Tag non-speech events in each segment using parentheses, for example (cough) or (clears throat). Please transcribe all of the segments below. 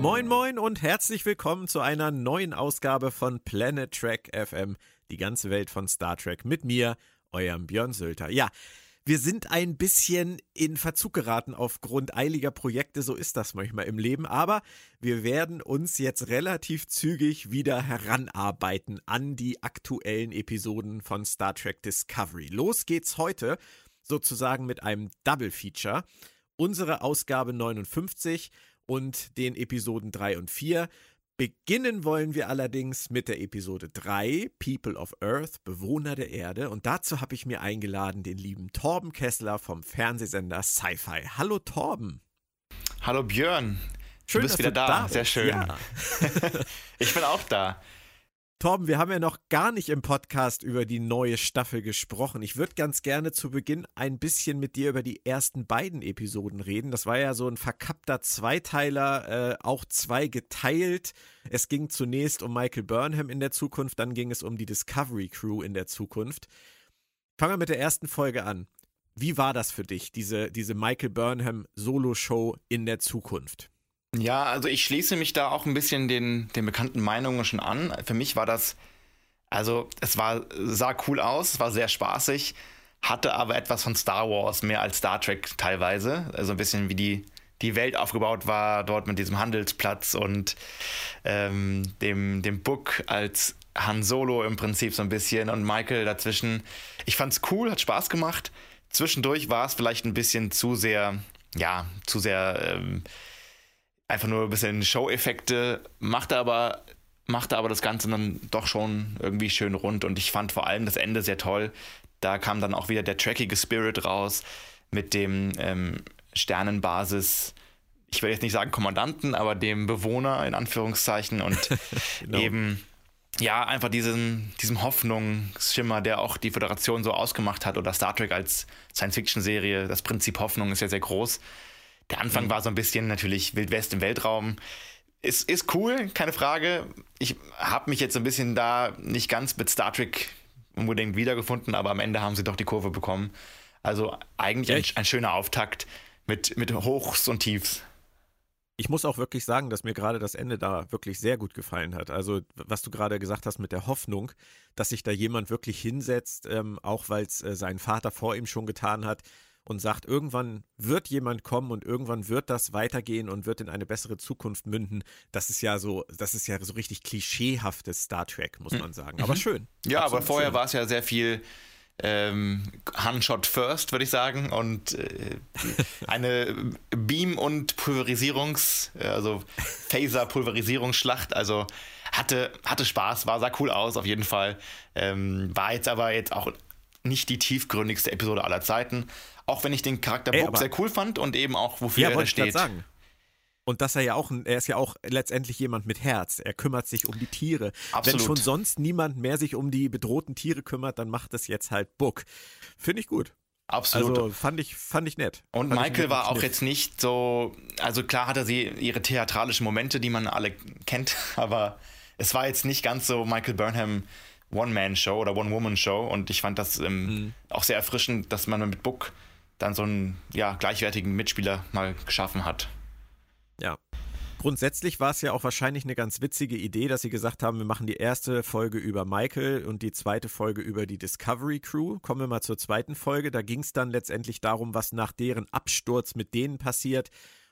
Moin moin und herzlich willkommen zu einer neuen Ausgabe von Planet Trek FM, die ganze Welt von Star Trek mit mir, eurem Björn Sölter. Ja, wir sind ein bisschen in Verzug geraten aufgrund eiliger Projekte, so ist das manchmal im Leben, aber wir werden uns jetzt relativ zügig wieder heranarbeiten an die aktuellen Episoden von Star Trek Discovery. Los geht's heute sozusagen mit einem Double Feature. Unsere Ausgabe 59 und den Episoden 3 und 4. Beginnen wollen wir allerdings mit der Episode 3, People of Earth, Bewohner der Erde. Und dazu habe ich mir eingeladen den lieben Torben Kessler vom Fernsehsender Sci-Fi. Hallo Torben. Hallo Björn. Schön, du bist wieder da. da Sehr schön. Ja. (laughs) (laughs) ich bin auch da. Torben, wir haben ja noch gar nicht im Podcast über die neue Staffel gesprochen. Ich würde ganz gerne zu Beginn ein bisschen mit dir über die ersten beiden Episoden reden. Das war ja so ein verkappter Zweiteiler, äh, auch zwei geteilt. Es ging zunächst um Michael Burnham in der Zukunft, dann ging es um die Discovery Crew in der Zukunft. Fangen wir mit der ersten Folge an. Wie war das für dich, diese, diese Michael Burnham Solo-Show in der Zukunft? Ja, also ich schließe mich da auch ein bisschen den, den bekannten Meinungen schon an. Für mich war das, also es war, sah cool aus, es war sehr spaßig, hatte aber etwas von Star Wars, mehr als Star Trek teilweise. Also ein bisschen wie die, die Welt aufgebaut war, dort mit diesem Handelsplatz und ähm, dem, dem Book als Han Solo im Prinzip so ein bisschen und Michael dazwischen. Ich fand's cool, hat Spaß gemacht. Zwischendurch war es vielleicht ein bisschen zu sehr, ja, zu sehr. Ähm, einfach nur ein bisschen Show-Effekte, machte aber, machte aber das Ganze dann doch schon irgendwie schön rund und ich fand vor allem das Ende sehr toll. Da kam dann auch wieder der trackige Spirit raus mit dem ähm, Sternenbasis, ich will jetzt nicht sagen Kommandanten, aber dem Bewohner in Anführungszeichen und (laughs) genau. eben ja, einfach diesen, diesem Hoffnungsschimmer, der auch die Föderation so ausgemacht hat oder Star Trek als Science-Fiction-Serie. Das Prinzip Hoffnung ist ja sehr groß. Der Anfang mhm. war so ein bisschen natürlich Wild West im Weltraum. Ist, ist cool, keine Frage. Ich habe mich jetzt so ein bisschen da nicht ganz mit Star Trek unbedingt wiedergefunden, aber am Ende haben sie doch die Kurve bekommen. Also eigentlich ein, ein, schöner Auftakt mit, mit Hochs und Tiefs. Ich muss auch wirklich sagen, dass mir gerade das Ende da wirklich sehr gut gefallen hat. Also, was du gerade gesagt hast mit der Hoffnung, dass sich da jemand wirklich hinsetzt, ähm, auch weil es äh, sein Vater vor ihm schon getan hat, und sagt, irgendwann wird jemand kommen und irgendwann wird das weitergehen und wird in eine bessere Zukunft münden. Das ist ja so, das ist ja so richtig klischeehaftes Star Trek, muss hm. man sagen. Aber mhm. schön. Ja, aber vorher war es ja sehr viel ähm, Handshot First, würde ich sagen, und äh, eine Beam- und Pulverisierungs-, also Phaser-Pulverisierungsschlacht, also hatte, hatte Spaß, war, sah cool aus, auf jeden Fall. Ähm, war jetzt aber jetzt auch nicht die tiefgründigste Episode aller Zeiten. Auch wenn ich den Charakter Bob sehr cool fand und eben auch, wofür ja, er steht. Sagen. Und dass er ja auch, er ist ja auch letztendlich jemand mit Herz. Er kümmert sich um die Tiere. Absolut. Wenn schon sonst niemand mehr sich um die bedrohten Tiere kümmert, dann macht es jetzt halt Book. Finde ich gut. Absolut. Also fand ich, fand ich nett. Und fand Michael war auch jetzt nicht so, also klar hatte sie ihre theatralischen Momente, die man alle kennt, (laughs) aber es war jetzt nicht ganz so Michael Burnham One-Man-Show oder One-Woman-Show und ich fand das ähm, mhm. auch sehr erfrischend, dass man mit Book dann so einen ja, gleichwertigen Mitspieler mal geschaffen hat. Ja. Grundsätzlich war es ja auch wahrscheinlich eine ganz witzige Idee, dass sie gesagt haben, wir machen die erste Folge über Michael und die zweite Folge über die Discovery Crew. Kommen wir mal zur zweiten Folge. Da ging es dann letztendlich darum, was nach deren Absturz mit denen passiert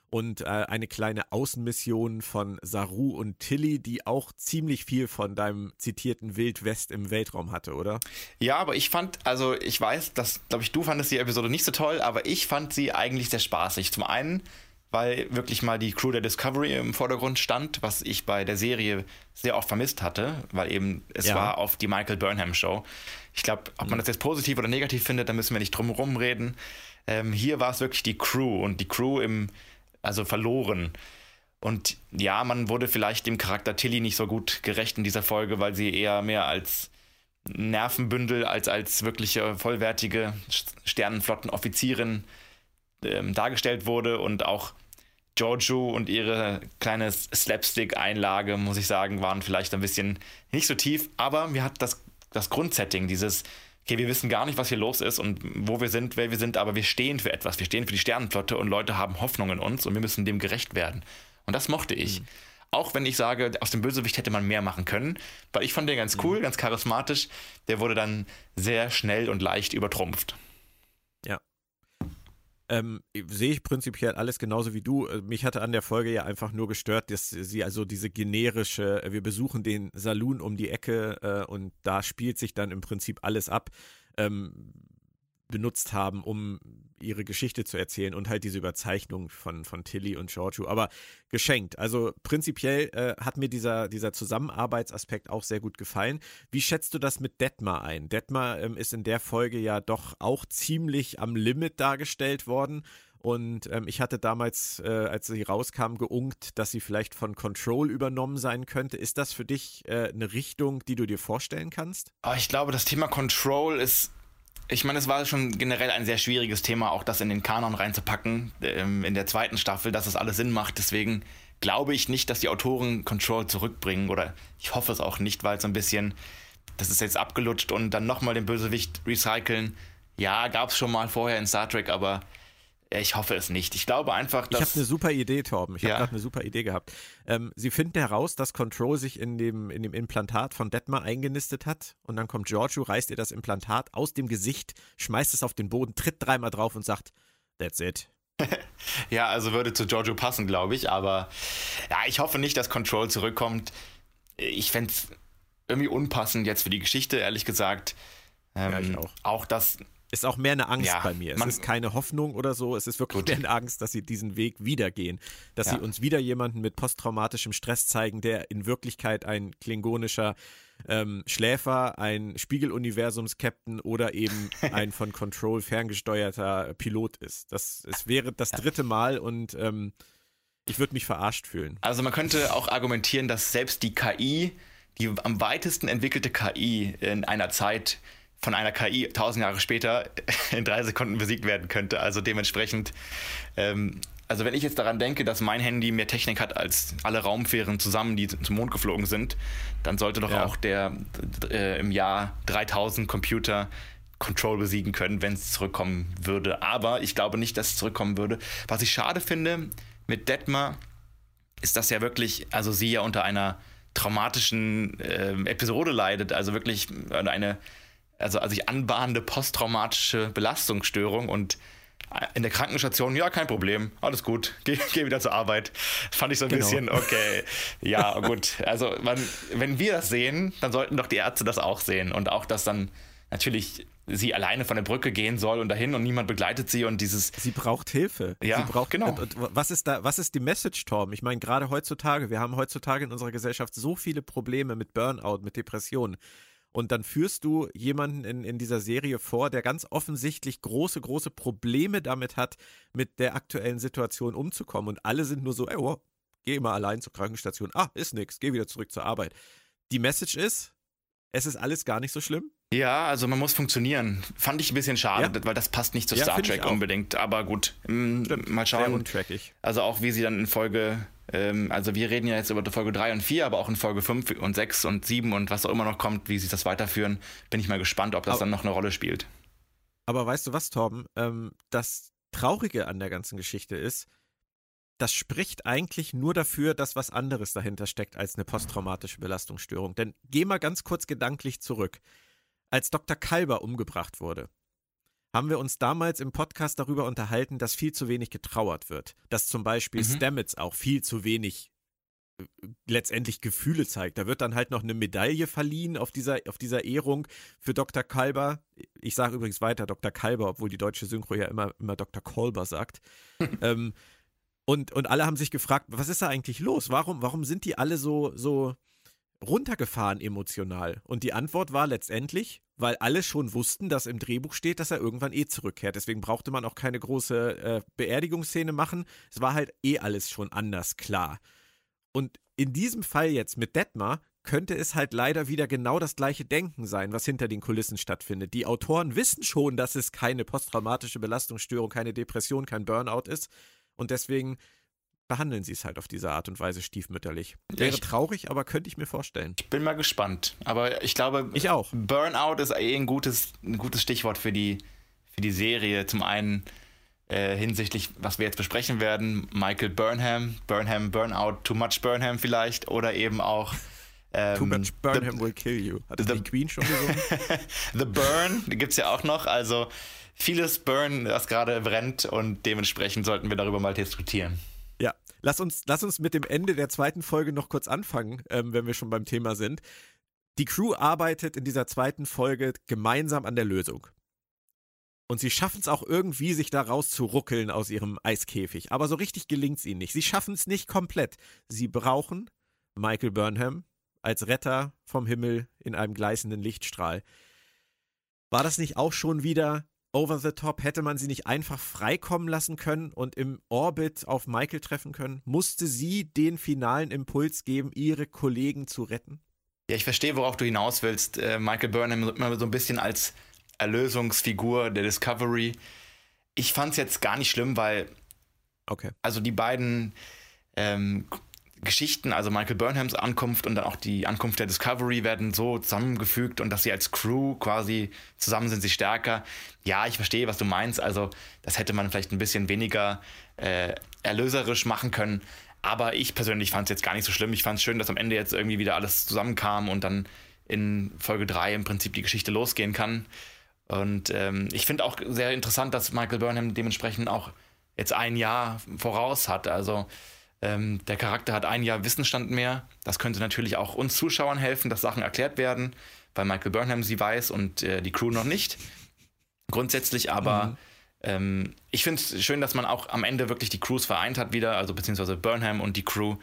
und äh, eine kleine Außenmission von Saru und Tilly, die auch ziemlich viel von deinem zitierten Wild West im Weltraum hatte, oder? Ja, aber ich fand, also ich weiß, dass, glaube ich, du fandest die Episode nicht so toll, aber ich fand sie eigentlich sehr spaßig. Zum einen, weil wirklich mal die Crew der Discovery im Vordergrund stand, was ich bei der Serie sehr oft vermisst hatte, weil eben es ja. war auf die Michael Burnham Show. Ich glaube, ob man mhm. das jetzt positiv oder negativ findet, da müssen wir nicht drum reden. Ähm, hier war es wirklich die Crew und die Crew im also verloren. Und ja, man wurde vielleicht dem Charakter Tilly nicht so gut gerecht in dieser Folge, weil sie eher mehr als Nervenbündel als als wirkliche vollwertige Sternenflottenoffizierin ähm, dargestellt wurde und auch Giorgio und ihre kleine Slapstick-Einlage, muss ich sagen, waren vielleicht ein bisschen nicht so tief, aber mir hat das, das Grundsetting, dieses okay, wir wissen gar nicht, was hier los ist und wo wir sind, wer wir sind, aber wir stehen für etwas. Wir stehen für die Sternenflotte und Leute haben Hoffnung in uns und wir müssen dem gerecht werden. Und das mochte ich. Mhm. Auch wenn ich sage, aus dem Bösewicht hätte man mehr machen können, weil ich fand den ganz cool, mhm. ganz charismatisch. Der wurde dann sehr schnell und leicht übertrumpft. Ähm, sehe ich prinzipiell alles genauso wie du. Äh, mich hatte an der Folge ja einfach nur gestört, dass sie also diese generische, äh, wir besuchen den Saloon um die Ecke äh, und da spielt sich dann im Prinzip alles ab. Ähm, benutzt haben, um ihre Geschichte zu erzählen und halt diese Überzeichnung von, von Tilly und Giorgio. Aber geschenkt. Also prinzipiell äh, hat mir dieser, dieser Zusammenarbeitsaspekt auch sehr gut gefallen. Wie schätzt du das mit Detmar ein? Detmar ähm, ist in der Folge ja doch auch ziemlich am Limit dargestellt worden. Und ähm, ich hatte damals, äh, als sie rauskam, geunkt, dass sie vielleicht von Control übernommen sein könnte. Ist das für dich äh, eine Richtung, die du dir vorstellen kannst? Ah, ich glaube, das Thema Control ist ich meine, es war schon generell ein sehr schwieriges Thema, auch das in den Kanon reinzupacken, ähm, in der zweiten Staffel, dass das alles Sinn macht. Deswegen glaube ich nicht, dass die Autoren Control zurückbringen oder ich hoffe es auch nicht, weil es ein bisschen, das ist jetzt abgelutscht und dann nochmal den Bösewicht recyceln. Ja, gab es schon mal vorher in Star Trek, aber ich hoffe es nicht. Ich glaube einfach, dass. Ich habe eine super Idee, Torben. Ich ja. habe gerade eine super Idee gehabt. Ähm, sie finden heraus, dass Control sich in dem, in dem Implantat von Detmar eingenistet hat. Und dann kommt Giorgio, reißt ihr das Implantat aus dem Gesicht, schmeißt es auf den Boden, tritt dreimal drauf und sagt: That's it. (laughs) ja, also würde zu Giorgio passen, glaube ich. Aber ja, ich hoffe nicht, dass Control zurückkommt. Ich fände es irgendwie unpassend jetzt für die Geschichte, ehrlich gesagt. Ähm, ja, ich ähm, auch. Auch das ist auch mehr eine Angst ja, bei mir. Es ist keine Hoffnung oder so. Es ist wirklich gut. mehr eine Angst, dass sie diesen Weg wieder gehen. Dass ja. sie uns wieder jemanden mit posttraumatischem Stress zeigen, der in Wirklichkeit ein klingonischer ähm, Schläfer, ein Spiegeluniversums-Captain oder eben (laughs) ein von Control ferngesteuerter Pilot ist. Das es wäre das dritte Mal und ähm, ich würde mich verarscht fühlen. Also man könnte auch argumentieren, dass selbst die KI, die am weitesten entwickelte KI in einer Zeit von einer KI tausend Jahre später (laughs) in drei Sekunden besiegt werden könnte. Also dementsprechend, ähm, also wenn ich jetzt daran denke, dass mein Handy mehr Technik hat als alle Raumfähren zusammen, die zum Mond geflogen sind, dann sollte doch ja. auch der äh, im Jahr 3000 Computer Control besiegen können, wenn es zurückkommen würde. Aber ich glaube nicht, dass es zurückkommen würde. Was ich schade finde mit Detmar, ist, dass ja wirklich, also sie ja unter einer traumatischen äh, Episode leidet, also wirklich eine also, also ich anbahnende posttraumatische Belastungsstörung und in der Krankenstation, ja, kein Problem, alles gut, (laughs) geh, geh wieder zur Arbeit. Fand ich so ein genau. bisschen, okay, ja, gut. Also, man, wenn wir das sehen, dann sollten doch die Ärzte das auch sehen und auch, dass dann natürlich sie alleine von der Brücke gehen soll und dahin und niemand begleitet sie und dieses. Sie braucht Hilfe. Ja, sie braucht, genau. Und, und was ist da, was ist die Message, Torben? Ich meine, gerade heutzutage, wir haben heutzutage in unserer Gesellschaft so viele Probleme mit Burnout, mit Depressionen. Und dann führst du jemanden in, in dieser Serie vor, der ganz offensichtlich große, große Probleme damit hat, mit der aktuellen Situation umzukommen. Und alle sind nur so, ey, oh, geh mal allein zur Krankenstation. Ah, ist nix, geh wieder zurück zur Arbeit. Die Message ist, es ist alles gar nicht so schlimm. Ja, also man muss funktionieren. Fand ich ein bisschen schade, ja. weil das passt nicht zu ja, Star Trek unbedingt. Aber gut, mm, mal schauen. Sehr untrackig. Also auch wie sie dann in Folge ähm, also wir reden ja jetzt über Folge 3 und 4, aber auch in Folge 5 und 6 und 7 und was auch immer noch kommt, wie sie das weiterführen, bin ich mal gespannt, ob das aber, dann noch eine Rolle spielt. Aber weißt du was, Torben? Ähm, das Traurige an der ganzen Geschichte ist, das spricht eigentlich nur dafür, dass was anderes dahinter steckt als eine posttraumatische Belastungsstörung. Denn geh mal ganz kurz gedanklich zurück. Als Dr. Kalber umgebracht wurde, haben wir uns damals im Podcast darüber unterhalten, dass viel zu wenig getrauert wird. Dass zum Beispiel mhm. Stamets auch viel zu wenig äh, letztendlich Gefühle zeigt. Da wird dann halt noch eine Medaille verliehen auf dieser, auf dieser Ehrung für Dr. Kalber. Ich sage übrigens weiter Dr. Kalber, obwohl die deutsche Synchro ja immer, immer Dr. Kolber sagt. (laughs) ähm, und, und alle haben sich gefragt, was ist da eigentlich los? Warum, warum sind die alle so, so runtergefahren emotional? Und die Antwort war letztendlich, weil alle schon wussten, dass im Drehbuch steht, dass er irgendwann eh zurückkehrt. Deswegen brauchte man auch keine große äh, Beerdigungsszene machen. Es war halt eh alles schon anders klar. Und in diesem Fall jetzt mit Detmar könnte es halt leider wieder genau das gleiche Denken sein, was hinter den Kulissen stattfindet. Die Autoren wissen schon, dass es keine posttraumatische Belastungsstörung, keine Depression, kein Burnout ist. Und deswegen behandeln sie es halt auf diese Art und Weise stiefmütterlich. Wäre ich, traurig, aber könnte ich mir vorstellen. Ich bin mal gespannt. Aber ich glaube, ich auch. Burnout ist eh ein gutes, ein gutes Stichwort für die, für die Serie. Zum einen, äh, hinsichtlich, was wir jetzt besprechen werden. Michael Burnham, Burnham, Burnout, Too Much Burnham vielleicht oder eben auch ähm, Too much Burnham the, will kill you. Hat the, die Queen schon gesungen? (laughs) the Burn, die gibt es ja auch noch. Also vieles Burn, das gerade brennt und dementsprechend sollten wir darüber mal diskutieren. Lass uns, lass uns mit dem Ende der zweiten Folge noch kurz anfangen, ähm, wenn wir schon beim Thema sind. Die Crew arbeitet in dieser zweiten Folge gemeinsam an der Lösung. Und sie schaffen es auch irgendwie, sich da rauszuruckeln aus ihrem Eiskäfig. Aber so richtig gelingt es ihnen nicht. Sie schaffen es nicht komplett. Sie brauchen Michael Burnham als Retter vom Himmel in einem gleißenden Lichtstrahl. War das nicht auch schon wieder over the top? Hätte man sie nicht einfach freikommen lassen können und im Orbit auf Michael treffen können? Musste sie den finalen Impuls geben, ihre Kollegen zu retten? Ja, ich verstehe, worauf du hinaus willst. Äh, Michael Burnham immer so ein bisschen als Erlösungsfigur der Discovery. Ich fand es jetzt gar nicht schlimm, weil okay. also die beiden ähm, Geschichten, also Michael Burnhams Ankunft und dann auch die Ankunft der Discovery werden so zusammengefügt und dass sie als Crew quasi zusammen sind sie stärker. Ja, ich verstehe, was du meinst. Also das hätte man vielleicht ein bisschen weniger äh, erlöserisch machen können. Aber ich persönlich fand es jetzt gar nicht so schlimm. Ich fand es schön, dass am Ende jetzt irgendwie wieder alles zusammenkam und dann in Folge 3 im Prinzip die Geschichte losgehen kann. Und ähm, ich finde auch sehr interessant, dass Michael Burnham dementsprechend auch jetzt ein Jahr voraus hat. Also ähm, der Charakter hat ein Jahr Wissensstand mehr. Das könnte natürlich auch uns Zuschauern helfen, dass Sachen erklärt werden, weil Michael Burnham sie weiß und äh, die Crew noch nicht. Grundsätzlich aber mhm. Ähm, ich finde es schön, dass man auch am Ende wirklich die Crews vereint hat wieder, also beziehungsweise Burnham und die Crew.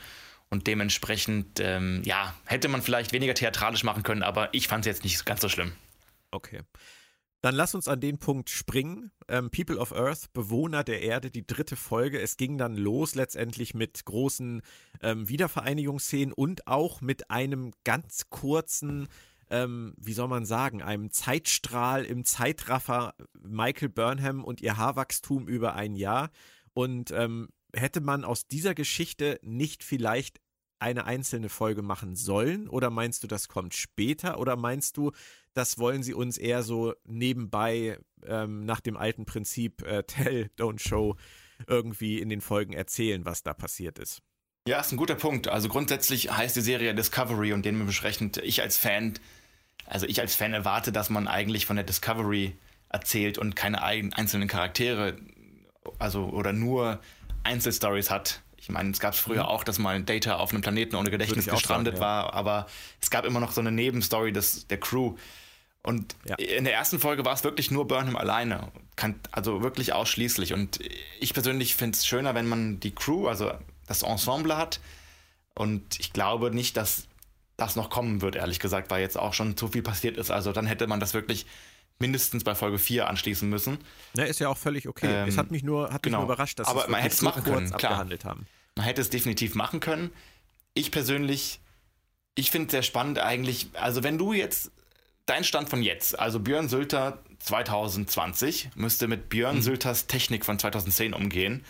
Und dementsprechend, ähm, ja, hätte man vielleicht weniger theatralisch machen können, aber ich fand es jetzt nicht ganz so schlimm. Okay. Dann lass uns an den Punkt springen. Ähm, People of Earth, Bewohner der Erde, die dritte Folge. Es ging dann los letztendlich mit großen ähm, Wiedervereinigungsszenen und auch mit einem ganz kurzen ähm, wie soll man sagen, einem Zeitstrahl im Zeitraffer Michael Burnham und ihr Haarwachstum über ein Jahr. Und ähm, hätte man aus dieser Geschichte nicht vielleicht eine einzelne Folge machen sollen? Oder meinst du, das kommt später? Oder meinst du, das wollen sie uns eher so nebenbei ähm, nach dem alten Prinzip äh, Tell, Don't Show irgendwie in den Folgen erzählen, was da passiert ist? Ja, ist ein guter Punkt. Also grundsätzlich heißt die Serie Discovery und dementsprechend ich als Fan, also ich als Fan erwarte, dass man eigentlich von der Discovery erzählt und keine einzelnen Charaktere, also oder nur Einzelstories hat. Ich meine, es gab früher mhm. auch, dass mal Data auf einem Planeten ohne Gedächtnis gestrandet sagen, ja. war, aber es gab immer noch so eine Nebenstory des, der Crew. Und ja. in der ersten Folge war es wirklich nur Burnham alleine. Kann, also wirklich ausschließlich. Und ich persönlich finde es schöner, wenn man die Crew, also das Ensemble hat. Und ich glaube nicht, dass das noch kommen wird, ehrlich gesagt, weil jetzt auch schon zu viel passiert ist. Also dann hätte man das wirklich mindestens bei Folge 4 anschließen müssen. Ja, ist ja auch völlig okay. Ähm, es hat mich nur, hat genau. mich nur überrascht, dass Aber es man hätte es machen können, klar. abgehandelt haben. Man hätte es definitiv machen können. Ich persönlich, ich finde es sehr spannend eigentlich, also wenn du jetzt, dein Stand von jetzt, also Björn Sülter 2020 müsste mit Björn mhm. Sülters Technik von 2010 umgehen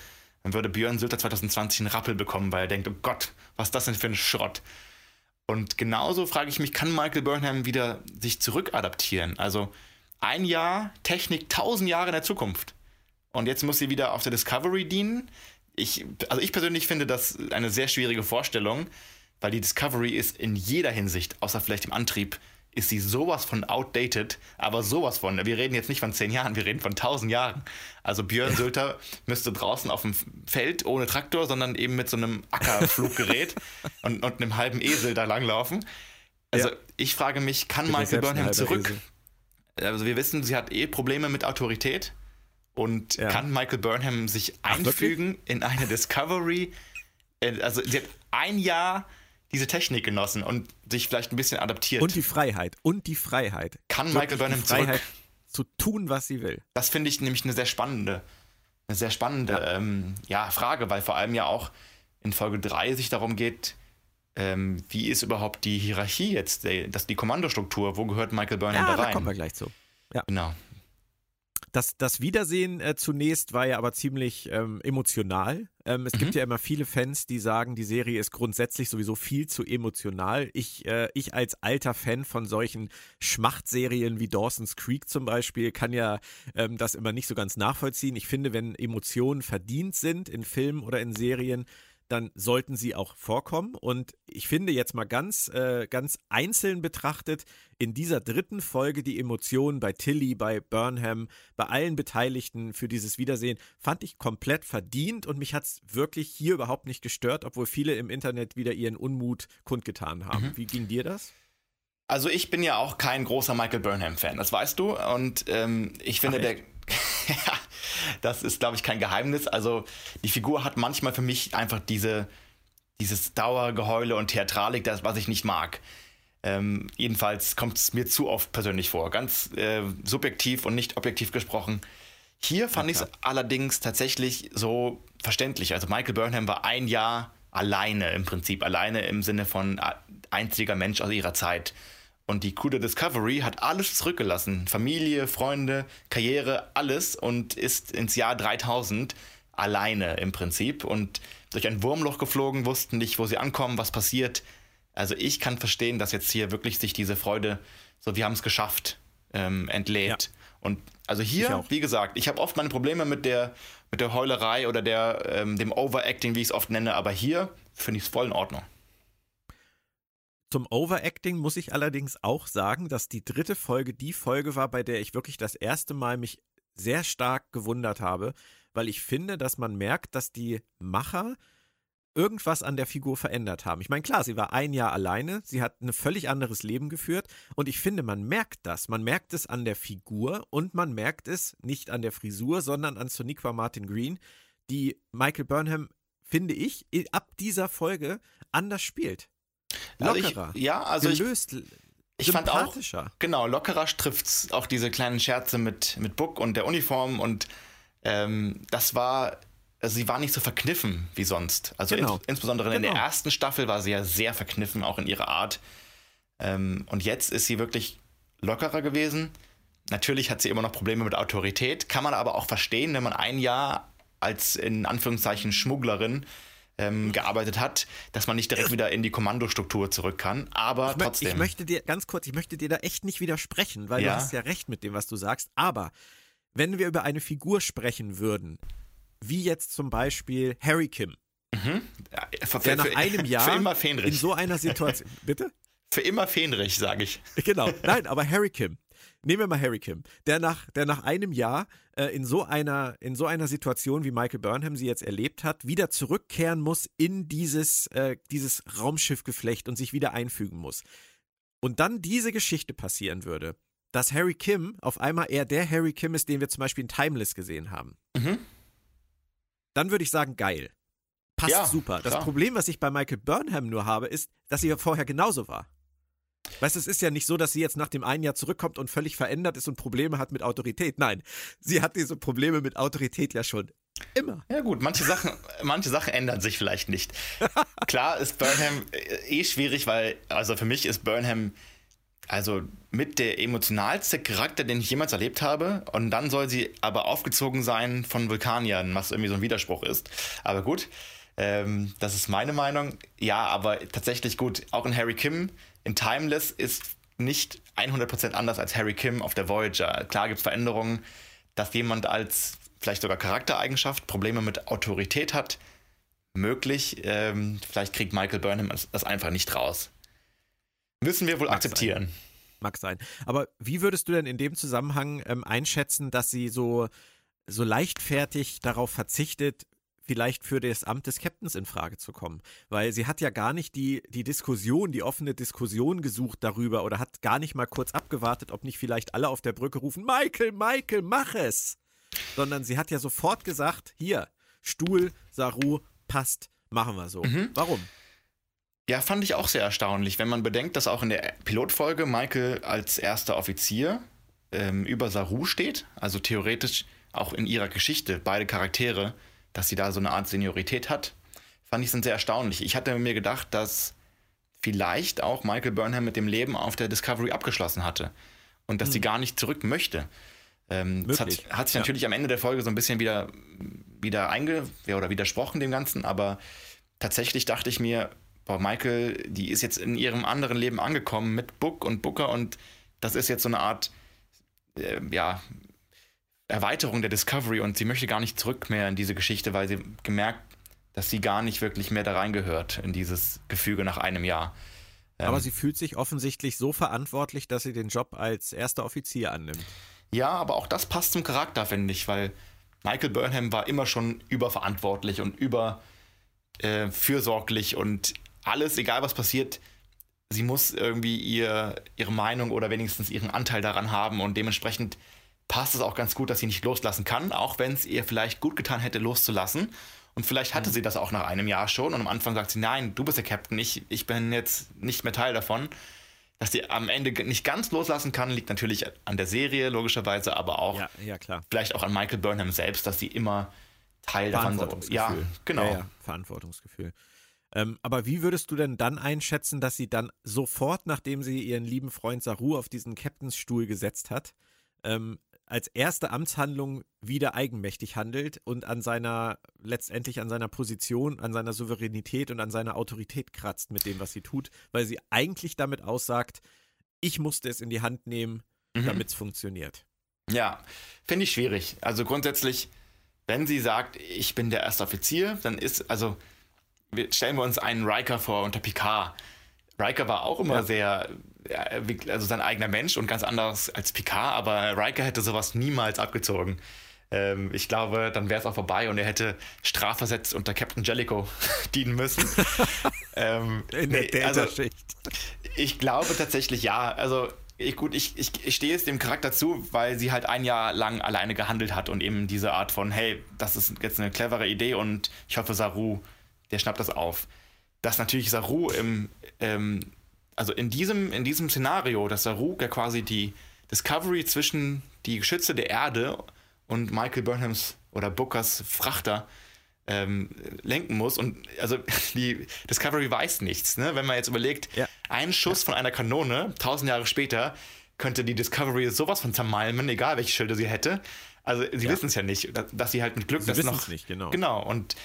dann würde Björn Sülter 2020 einen Rappel bekommen, weil er denkt, oh Gott, was ist das denn für ein Schrott? Und genauso frage ich mich, kann Michael Burnham wieder sich zurückadaptieren? Also ein Jahr Technik, tausend Jahre in der Zukunft. Und jetzt muss sie wieder auf der Discovery dienen. Ich, also ich persönlich finde das eine sehr schwierige Vorstellung, weil die Discovery ist in jeder Hinsicht, außer vielleicht im Antrieb, ist sie sowas von outdated, aber sowas von. Wir reden jetzt nicht von zehn Jahren, wir reden von tausend Jahren. Also Björn Sülter müsste draußen auf dem Feld ohne Traktor, sondern eben mit so einem Ackerfluggerät (laughs) und, und einem halben Esel da langlaufen. Also ja. ich frage mich, kann Michael Burnham zurück? Esel. Also wir wissen, sie hat eh Probleme mit Autorität. Und ja. kann Michael Burnham sich einfügen Ach, in eine Discovery? Äh, also sie hat ein Jahr diese Technik genossen und sich vielleicht ein bisschen adaptiert. Und die Freiheit. Und die Freiheit. Kann Michael Burnham zurück? Zu tun, was sie will. Das finde ich nämlich eine sehr spannende, eine sehr spannende ja. Ähm, ja, Frage, weil vor allem ja auch in Folge 3 sich darum geht, ähm, wie ist überhaupt die Hierarchie jetzt, das, die Kommandostruktur, wo gehört Michael Burnham ja, da rein? Da kommen wir gleich zu. Ja. Genau. Das, das Wiedersehen äh, zunächst war ja aber ziemlich ähm, emotional. Ähm, es mhm. gibt ja immer viele Fans, die sagen, die Serie ist grundsätzlich sowieso viel zu emotional. Ich, äh, ich als alter Fan von solchen Schmachtserien wie Dawson's Creek zum Beispiel kann ja ähm, das immer nicht so ganz nachvollziehen. Ich finde, wenn Emotionen verdient sind in Filmen oder in Serien, dann sollten sie auch vorkommen. Und ich finde jetzt mal ganz, äh, ganz einzeln betrachtet, in dieser dritten Folge die Emotionen bei Tilly, bei Burnham, bei allen Beteiligten für dieses Wiedersehen fand ich komplett verdient und mich hat es wirklich hier überhaupt nicht gestört, obwohl viele im Internet wieder ihren Unmut kundgetan haben. Mhm. Wie ging dir das? Also ich bin ja auch kein großer Michael Burnham-Fan, das weißt du. Und ähm, ich finde, Ach, der (laughs) ja, das ist, glaube ich, kein Geheimnis. Also die Figur hat manchmal für mich einfach diese, dieses Dauergeheule und Theatralik, das, was ich nicht mag. Ähm, jedenfalls kommt es mir zu oft persönlich vor. Ganz äh, subjektiv und nicht objektiv gesprochen. Hier fand ich es allerdings tatsächlich so verständlich. Also Michael Burnham war ein Jahr alleine im Prinzip, alleine im Sinne von einziger Mensch aus ihrer Zeit. Und die Crew der Discovery hat alles zurückgelassen. Familie, Freunde, Karriere, alles und ist ins Jahr 3000 alleine im Prinzip und durch ein Wurmloch geflogen, wussten nicht, wo sie ankommen, was passiert. Also ich kann verstehen, dass jetzt hier wirklich sich diese Freude, so wir haben es geschafft, ähm, entlädt. Ja. Und also hier, wie gesagt, ich habe oft meine Probleme mit der, mit der Heulerei oder der, ähm, dem Overacting, wie ich es oft nenne, aber hier finde ich es voll in Ordnung. Zum Overacting muss ich allerdings auch sagen, dass die dritte Folge die Folge war, bei der ich wirklich das erste Mal mich sehr stark gewundert habe, weil ich finde, dass man merkt, dass die Macher irgendwas an der Figur verändert haben. Ich meine, klar, sie war ein Jahr alleine, sie hat ein völlig anderes Leben geführt und ich finde, man merkt das. Man merkt es an der Figur und man merkt es nicht an der Frisur, sondern an Soniqua Martin Green, die Michael Burnham, finde ich, ab dieser Folge anders spielt. Lockerer. Also ich, ja, also gelöst, ich, ich fand auch, genau, lockerer trifft's auch diese kleinen Scherze mit, mit Book und der Uniform und ähm, das war, also sie war nicht so verkniffen wie sonst. Also genau. in, insbesondere genau. in der ersten Staffel war sie ja sehr verkniffen, auch in ihrer Art. Ähm, und jetzt ist sie wirklich lockerer gewesen. Natürlich hat sie immer noch Probleme mit Autorität, kann man aber auch verstehen, wenn man ein Jahr als in Anführungszeichen Schmugglerin ähm, gearbeitet hat, dass man nicht direkt wieder in die Kommandostruktur zurück kann. Aber ich trotzdem. Ich möchte dir ganz kurz, ich möchte dir da echt nicht widersprechen, weil ja. du hast ja recht mit dem, was du sagst. Aber wenn wir über eine Figur sprechen würden, wie jetzt zum Beispiel Harry Kim, mhm. ja, für, der nach für, einem Jahr in so einer Situation, (laughs) bitte? Für immer Fähnrich, sage ich. Genau, nein, aber Harry Kim, nehmen wir mal Harry Kim, der nach, der nach einem Jahr äh, in, so einer, in so einer Situation, wie Michael Burnham sie jetzt erlebt hat, wieder zurückkehren muss in dieses, äh, dieses Raumschiffgeflecht und sich wieder einfügen muss. Und dann diese Geschichte passieren würde, dass Harry Kim auf einmal eher der Harry Kim ist, den wir zum Beispiel in Timeless gesehen haben. Mhm. Dann würde ich sagen, geil. Passt ja, super. Das klar. Problem, was ich bei Michael Burnham nur habe, ist, dass sie ja vorher genauso war. Weißt du, es ist ja nicht so, dass sie jetzt nach dem einen Jahr zurückkommt und völlig verändert ist und Probleme hat mit Autorität. Nein, sie hat diese Probleme mit Autorität ja schon immer. Ja gut, manche Sachen, (laughs) manche Sachen ändern sich vielleicht nicht. (laughs) Klar ist Burnham äh, eh schwierig, weil, also für mich ist Burnham also mit der emotionalste Charakter, den ich jemals erlebt habe. Und dann soll sie aber aufgezogen sein von Vulkaniern, was irgendwie so ein Widerspruch ist. Aber gut, ähm, das ist meine Meinung. Ja, aber tatsächlich gut, auch in Harry Kim in Timeless ist nicht 100% anders als Harry Kim auf der Voyager. Klar gibt es Veränderungen, dass jemand als vielleicht sogar Charaktereigenschaft Probleme mit Autorität hat. Möglich. Ähm, vielleicht kriegt Michael Burnham das einfach nicht raus. Müssen wir wohl Mag akzeptieren. Sein. Mag sein. Aber wie würdest du denn in dem Zusammenhang ähm, einschätzen, dass sie so, so leichtfertig darauf verzichtet, vielleicht für das Amt des Captains in Frage zu kommen. Weil sie hat ja gar nicht die, die Diskussion, die offene Diskussion gesucht darüber oder hat gar nicht mal kurz abgewartet, ob nicht vielleicht alle auf der Brücke rufen, Michael, Michael, mach es! Sondern sie hat ja sofort gesagt, hier, Stuhl, Saru, passt, machen wir so. Mhm. Warum? Ja, fand ich auch sehr erstaunlich, wenn man bedenkt, dass auch in der Pilotfolge Michael als erster Offizier ähm, über Saru steht, also theoretisch auch in ihrer Geschichte beide Charaktere dass sie da so eine Art Seniorität hat, fand ich dann sehr erstaunlich. Ich hatte mir gedacht, dass vielleicht auch Michael Burnham mit dem Leben auf der Discovery abgeschlossen hatte und dass hm. sie gar nicht zurück möchte. Ähm, das hat, hat, sich natürlich ja. am Ende der Folge so ein bisschen wieder, wieder einge oder widersprochen dem Ganzen, aber tatsächlich dachte ich mir, boah, Michael, die ist jetzt in ihrem anderen Leben angekommen mit Book und Booker und das ist jetzt so eine Art, äh, ja, Erweiterung der Discovery und sie möchte gar nicht zurück mehr in diese Geschichte, weil sie gemerkt, dass sie gar nicht wirklich mehr da reingehört in dieses Gefüge nach einem Jahr. Aber ähm, sie fühlt sich offensichtlich so verantwortlich, dass sie den Job als erster Offizier annimmt. Ja, aber auch das passt zum Charakter, finde ich, weil Michael Burnham war immer schon überverantwortlich und über äh, fürsorglich und alles, egal was passiert, sie muss irgendwie ihr, ihre Meinung oder wenigstens ihren Anteil daran haben und dementsprechend passt es auch ganz gut, dass sie nicht loslassen kann, auch wenn es ihr vielleicht gut getan hätte, loszulassen. Und vielleicht hatte mhm. sie das auch nach einem Jahr schon und am Anfang sagt sie, nein, du bist der Captain, ich, ich bin jetzt nicht mehr Teil davon. Dass sie am Ende nicht ganz loslassen kann, liegt natürlich an der Serie, logischerweise, aber auch ja, ja, vielleicht auch an Michael Burnham selbst, dass sie immer Teil davon ist. Ja, genau. Ja, Verantwortungsgefühl. Ähm, aber wie würdest du denn dann einschätzen, dass sie dann sofort, nachdem sie ihren lieben Freund Saru auf diesen Captainsstuhl gesetzt hat, ähm, als erste Amtshandlung wieder eigenmächtig handelt und an seiner, letztendlich an seiner Position, an seiner Souveränität und an seiner Autorität kratzt mit dem, was sie tut, weil sie eigentlich damit aussagt, ich musste es in die Hand nehmen, mhm. damit es funktioniert. Ja, finde ich schwierig. Also grundsätzlich, wenn sie sagt, ich bin der erste Offizier, dann ist, also stellen wir uns einen Riker vor unter Picard. Riker war auch immer ja. sehr also sein eigener Mensch und ganz anders als Picard, aber Riker hätte sowas niemals abgezogen. Ähm, ich glaube, dann wäre es auch vorbei und er hätte strafversetzt unter Captain Jellicoe (laughs) dienen müssen. (laughs) ähm, In der nee, also, Ich glaube tatsächlich ja. Also ich, gut, ich, ich, ich stehe es dem Charakter zu, weil sie halt ein Jahr lang alleine gehandelt hat und eben diese Art von, hey, das ist jetzt eine clevere Idee und ich hoffe, Saru, der schnappt das auf. Dass natürlich Saru im, ähm, also in diesem, in diesem Szenario, dass Saru ja quasi die Discovery zwischen die Geschütze der Erde und Michael Burnhams oder Bookers Frachter ähm, lenken muss. Und also (laughs) die Discovery weiß nichts. Ne? Wenn man jetzt überlegt, ja. ein Schuss ja. von einer Kanone, tausend Jahre später, könnte die Discovery sowas von zermalmen, egal welche Schilde sie hätte. Also sie ja. wissen es ja nicht, dass, dass, sie halt mit Glück sie das noch. Nicht, genau. Genau. Und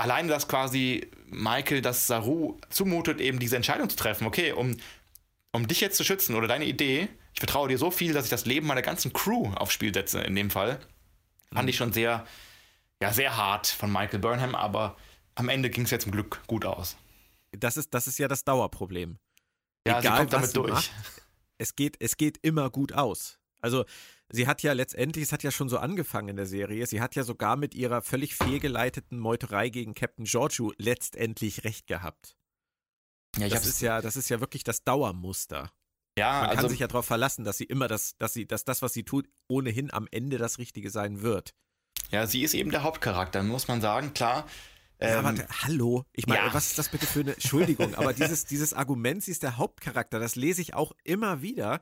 allein, dass quasi Michael das Saru zumutet, eben diese Entscheidung zu treffen, okay, um, um dich jetzt zu schützen oder deine Idee, ich vertraue dir so viel, dass ich das Leben meiner ganzen Crew aufs Spiel setze, in dem Fall, fand ich schon sehr, ja, sehr hart von Michael Burnham, aber am Ende ging es ja zum Glück gut aus. Das ist, das ist ja das Dauerproblem. Ja, Egal, sie kommt damit durch. Macht, es geht, es geht immer gut aus. Also sie hat ja letztendlich, es hat ja schon so angefangen in der Serie, sie hat ja sogar mit ihrer völlig fehlgeleiteten Meuterei gegen Captain Giorgio letztendlich recht gehabt. Ja, das ist ja, das ist ja wirklich das Dauermuster. Ja, Man also, kann sich ja darauf verlassen, dass sie immer das, dass sie, dass das, was sie tut, ohnehin am Ende das Richtige sein wird. Ja, sie ist eben der Hauptcharakter, muss man sagen, klar. Ja, ähm, warte, hallo. Ich meine, ja. was ist das bitte für eine Entschuldigung? aber dieses, dieses Argument, sie ist der Hauptcharakter, das lese ich auch immer wieder.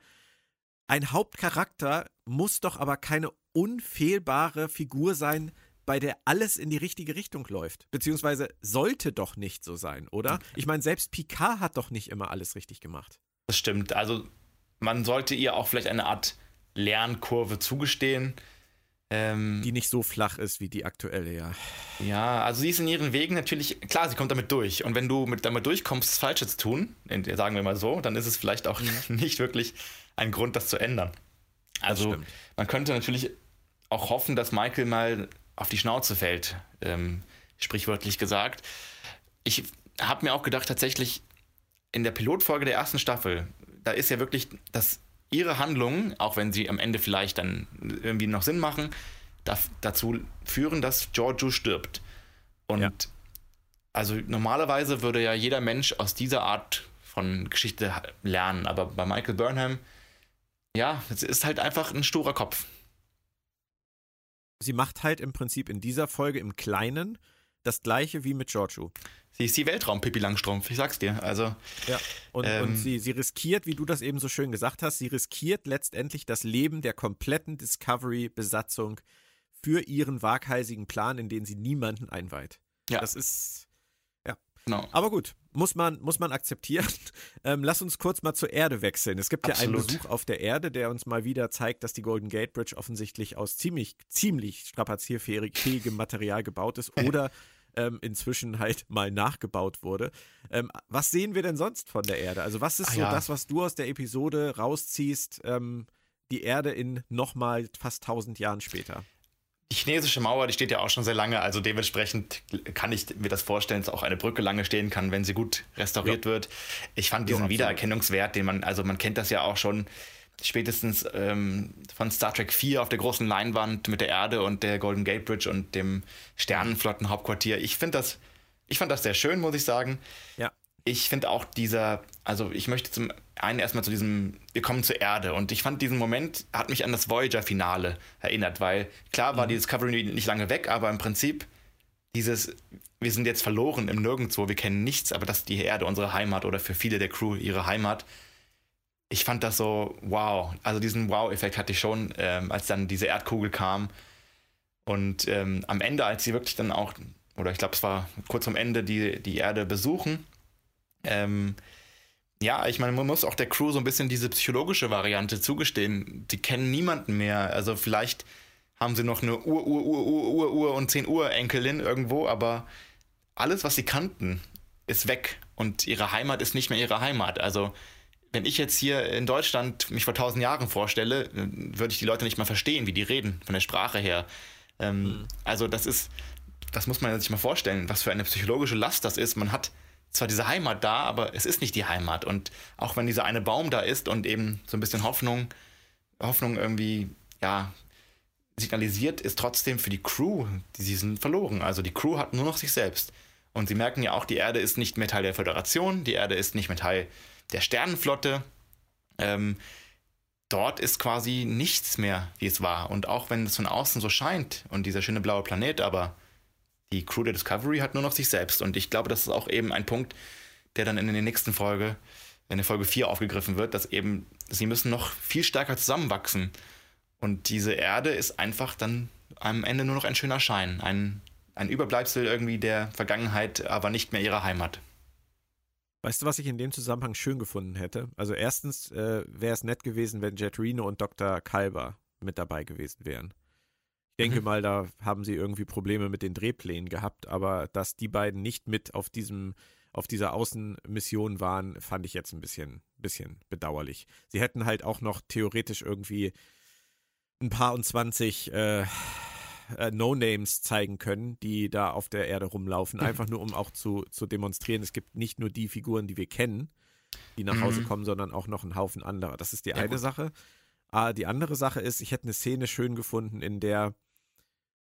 Ein Hauptcharakter muss doch aber keine unfehlbare Figur sein, bei der alles in die richtige Richtung läuft. Beziehungsweise sollte doch nicht so sein, oder? Ich meine, selbst Picard hat doch nicht immer alles richtig gemacht. Das stimmt. Also man sollte ihr auch vielleicht eine Art Lernkurve zugestehen. Ähm, die nicht so flach ist wie die aktuelle, ja. Ja, also sie ist in ihren Wegen natürlich, klar, sie kommt damit durch. Und wenn du mit, damit durchkommst, das Falsche zu tun, sagen wir mal so, dann ist es vielleicht auch mhm. (laughs) nicht wirklich ein Grund, das zu ändern. Also man könnte natürlich auch hoffen, dass Michael mal auf die Schnauze fällt, ähm, sprichwörtlich gesagt. Ich habe mir auch gedacht, tatsächlich in der Pilotfolge der ersten Staffel, da ist ja wirklich, dass ihre Handlungen, auch wenn sie am Ende vielleicht dann irgendwie noch Sinn machen, da, dazu führen, dass Giorgio stirbt. Und ja. also normalerweise würde ja jeder Mensch aus dieser Art von Geschichte lernen, aber bei Michael Burnham ja, es ist halt einfach ein sturer Kopf. Sie macht halt im Prinzip in dieser Folge im Kleinen das gleiche wie mit Giorgio. Sie ist die Weltraum-Pippi Langstrumpf, ich sag's dir. Also, ja, und, ähm, und sie, sie riskiert, wie du das eben so schön gesagt hast, sie riskiert letztendlich das Leben der kompletten Discovery-Besatzung für ihren waghalsigen Plan, in den sie niemanden einweiht. Ja. Das ist, Genau. Aber gut, muss man, muss man akzeptieren. (laughs) Ähm, lass uns kurz mal zur Erde wechseln. Es gibt Absolut. ja einen Besuch auf der Erde, der uns mal wieder zeigt, dass die Golden Gate Bridge offensichtlich aus ziemlich, ziemlich strapazierfähigem Material gebaut ist (laughs) oder ähm, inzwischen halt mal nachgebaut wurde. Ähm, was sehen wir denn sonst von der Erde? Also was ist ah, so ja. das, was du aus der Episode rausziehst, ähm, die Erde in nochmal fast 1000 Jahren später? Die chinesische Mauer, die steht ja auch schon sehr lange, also dementsprechend kann ich mir das vorstellen, dass auch eine Brücke lange stehen kann, wenn sie gut restauriert ja. wird. Ich fand diesen ja, Wiedererkennungswert, den man, also man kennt das ja auch schon spätestens ähm, von Star Trek 4 auf der großen Leinwand mit der Erde und der Golden Gate Bridge und dem Sternenflottenhauptquartier. Ich finde das, ich fand das sehr schön, muss ich sagen. Ja. Ich finde auch dieser, also ich möchte zum einen erstmal zu diesem, wir kommen zur Erde und ich fand diesen Moment, hat mich an das Voyager-Finale erinnert, weil klar war mhm. die Discovery nicht lange weg, aber im Prinzip dieses, wir sind jetzt verloren im Nirgendwo, wir kennen nichts, aber das ist die Erde, unsere Heimat oder für viele der Crew ihre Heimat ich fand das so wow. Also diesen Wow-Effekt hatte ich schon, ähm, als dann diese Erdkugel kam. Und ähm, am Ende, als sie wirklich dann auch, oder ich glaube, es war kurz am Ende, die, die Erde besuchen, ähm, ja, ich meine, man muss auch der Crew so ein bisschen diese psychologische Variante zugestehen. Die kennen niemanden mehr. Also vielleicht haben sie noch eine Ur, Ur, Ur, Ur, Ur, Ur und 10 Uhr Enkelin irgendwo, aber alles, was sie kannten, ist weg. Und ihre Heimat ist nicht mehr ihre Heimat. Also wenn ich jetzt hier in Deutschland mich vor tausend Jahren vorstelle, würde ich die Leute nicht mal verstehen, wie die reden, von der Sprache her. Ähm, mhm. Also das ist, das muss man sich mal vorstellen, was für eine psychologische Last das ist. Man hat zwar diese Heimat da, aber es ist nicht die Heimat. Und auch wenn dieser eine Baum da ist und eben so ein bisschen Hoffnung, Hoffnung irgendwie, ja, signalisiert, ist trotzdem für die Crew, die sie sind verloren. Also die Crew hat nur noch sich selbst. Und sie merken ja auch, die Erde ist nicht mehr Teil der Föderation, die Erde ist nicht mehr Teil der Sternenflotte. Ähm, dort ist quasi nichts mehr, wie es war. Und auch wenn es von außen so scheint und dieser schöne blaue Planet, aber die Crew der Discovery hat nur noch sich selbst. Und ich glaube, das ist auch eben ein Punkt, der dann in der nächsten Folge, in der Folge 4 aufgegriffen wird, dass eben sie müssen noch viel stärker zusammenwachsen. Und diese Erde ist einfach dann am Ende nur noch ein schöner Schein, ein, ein Überbleibsel irgendwie der Vergangenheit, aber nicht mehr ihrer Heimat. Weißt du, was ich in dem Zusammenhang schön gefunden hätte? Also erstens äh, wäre es nett gewesen, wenn Jet Reno und Dr. Kalber mit dabei gewesen wären. Ich denke mhm. mal, da haben sie irgendwie Probleme mit den Drehplänen gehabt, aber dass die beiden nicht mit auf diesem auf dieser Außenmission waren, fand ich jetzt ein bisschen, bisschen bedauerlich. Sie hätten halt auch noch theoretisch irgendwie ein paar und zwanzig äh, äh, No-Names zeigen können, die da auf der Erde rumlaufen, (laughs) einfach nur um auch zu, zu demonstrieren, es gibt nicht nur die Figuren, die wir kennen, die nach Hause mhm. kommen, sondern auch noch einen Haufen anderer. Das ist die ja, eine gut. Sache. Ah, die andere Sache ist, ich hätte eine Szene schön gefunden, in der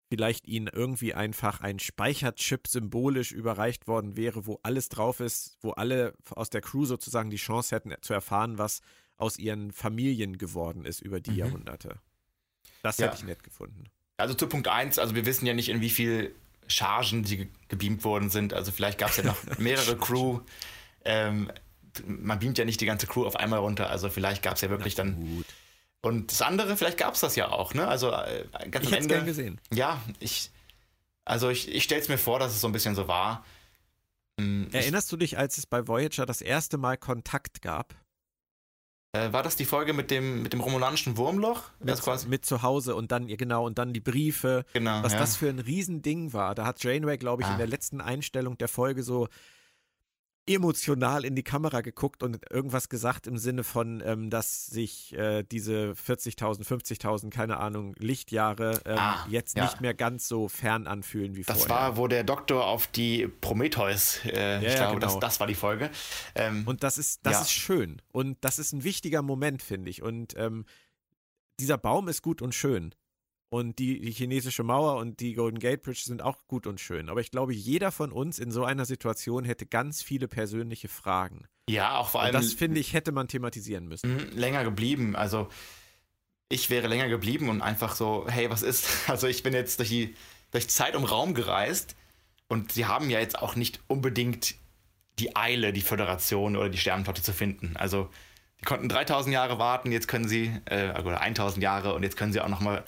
vielleicht ihnen irgendwie einfach ein Speicherchip symbolisch überreicht worden wäre, wo alles drauf ist, wo alle aus der Crew sozusagen die Chance hätten zu erfahren, was aus ihren Familien geworden ist über die mhm. Jahrhunderte. Das ja. hätte ich nett gefunden. Also zu Punkt 1, also wir wissen ja nicht, in wie viel Chargen sie gebeamt worden sind. Also vielleicht gab es ja noch (laughs) mehrere Crew. Ähm, man beamt ja nicht die ganze Crew auf einmal runter. Also vielleicht gab es ja wirklich dann. Gut. Und das andere, vielleicht gab es das ja auch, ne? Also äh, ganz ich am Ende. Gern gesehen. Ja, ich. Also ich, ich stelle es mir vor, dass es so ein bisschen so war. Hm, Erinnerst du dich, als es bei Voyager das erste Mal Kontakt gab? Äh, war das die Folge mit dem, mit dem romulanischen Wurmloch? Mit, mit zu Hause und dann, genau, und dann die Briefe. Genau. Was ja. das für ein Riesending war. Da hat Janeway, glaube ich, ah. in der letzten Einstellung der Folge so emotional in die Kamera geguckt und irgendwas gesagt im Sinne von, ähm, dass sich äh, diese 40.000, 50.000, keine Ahnung, Lichtjahre ähm, ah, jetzt ja. nicht mehr ganz so fern anfühlen wie das vorher. Das war, wo der Doktor auf die Prometheus, äh, ja, ich glaube, genau. das, das war die Folge. Ähm, und das ist, das ja. ist schön und das ist ein wichtiger Moment, finde ich. Und ähm, dieser Baum ist gut und schön. Und die, die, chinesische Mauer und die Golden Gate Bridge sind auch gut und schön. Aber ich glaube, jeder von uns in so einer Situation hätte ganz viele persönliche Fragen. Ja, auch vor allem. Und das finde ich, hätte man thematisieren müssen. Mhm, länger geblieben. Also, ich wäre länger geblieben und einfach so, hey, was ist? (laughs) Also, ich bin jetzt durch die durch Zeit und Raum gereist und sie haben ja jetzt auch nicht unbedingt die Eile, die Föderation oder die Sternenflotte zu finden. Also, die konnten 3000 Jahre warten, jetzt können sie, äh, oder 1000 Jahre und jetzt können sie auch nochmal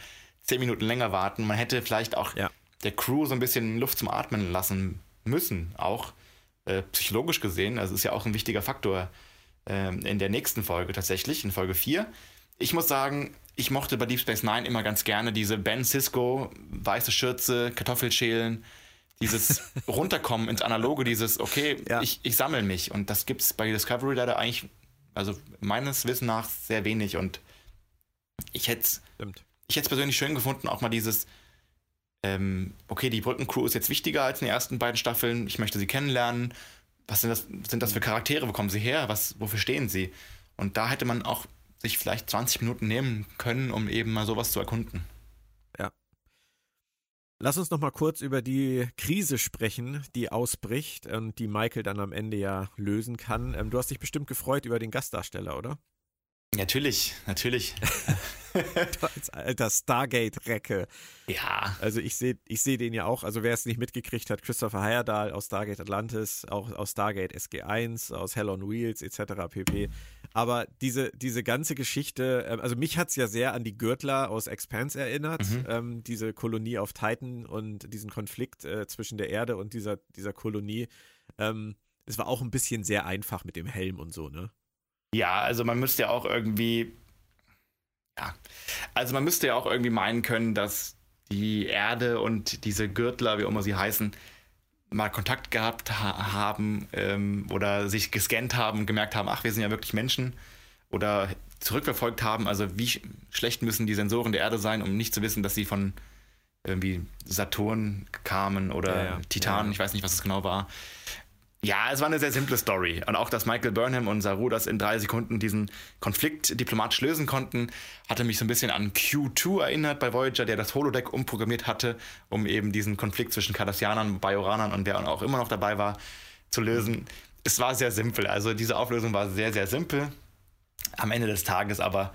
zehn Minuten länger warten. Man hätte vielleicht auch ja. der Crew so ein bisschen Luft zum Atmen lassen müssen, auch. äh, psychologisch gesehen. Also ist ja auch ein wichtiger Faktor äh, in der nächsten Folge tatsächlich, in Folge 4. Ich muss sagen, ich mochte bei Deep Space Nine immer ganz gerne diese Ben Cisco, weiße Schürze, Kartoffelschälen, dieses (laughs) Runterkommen ins Analoge, dieses, okay, ja. ich, ich sammle mich. Und das gibt es bei Discovery leider eigentlich, also meines Wissens nach, sehr wenig. Und ich hätte es ich hätte persönlich schön gefunden, auch mal dieses, ähm, okay, die Brückencrew ist jetzt wichtiger als in den ersten beiden Staffeln, ich möchte sie kennenlernen. Was sind das, sind das für Charaktere? Wo kommen sie her? Was, wofür stehen sie? Und da hätte man auch sich vielleicht 20 Minuten nehmen können, um eben mal sowas zu erkunden. Ja. Lass uns noch mal kurz über die Krise sprechen, die ausbricht und die Michael dann am Ende ja lösen kann. Ähm, du hast dich bestimmt gefreut über den Gastdarsteller, oder? Natürlich, natürlich. (laughs) (laughs) als alter Stargate-Recke. Ja. Also ich sehe ich seh den ja auch, also wer es nicht mitgekriegt hat, Christopher Heyerdahl aus Stargate Atlantis, auch aus Stargate SG1, aus Hell on Wheels etc. pp. Aber diese, diese ganze Geschichte, ähm, also mich hat es ja sehr an die Gürtler aus Expanse erinnert, mhm. ähm, diese Kolonie auf Titan und diesen Konflikt äh, zwischen der Erde und dieser, dieser Kolonie. Ähm, es war auch ein bisschen sehr einfach mit dem Helm und so, ne? Ja, also man müsste ja auch irgendwie ja. Also man müsste ja auch irgendwie meinen können, dass die Erde und diese Gürtler, wie auch immer sie heißen, mal Kontakt gehabt ha haben ähm, oder sich gescannt haben und gemerkt haben, ach, wir sind ja wirklich Menschen oder zurückverfolgt haben. Also wie sch schlecht müssen die Sensoren der Erde sein, um nicht zu wissen, dass sie von irgendwie Saturn kamen oder ja, ja. Titan, ja, ich weiß nicht, was es genau war. Ja, es war eine sehr simple Story. Und auch, dass Michael Burnham und Saru das in drei Sekunden diesen Konflikt diplomatisch lösen konnten, hatte mich so ein bisschen an Q2 erinnert bei Voyager, der das Holodeck umprogrammiert hatte, um eben diesen Konflikt zwischen Cardassianern, Bajoranern und wer auch immer noch dabei war, zu lösen. Es war sehr simpel. Also diese Auflösung war sehr, sehr simpel. Am Ende des Tages aber,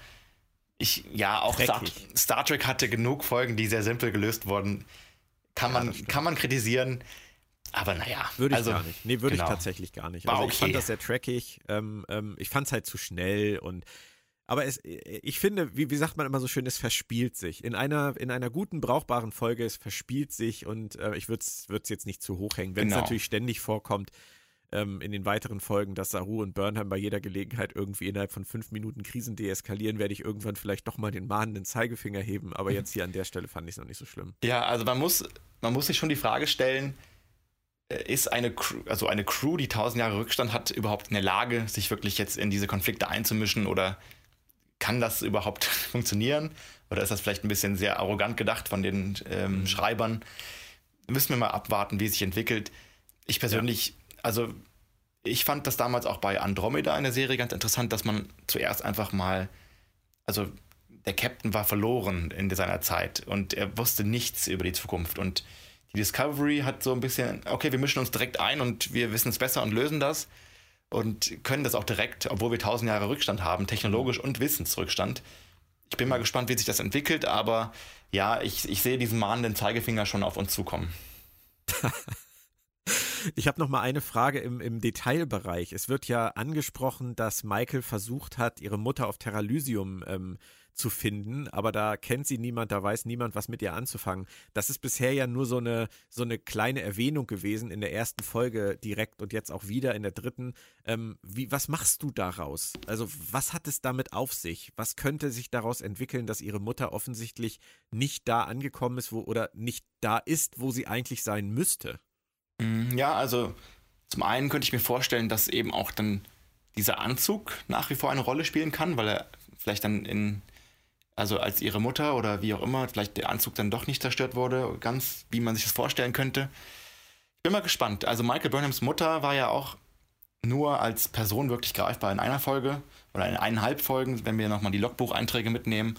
ich, ja, auch Star, Star, Trek hatte genug Folgen, die sehr simpel gelöst wurden. Kann, ja, man, kann man kritisieren aber naja. Würde ich also, gar nicht. Nee, würde genau. ich tatsächlich gar nicht. Also okay. ich fand das sehr trackig. Ähm, ähm, ich fand es halt zu schnell und aber es, ich finde, wie, wie sagt man immer so schön, es verspielt sich. In einer, in einer guten, brauchbaren Folge, es verspielt sich und äh, ich würde es jetzt nicht zu hoch hängen. Wenn es genau. natürlich ständig vorkommt, ähm, in den weiteren Folgen, dass Saru und Burnham bei jeder Gelegenheit irgendwie innerhalb von fünf Minuten Krisen deeskalieren, werde ich irgendwann vielleicht doch mal den mahnenden Zeigefinger heben. Aber (laughs) jetzt hier an der Stelle fand ich es noch nicht so schlimm. Ja, also man muss, man muss sich schon die Frage stellen, ist eine Crew, also eine Crew, die tausend Jahre Rückstand hat, überhaupt in der Lage, sich wirklich jetzt in diese Konflikte einzumischen oder kann das überhaupt (laughs) funktionieren? Oder ist das vielleicht ein bisschen sehr arrogant gedacht von den ähm, mhm. Schreibern? Müssen wir mal abwarten, wie es sich entwickelt. Ich persönlich, ja. also ich fand das damals auch bei Andromeda in der Serie ganz interessant, dass man zuerst einfach mal, also der Captain war verloren in seiner Zeit und er wusste nichts über die Zukunft und die Discovery hat so ein bisschen, okay, wir mischen uns direkt ein und wir wissen es besser und lösen das und können das auch direkt, obwohl wir tausend Jahre Rückstand haben, technologisch und Wissensrückstand. Ich bin mal gespannt, wie sich das entwickelt, aber ja, ich, ich sehe diesen mahnenden Zeigefinger schon auf uns zukommen. (laughs) Ich habe noch mal eine Frage im, im Detailbereich. Es wird ja angesprochen, dass Michael versucht hat, ihre Mutter auf Terralysium ähm, zu finden, aber da kennt sie niemand, da weiß niemand, was mit ihr anzufangen. Das ist bisher ja nur so eine, so eine kleine Erwähnung gewesen in der ersten Folge direkt und jetzt auch wieder in der dritten. Ähm, wie, was machst du daraus? Also, was hat es damit auf sich? Was könnte sich daraus entwickeln, dass ihre Mutter offensichtlich nicht da angekommen ist, wo oder nicht da ist, wo sie eigentlich sein müsste? Mm, ja, also zum einen könnte ich mir vorstellen, dass eben auch dann dieser Anzug nach wie vor eine Rolle spielen kann, weil er vielleicht dann in also als ihre Mutter oder wie auch immer, vielleicht der Anzug dann doch nicht zerstört wurde, ganz wie man sich das vorstellen könnte. Ich bin mal gespannt. Also Michael Burnhams Mutter war ja auch nur als Person wirklich greifbar in einer Folge oder in eineinhalb Folgen, wenn wir nochmal die Logbucheinträge mitnehmen.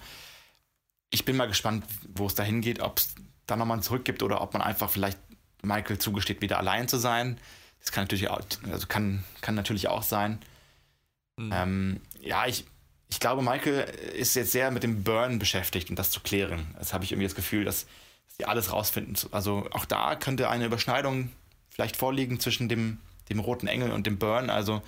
Ich bin mal gespannt, wo es dahin geht, ob es da nochmal zurückgibt oder ob man einfach vielleicht Michael zugesteht, wieder allein zu sein. Das kann natürlich auch, also kann, kann natürlich auch sein. Mhm. Ähm, ja, ich, ich glaube, Michael ist jetzt sehr mit dem Burn beschäftigt und das zu klären. Das habe ich irgendwie das Gefühl, dass, dass die alles rausfinden. Also auch da könnte eine Überschneidung vielleicht vorliegen zwischen dem, dem roten Engel und dem Burn. Also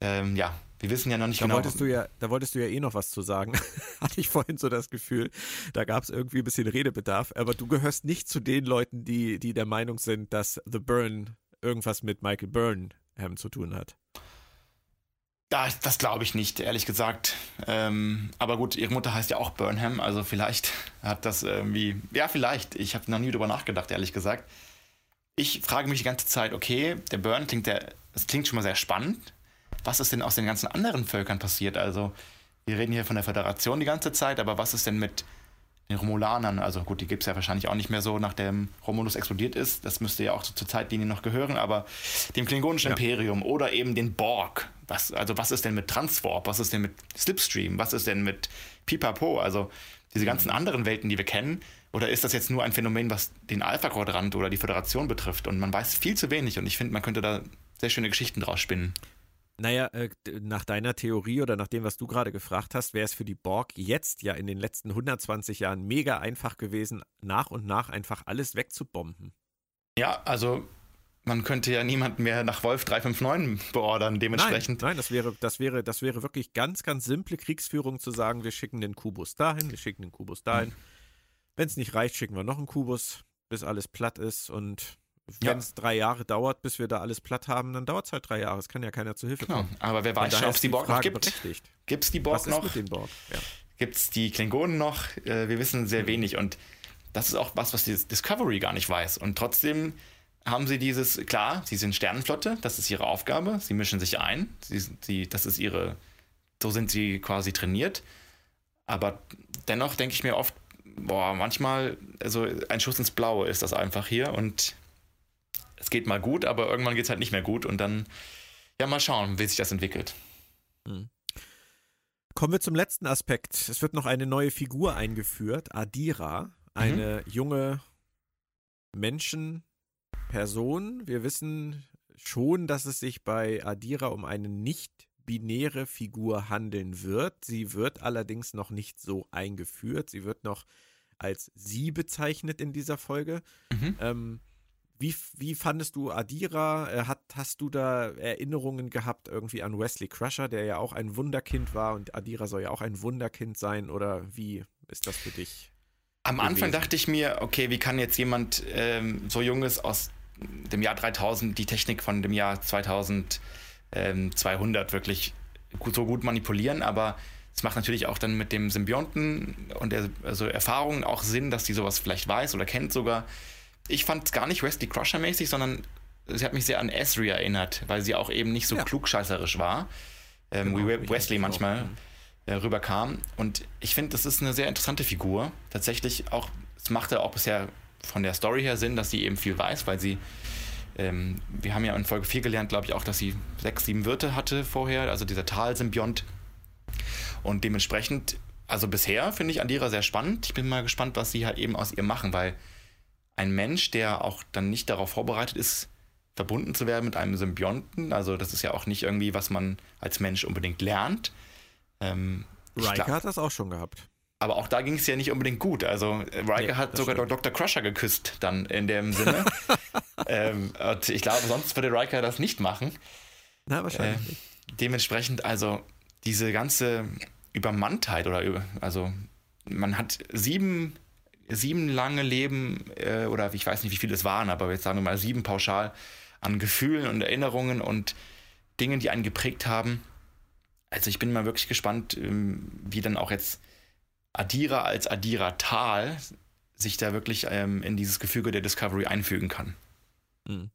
ähm, ja, wir wissen ja noch nicht da genau. Wolltest du ja, da wolltest du ja eh noch was zu sagen. (laughs) Hatte ich vorhin so das Gefühl. Da gab es irgendwie ein bisschen Redebedarf. Aber du gehörst nicht zu den Leuten, die, die der Meinung sind, dass The Burn irgendwas mit Michael Burnham zu tun hat. Das, das glaube ich nicht, ehrlich gesagt. Ähm, aber gut, ihre Mutter heißt ja auch Burnham, also vielleicht hat das irgendwie. Ja, vielleicht. Ich habe noch nie drüber nachgedacht, ehrlich gesagt. Ich frage mich die ganze Zeit, okay, der Burn klingt, der, das klingt schon mal sehr spannend. Was ist denn aus den ganzen anderen Völkern passiert? Also, wir reden hier von der Föderation die ganze Zeit, aber was ist denn mit den Romulanern? Also gut, die gibt es ja wahrscheinlich auch nicht mehr so, nachdem Romulus explodiert ist. Das müsste ja auch zur Zeitlinie noch gehören, aber dem Klingonischen ja. Imperium oder eben den Borg. Was, also was ist denn mit Transwarp? Was ist denn mit Slipstream? Was ist denn mit Pipapo? Also diese ganzen mhm. anderen Welten, die wir kennen. Oder ist das jetzt nur ein Phänomen, was den Alpha-Quadrant oder die Föderation betrifft? Und man weiß viel zu wenig und ich finde, man könnte da sehr schöne Geschichten draus spinnen. Naja, äh, nach deiner Theorie oder nach dem, was du gerade gefragt hast, wäre es für die Borg jetzt ja in den letzten 120 Jahren mega einfach gewesen, nach und nach einfach alles wegzubomben. Ja, also man könnte ja niemanden mehr nach Wolf 359 beordern, dementsprechend. Nein, nein, das wäre, das wäre, das wäre wirklich ganz, ganz simple Kriegsführung zu sagen, wir schicken den Kubus dahin, wir schicken den Kubus dahin. Mhm. Wenn es nicht reicht, schicken wir noch einen Kubus, bis alles platt ist und wenn es ja. drei Jahre dauert, bis wir da alles platt haben, dann dauert es halt drei Jahre. Es kann ja keiner zu Hilfe genau. kommen. Aber wer weiß ob es die Borg noch gibt. Gibt es die Borg Was noch? Ist mit den Borg? Ja. Gibt es die Klingonen noch? Äh, wir wissen sehr wenig. Und das ist auch was, was die Discovery gar nicht weiß. Und trotzdem haben sie dieses, klar, sie sind Sternenflotte, das ist ihre Aufgabe, sie mischen sich ein, sie, sie, das ist ihre, so sind sie quasi trainiert. Aber dennoch denke ich mir oft, boah, manchmal, also ein Schuss ins Blaue ist das einfach hier und es geht mal gut, aber irgendwann geht es halt nicht mehr gut und dann, ja, mal schauen, wie sich das entwickelt. Hm. Kommen wir zum letzten Aspekt. Es wird noch eine neue Figur eingeführt, Adira, eine mhm. junge Menschenperson. Wir wissen schon, dass es sich bei Adira um eine nicht binäre Figur handeln wird. Sie wird allerdings noch nicht so eingeführt. Sie wird noch als sie bezeichnet in dieser Folge. Mhm. Ähm, wie, wie fandest du Adira? Äh, hat, hast du da Erinnerungen gehabt irgendwie an Wesley Crusher, der ja auch ein Wunderkind war und Adira soll ja auch ein Wunderkind sein? Oder wie ist das für dich? Am gewesen? Anfang dachte ich mir, okay, wie kann jetzt jemand ähm, so junges aus dem Jahr 3000 die Technik von dem Jahr 2200 ähm, wirklich gut, so gut manipulieren, aber es macht natürlich auch dann mit dem Symbionten und der also Erfahrungen auch Sinn, dass die sowas vielleicht weiß oder kennt sogar ich fand es gar nicht Wesley Crusher-mäßig, sondern sie hat mich sehr an Esri erinnert, weil sie auch eben nicht so ja. klugscheißerisch war, ähm, genau, wie Wesley manchmal äh, rüberkam. Und ich finde, das ist eine sehr interessante Figur. Tatsächlich auch, es machte auch bisher von der Story her Sinn, dass sie eben viel weiß, weil sie, ähm, wir haben ja in Folge 4 gelernt, glaube ich, auch, dass sie sechs, sieben Wirte hatte vorher, also dieser Talsymbiont. Und dementsprechend, also bisher finde ich Andira sehr spannend. Ich bin mal gespannt, was sie halt eben aus ihr machen, weil ein Mensch, der auch dann nicht darauf vorbereitet ist, verbunden zu werden mit einem Symbionten. Also das ist ja auch nicht irgendwie, was man als Mensch unbedingt lernt. Ähm, Riker hat das auch schon gehabt. Aber auch da ging es ja nicht unbedingt gut. Also Riker nee, hat sogar stimmt. Dr. Crusher geküsst dann in dem Sinne. (laughs) ähm, ich glaube, sonst würde Riker das nicht machen. Na, wahrscheinlich äh, Dementsprechend, also diese ganze Übermanntheit oder also man hat sieben sieben lange Leben, äh, oder ich weiß nicht, wie viele es waren, aber jetzt sagen wir mal sieben pauschal an Gefühlen und Erinnerungen und Dingen, die einen geprägt haben. Also ich bin mal wirklich gespannt, ähm, wie dann auch jetzt Adira als Adira Tal sich da wirklich ähm, in dieses Gefüge der Discovery einfügen kann. Mhm.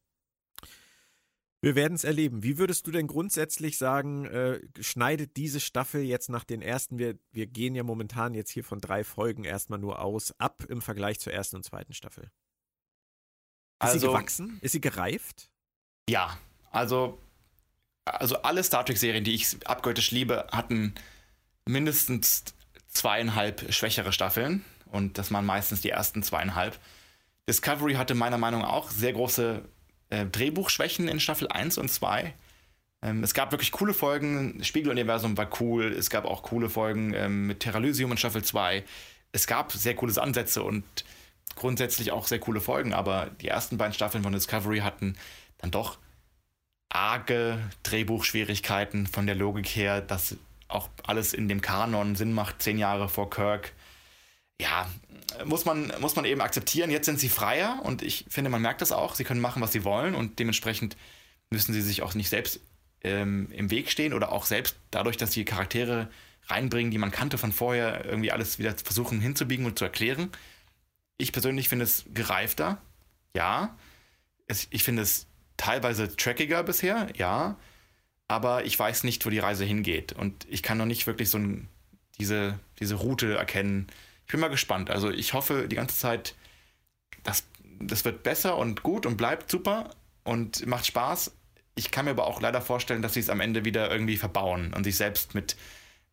Wir werden es erleben. Wie würdest du denn grundsätzlich sagen, äh, schneidet diese Staffel jetzt nach den ersten, wir, wir gehen ja momentan jetzt hier von drei Folgen erstmal nur aus, ab im Vergleich zur ersten und zweiten Staffel? Ist also, sie gewachsen? Ist sie gereift? Ja, also, also alle Star Trek-Serien, die ich abgöttisch liebe, hatten mindestens zweieinhalb schwächere Staffeln und das waren meistens die ersten zweieinhalb. Discovery hatte meiner Meinung nach auch sehr große äh, Drehbuchschwächen in Staffel 1 und 2. Ähm, es gab wirklich coole Folgen. Spiegeluniversum war cool. Es gab auch coole Folgen ähm, mit Terralysium in Staffel 2. Es gab sehr coole Ansätze und grundsätzlich auch sehr coole Folgen, aber die ersten beiden Staffeln von Discovery hatten dann doch arge Drehbuchschwierigkeiten von der Logik her, dass auch alles in dem Kanon Sinn macht, zehn Jahre vor Kirk. Ja, muss man, muss man eben akzeptieren. Jetzt sind sie freier und ich finde, man merkt das auch. Sie können machen, was sie wollen und dementsprechend müssen sie sich auch nicht selbst ähm, im Weg stehen oder auch selbst dadurch, dass sie Charaktere reinbringen, die man kannte von vorher, irgendwie alles wieder versuchen hinzubiegen und zu erklären. Ich persönlich finde es gereifter, ja. Es, ich finde es teilweise trackiger bisher, ja. Aber ich weiß nicht, wo die Reise hingeht. Und ich kann noch nicht wirklich so ein, diese, diese Route erkennen. Ich bin mal gespannt. Also ich hoffe die ganze Zeit, dass das wird besser und gut und bleibt super und macht Spaß. Ich kann mir aber auch leider vorstellen, dass sie es am Ende wieder irgendwie verbauen und sich selbst mit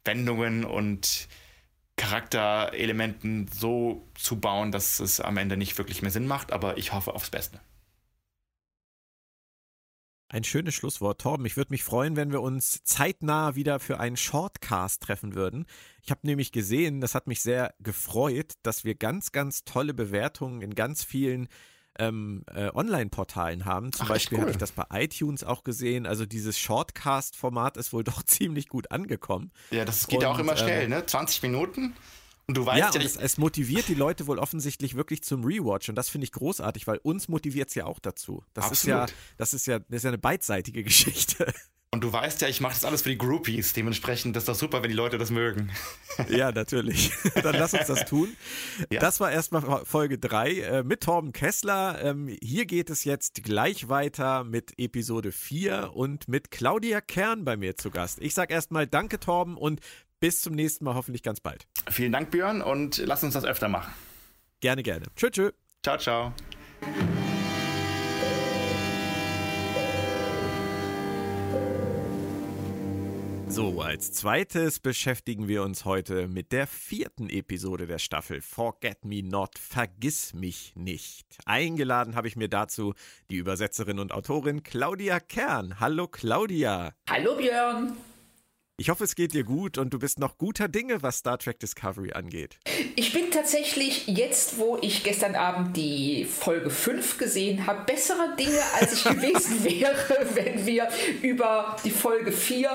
Wendungen und Charakterelementen so zu bauen, dass es am Ende nicht wirklich mehr Sinn macht, aber ich hoffe aufs Beste. Ein schönes Schlusswort, Torben. Ich würde mich freuen, wenn wir uns zeitnah wieder für einen Shortcast treffen würden. Ich habe nämlich gesehen, das hat mich sehr gefreut, dass wir ganz, ganz tolle Bewertungen in ganz vielen ähm, äh, Online-Portalen haben. Zum Ach, Beispiel cool. habe ich das bei iTunes auch gesehen. Also dieses Shortcast-Format ist wohl (laughs) doch ziemlich gut angekommen. Ja, das geht ja auch immer schnell, ähm, ne? 20 Minuten. Und du weißt ja, ja es, es, motiviert die Leute wohl offensichtlich wirklich zum Rewatch und das finde ich großartig, weil uns motiviert es ja auch dazu. Das Absolut. ist ja, das ist ja, das ist ja eine beidseitige (laughs) Geschichte. Und du weißt ja, ich mache das alles für die Groupies. Dementsprechend ist das super, wenn die Leute das mögen. (laughs) Ja, natürlich. (laughs) Dann lass uns das tun. Ja. Das war erstmal Folge 3 äh, mit Torben Kessler. Ähm, hier geht es jetzt gleich weiter mit Episode 4 und mit Claudia Kern bei mir zu Gast. Ich sage erstmal Danke, Torben, und bis zum nächsten Mal, hoffentlich ganz bald. Vielen Dank, Björn, und lass uns das öfter machen. Gerne, gerne. Tschö, tschö. Ciao, ciao. So, als zweites beschäftigen wir uns heute mit der vierten Episode der Staffel Forget Me Not, Vergiss mich nicht. Eingeladen habe ich mir dazu die Übersetzerin und Autorin Claudia Kern. Hallo Claudia. Hallo Björn. Ich hoffe, es geht dir gut und du bist noch guter Dinge, was Star Trek Discovery angeht. Ich bin tatsächlich jetzt, wo ich gestern Abend die Folge 5 gesehen habe, besserer Dinge, als ich (laughs) gewesen wäre, wenn wir über die Folge 4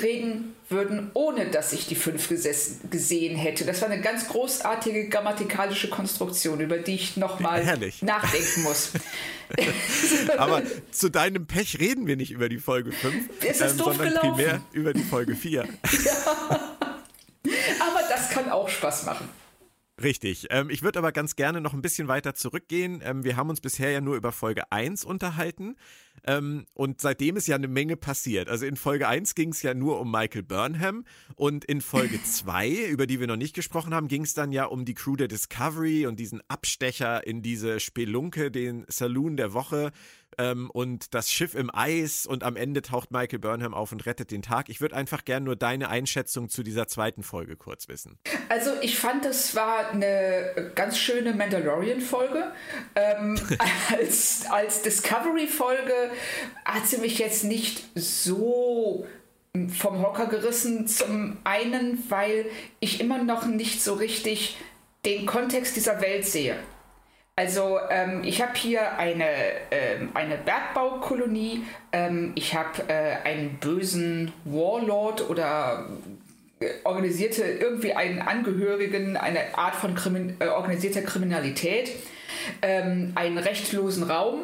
reden würden, ohne dass ich die fünf gesessen, gesehen hätte. Das war eine ganz großartige grammatikalische Konstruktion, über die ich nochmal nachdenken muss. (laughs) Aber zu deinem Pech reden wir nicht über die Folge 5, es ist ähm, doof sondern gelaufen. primär über die Folge 4. (laughs) ja. Aber das kann auch Spaß machen. Richtig. Ähm, ich würde aber ganz gerne noch ein bisschen weiter zurückgehen. Ähm, wir haben uns bisher ja nur über Folge 1 unterhalten. Ähm, und seitdem ist ja eine Menge passiert. Also in Folge 1 ging es ja nur um Michael Burnham und in Folge (laughs) 2, über die wir noch nicht gesprochen haben, ging es dann ja um die Crew der Discovery und diesen Abstecher in diese Spelunke, den Saloon der Woche ähm, und das Schiff im Eis und am Ende taucht Michael Burnham auf und rettet den Tag. Ich würde einfach gerne nur deine Einschätzung zu dieser zweiten Folge kurz wissen. Also ich fand, es war eine ganz schöne Mandalorian-Folge. Ähm, (laughs) als als Discovery-Folge hat sie mich jetzt nicht so vom Hocker gerissen. Zum einen, weil ich immer noch nicht so richtig den Kontext dieser Welt sehe. Also ähm, ich habe hier eine, ähm, eine Bergbaukolonie, ähm, ich habe äh, einen bösen Warlord oder äh, organisierte irgendwie einen Angehörigen eine Art von Krimin äh, organisierter Kriminalität, ähm, einen rechtlosen Raum,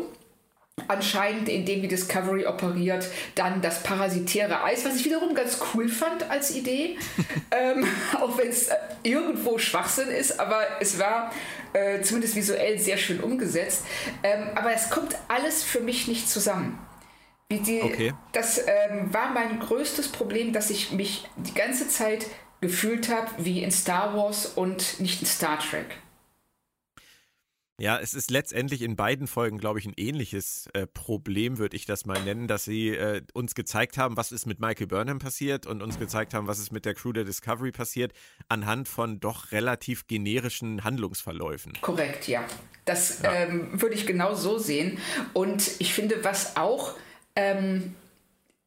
anscheinend, in dem die Discovery operiert, dann das parasitäre Eis, was ich wiederum ganz cool fand als Idee, (laughs) ähm, auch wenn es äh, irgendwo Schwachsinn ist, aber es war äh, zumindest visuell sehr schön umgesetzt. Ähm, aber es kommt alles für mich nicht zusammen. Die, okay. Das ähm, war mein größtes Problem, dass ich mich die ganze Zeit gefühlt habe wie in Star Wars und nicht in Star Trek. Ja, es ist letztendlich in beiden Folgen, glaube ich, ein ähnliches äh, Problem, würde ich das mal nennen, dass sie äh, uns gezeigt haben, was ist mit Michael Burnham passiert und uns gezeigt haben, was ist mit der Crew der Discovery passiert, anhand von doch relativ generischen Handlungsverläufen. Korrekt, ja. Das ja. ähm, würde ich genau so sehen. Und ich finde, was auch ähm,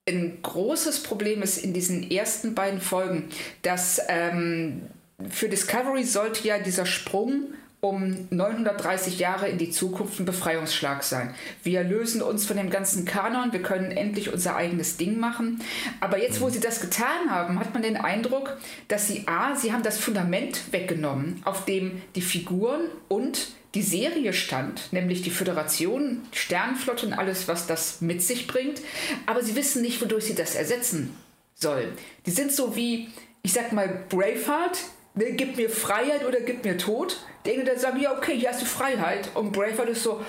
ein großes Problem ist in diesen ersten beiden Folgen, dass ähm, für Discovery sollte ja dieser Sprung um 930 Jahre in die Zukunft ein Befreiungsschlag sein. Wir lösen uns von dem ganzen Kanon, wir können endlich unser eigenes Ding machen. Aber jetzt, wo sie das getan haben, hat man den Eindruck, dass sie A, sie haben das Fundament weggenommen, auf dem die Figuren und die Serie stand, nämlich die Föderation, Sternflotte und alles, was das mit sich bringt. Aber sie wissen nicht, wodurch sie das ersetzen sollen. Die sind so wie, ich sag mal, Braveheart, ne, gib mir Freiheit oder gib mir Tod. Der der sagt, ja, okay, hier hast du Freiheit. Und Braveheart ist so,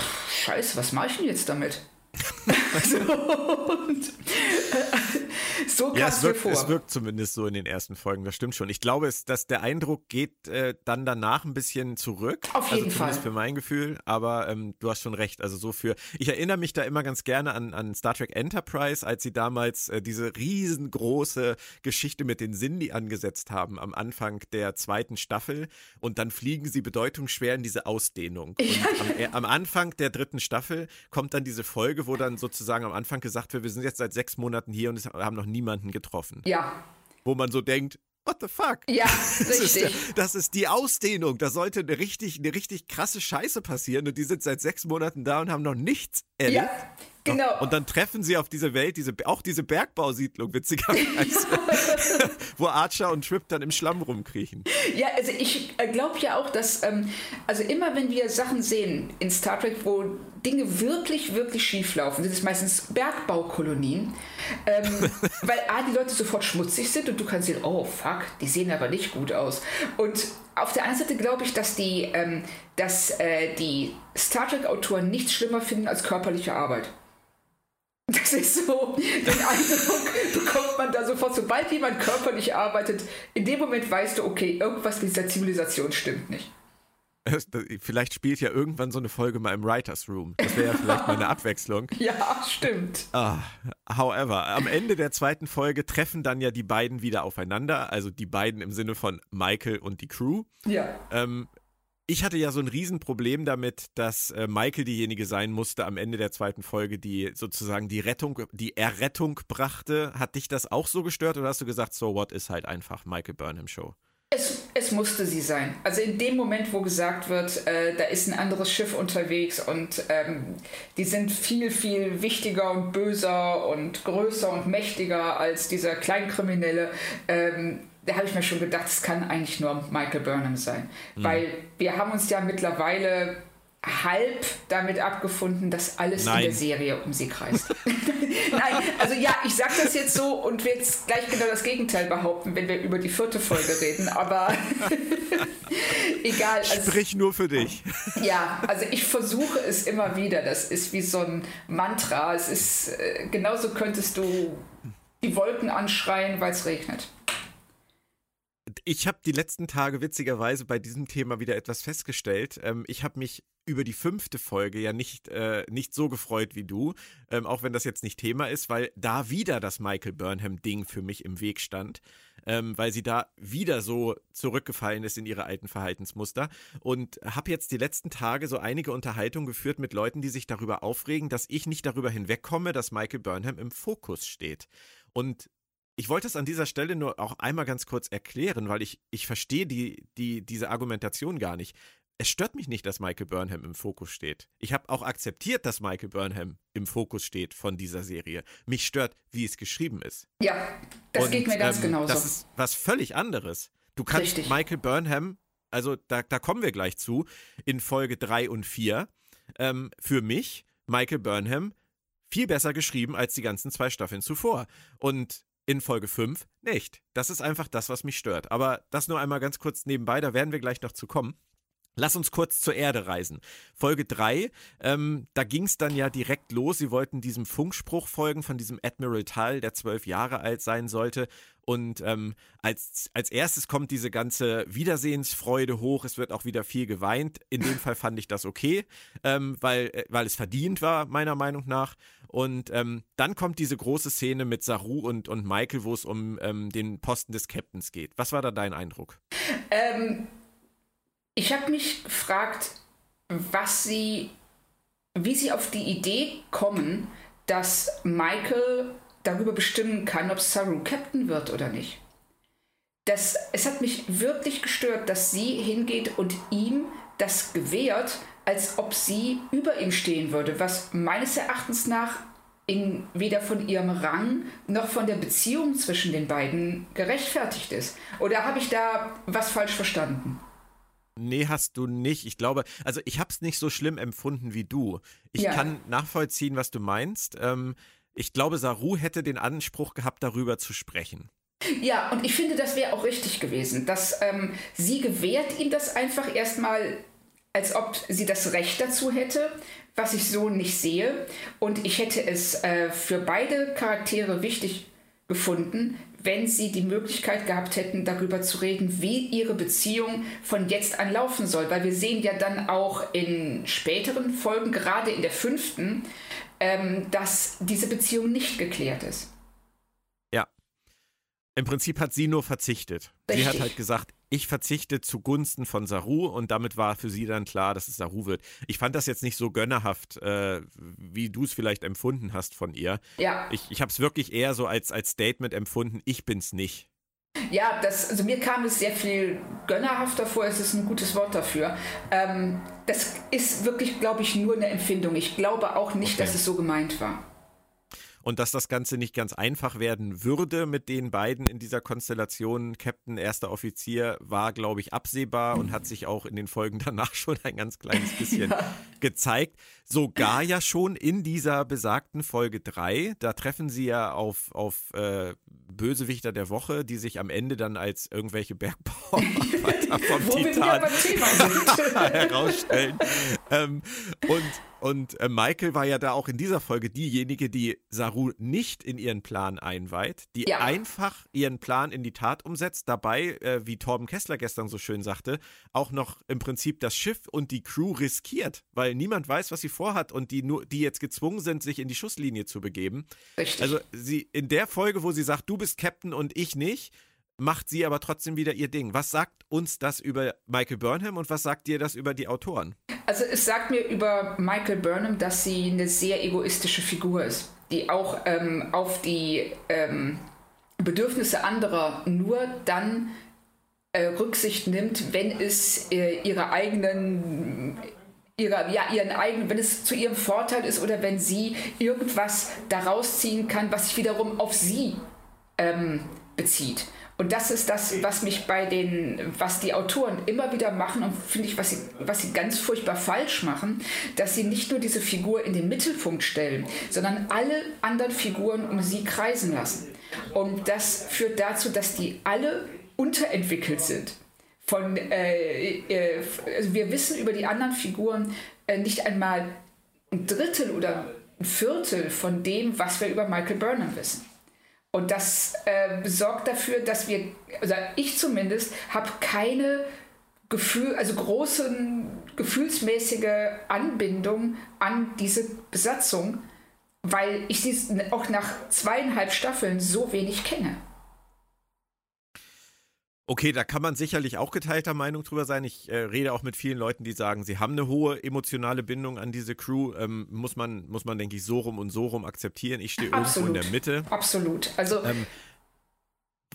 pff, scheiße, was mache ich denn jetzt damit? (laughs) (laughs) so, und, äh, (laughs) so kam ja, es wirkt, vor. Es wirkt zumindest so in den ersten Folgen, das stimmt schon. Ich glaube, es, dass der Eindruck geht äh, dann danach ein bisschen zurück. Auf jeden also Fall. für mein Gefühl, aber ähm, du hast schon recht. Also so für, ich erinnere mich da immer ganz gerne an, an Star Trek Enterprise, als sie damals äh, diese riesengroße Geschichte mit den Sindhi angesetzt haben am Anfang der zweiten Staffel und dann fliegen sie bedeutungsschwer in diese Ausdehnung. (laughs) Und ja, ja. Am, am Anfang der dritten Staffel kommt dann diese Folge, wo dann sozusagen am Anfang gesagt wird, wir sind jetzt seit sechs Monaten hier und haben noch niemanden getroffen. Ja. Wo man so denkt, what the fuck? Ja, das richtig. Ist, das ist die Ausdehnung. Da sollte eine richtig, eine richtig krasse Scheiße passieren und die sind seit sechs Monaten da und haben noch nichts erlebt. Ja, Genau. Und dann treffen sie auf diese Welt, diese, auch diese Bergbausiedlung, witzigerweise, (laughs) (laughs) wo Archer und Trip dann im Schlamm rumkriechen. Ja, also ich äh, glaube ja auch, dass, ähm, also immer wenn wir Sachen sehen in Star Trek, wo Dinge wirklich, wirklich schief laufen, sind es meistens Bergbaukolonien, ähm, (laughs) weil A, die Leute sofort schmutzig sind und du kannst sehen, oh fuck, die sehen aber nicht gut aus. Und auf der einen Seite glaube ich, dass die, ähm, dass, äh, die Star Trek-Autoren nichts schlimmer finden als körperliche Arbeit. Das ist so, den Eindruck (laughs) bekommt man da sofort, sobald jemand körperlich arbeitet, in dem Moment weißt du, okay, irgendwas mit dieser Zivilisation stimmt nicht. Vielleicht spielt ja irgendwann so eine Folge mal im Writers Room. Das wäre ja vielleicht mal eine (laughs) Abwechslung. Ja, stimmt. Ah, however, am Ende der zweiten Folge treffen dann ja die beiden wieder aufeinander. Also die beiden im Sinne von Michael und die Crew. Ja. Ähm, ich hatte ja so ein Riesenproblem damit, dass äh, Michael diejenige sein musste am Ende der zweiten Folge, die sozusagen die Rettung, die Errettung brachte. Hat dich das auch so gestört oder hast du gesagt, so what ist halt einfach Michael Burnham Show? Es, es musste sie sein. Also in dem Moment, wo gesagt wird, äh, da ist ein anderes Schiff unterwegs und ähm, die sind viel, viel wichtiger und böser und größer und mächtiger als dieser Kleinkriminelle. Ähm, da habe ich mir schon gedacht, es kann eigentlich nur Michael Burnham sein. Mhm. Weil wir haben uns ja mittlerweile halb damit abgefunden, dass alles Nein. in der Serie um sie kreist. (laughs) (laughs) Nein, also ja, ich sage das jetzt so und will jetzt gleich genau das Gegenteil behaupten, wenn wir über die vierte Folge reden, aber (laughs) egal. Also, Sprich nur für dich. ja, also ich versuche es immer wieder. Das ist wie so ein Mantra. Es ist, äh, genauso könntest du die Wolken anschreien, weil es regnet ich habe die letzten Tage witzigerweise bei diesem Thema wieder etwas festgestellt. Ähm, ich habe mich über die fünfte Folge ja nicht, äh, nicht so gefreut wie du, ähm, auch wenn das jetzt nicht Thema ist, weil da wieder das Michael Burnham-Ding für mich im Weg stand, ähm, weil sie da wieder so zurückgefallen ist in ihre alten Verhaltensmuster und habe jetzt die letzten Tage so einige Unterhaltungen geführt mit Leuten, die sich darüber aufregen, dass ich nicht darüber hinwegkomme, dass Michael Burnham im Fokus steht. Und ich wollte es an dieser Stelle nur auch einmal ganz kurz erklären, weil ich, ich verstehe die, die, diese Argumentation gar nicht. Es stört mich nicht, dass Michael Burnham im Fokus steht. Ich habe auch akzeptiert, dass Michael Burnham im Fokus steht von dieser Serie. Mich stört, wie es geschrieben ist. Ja, das Und, geht mir ganz ähm, genauso. Das ist was völlig anderes. Du kannst Richtig. Michael Burnham, also da, da kommen wir gleich zu, in Folge 3 und 4, ähm, für mich Michael Burnham viel besser geschrieben als die ganzen zwei Staffeln zuvor. Und in Folge 5 nicht. Das ist einfach das, was mich stört. Aber das nur einmal ganz kurz nebenbei, da werden wir gleich noch zu kommen. Lass uns kurz zur Erde reisen. Folge 3, ähm, da ging es dann ja direkt los. Sie wollten diesem Funkspruch folgen von diesem Admiral Tull, der zwölf Jahre alt sein sollte. Und ähm, als, als erstes kommt diese ganze Wiedersehensfreude hoch. Es wird auch wieder viel geweint. In dem Fall fand ich das okay, ähm, weil, äh, weil es verdient war, meiner Meinung nach. Und ähm, dann kommt diese große Szene mit Saru und, und Michael, wo es um ähm, den Posten des Captains geht. Was war da dein Eindruck? Ähm, ich habe mich gefragt, was sie, wie sie auf die Idee kommen, dass Michael darüber bestimmen kann, ob Saru Captain wird oder nicht. das, es hat mich wirklich gestört, dass sie hingeht und ihm das gewährt, als ob sie über ihm stehen würde, was meines Erachtens nach in, weder von ihrem Rang noch von der Beziehung zwischen den beiden gerechtfertigt ist. Oder habe ich da was falsch verstanden? Nee, hast du nicht. Ich glaube, also ich habe es nicht so schlimm empfunden wie du. Ich ja. kann nachvollziehen, was du meinst. Ähm, ich glaube, Saru hätte den Anspruch gehabt, darüber zu sprechen. Ja, und ich finde, das wäre auch richtig gewesen, dass ähm, sie gewährt ihm das einfach erstmal, als ob sie das Recht dazu hätte, was ich so nicht sehe. Und ich hätte es äh, für beide Charaktere wichtig gefunden, wenn sie die Möglichkeit gehabt hätten, darüber zu reden, wie ihre Beziehung von jetzt an laufen soll. Weil wir sehen ja dann auch in späteren Folgen, gerade in der fünften, ähm, dass diese Beziehung nicht geklärt ist. Ja. Im Prinzip hat sie nur verzichtet. Richtig. Sie hat halt gesagt, ich verzichte zugunsten von Saru und damit war für sie dann klar, dass es Saru wird. Ich fand das jetzt nicht so gönnerhaft, äh, wie du es vielleicht empfunden hast von ihr. Ja. Ich, ich habe es wirklich eher so als, als Statement empfunden, ich bin's nicht. Ja, das, also mir kam es sehr viel gönnerhafter vor, es ist ein gutes Wort dafür. Ähm, das ist wirklich, glaube ich, nur eine Empfindung. Ich glaube auch nicht, okay. dass es so gemeint war und dass das Ganze nicht ganz einfach werden würde mit den beiden in dieser Konstellation. Captain, erster Offizier war, glaube ich, absehbar und hat sich auch in den Folgen danach (laughs) schon ein ganz kleines bisschen ja. gezeigt. Sogar ja schon in dieser besagten Folge 3, da treffen sie ja auf, auf äh, Bösewichter der Woche, die sich am Ende dann als irgendwelche Bergbauarbeiter (laughs) vom Titan (laughs) herausstellen. ähm, und und äh, Michael war ja da auch in dieser Folge diejenige, die Saru nicht in ihren Plan einweiht, die ja. einfach ihren Plan in die Tat umsetzt, dabei, äh, wie Torben Kessler gestern so schön sagte, auch noch im Prinzip das Schiff und die Crew riskiert, weil niemand weiß, was sie vorhat und die nur, die jetzt gezwungen sind, sich in die Schusslinie zu begeben. Richtig. Also sie in der Folge, wo sie sagt, du bist Captain und ich nicht, macht sie aber trotzdem wieder ihr Ding. Was sagt uns das über Michael Burnham und was sagt dir das über die Autoren? Also es sagt mir über Michael Burnham, dass sie eine sehr egoistische Figur ist, die auch ähm, auf die ähm, Bedürfnisse anderer nur dann äh, Rücksicht nimmt, wenn es äh, ihre eigenen ihrer, ja, ihren eigenen, wenn es zu ihrem Vorteil ist oder wenn sie irgendwas daraus ziehen kann, was sich wiederum auf sie ähm, bezieht. Und das ist das, was mich bei den, was die Autoren immer wieder machen und finde ich, was sie, was sie ganz furchtbar falsch machen, dass sie nicht nur diese Figur in den Mittelpunkt stellen, sondern alle anderen Figuren um sie kreisen lassen. Und das führt dazu, dass die alle unterentwickelt sind. Von, äh, äh, also wir wissen über die anderen Figuren äh, nicht einmal ein Drittel oder ein Viertel von dem, was wir über Michael Burnham wissen. Und das äh, sorgt dafür, dass wir, also ich zumindest, habe keine Gefühl, also große gefühlsmäßige Anbindung an diese Besatzung, weil ich sie auch nach zweieinhalb Staffeln so wenig kenne. Okay, da kann man sicherlich auch geteilter Meinung drüber sein. Ich äh, rede auch mit vielen Leuten, die sagen, sie haben eine hohe emotionale Bindung an diese Crew. Ähm, muss man, muss man, denke ich, so rum und so rum akzeptieren. Ich stehe irgendwo in der Mitte. Absolut. Also. Ähm,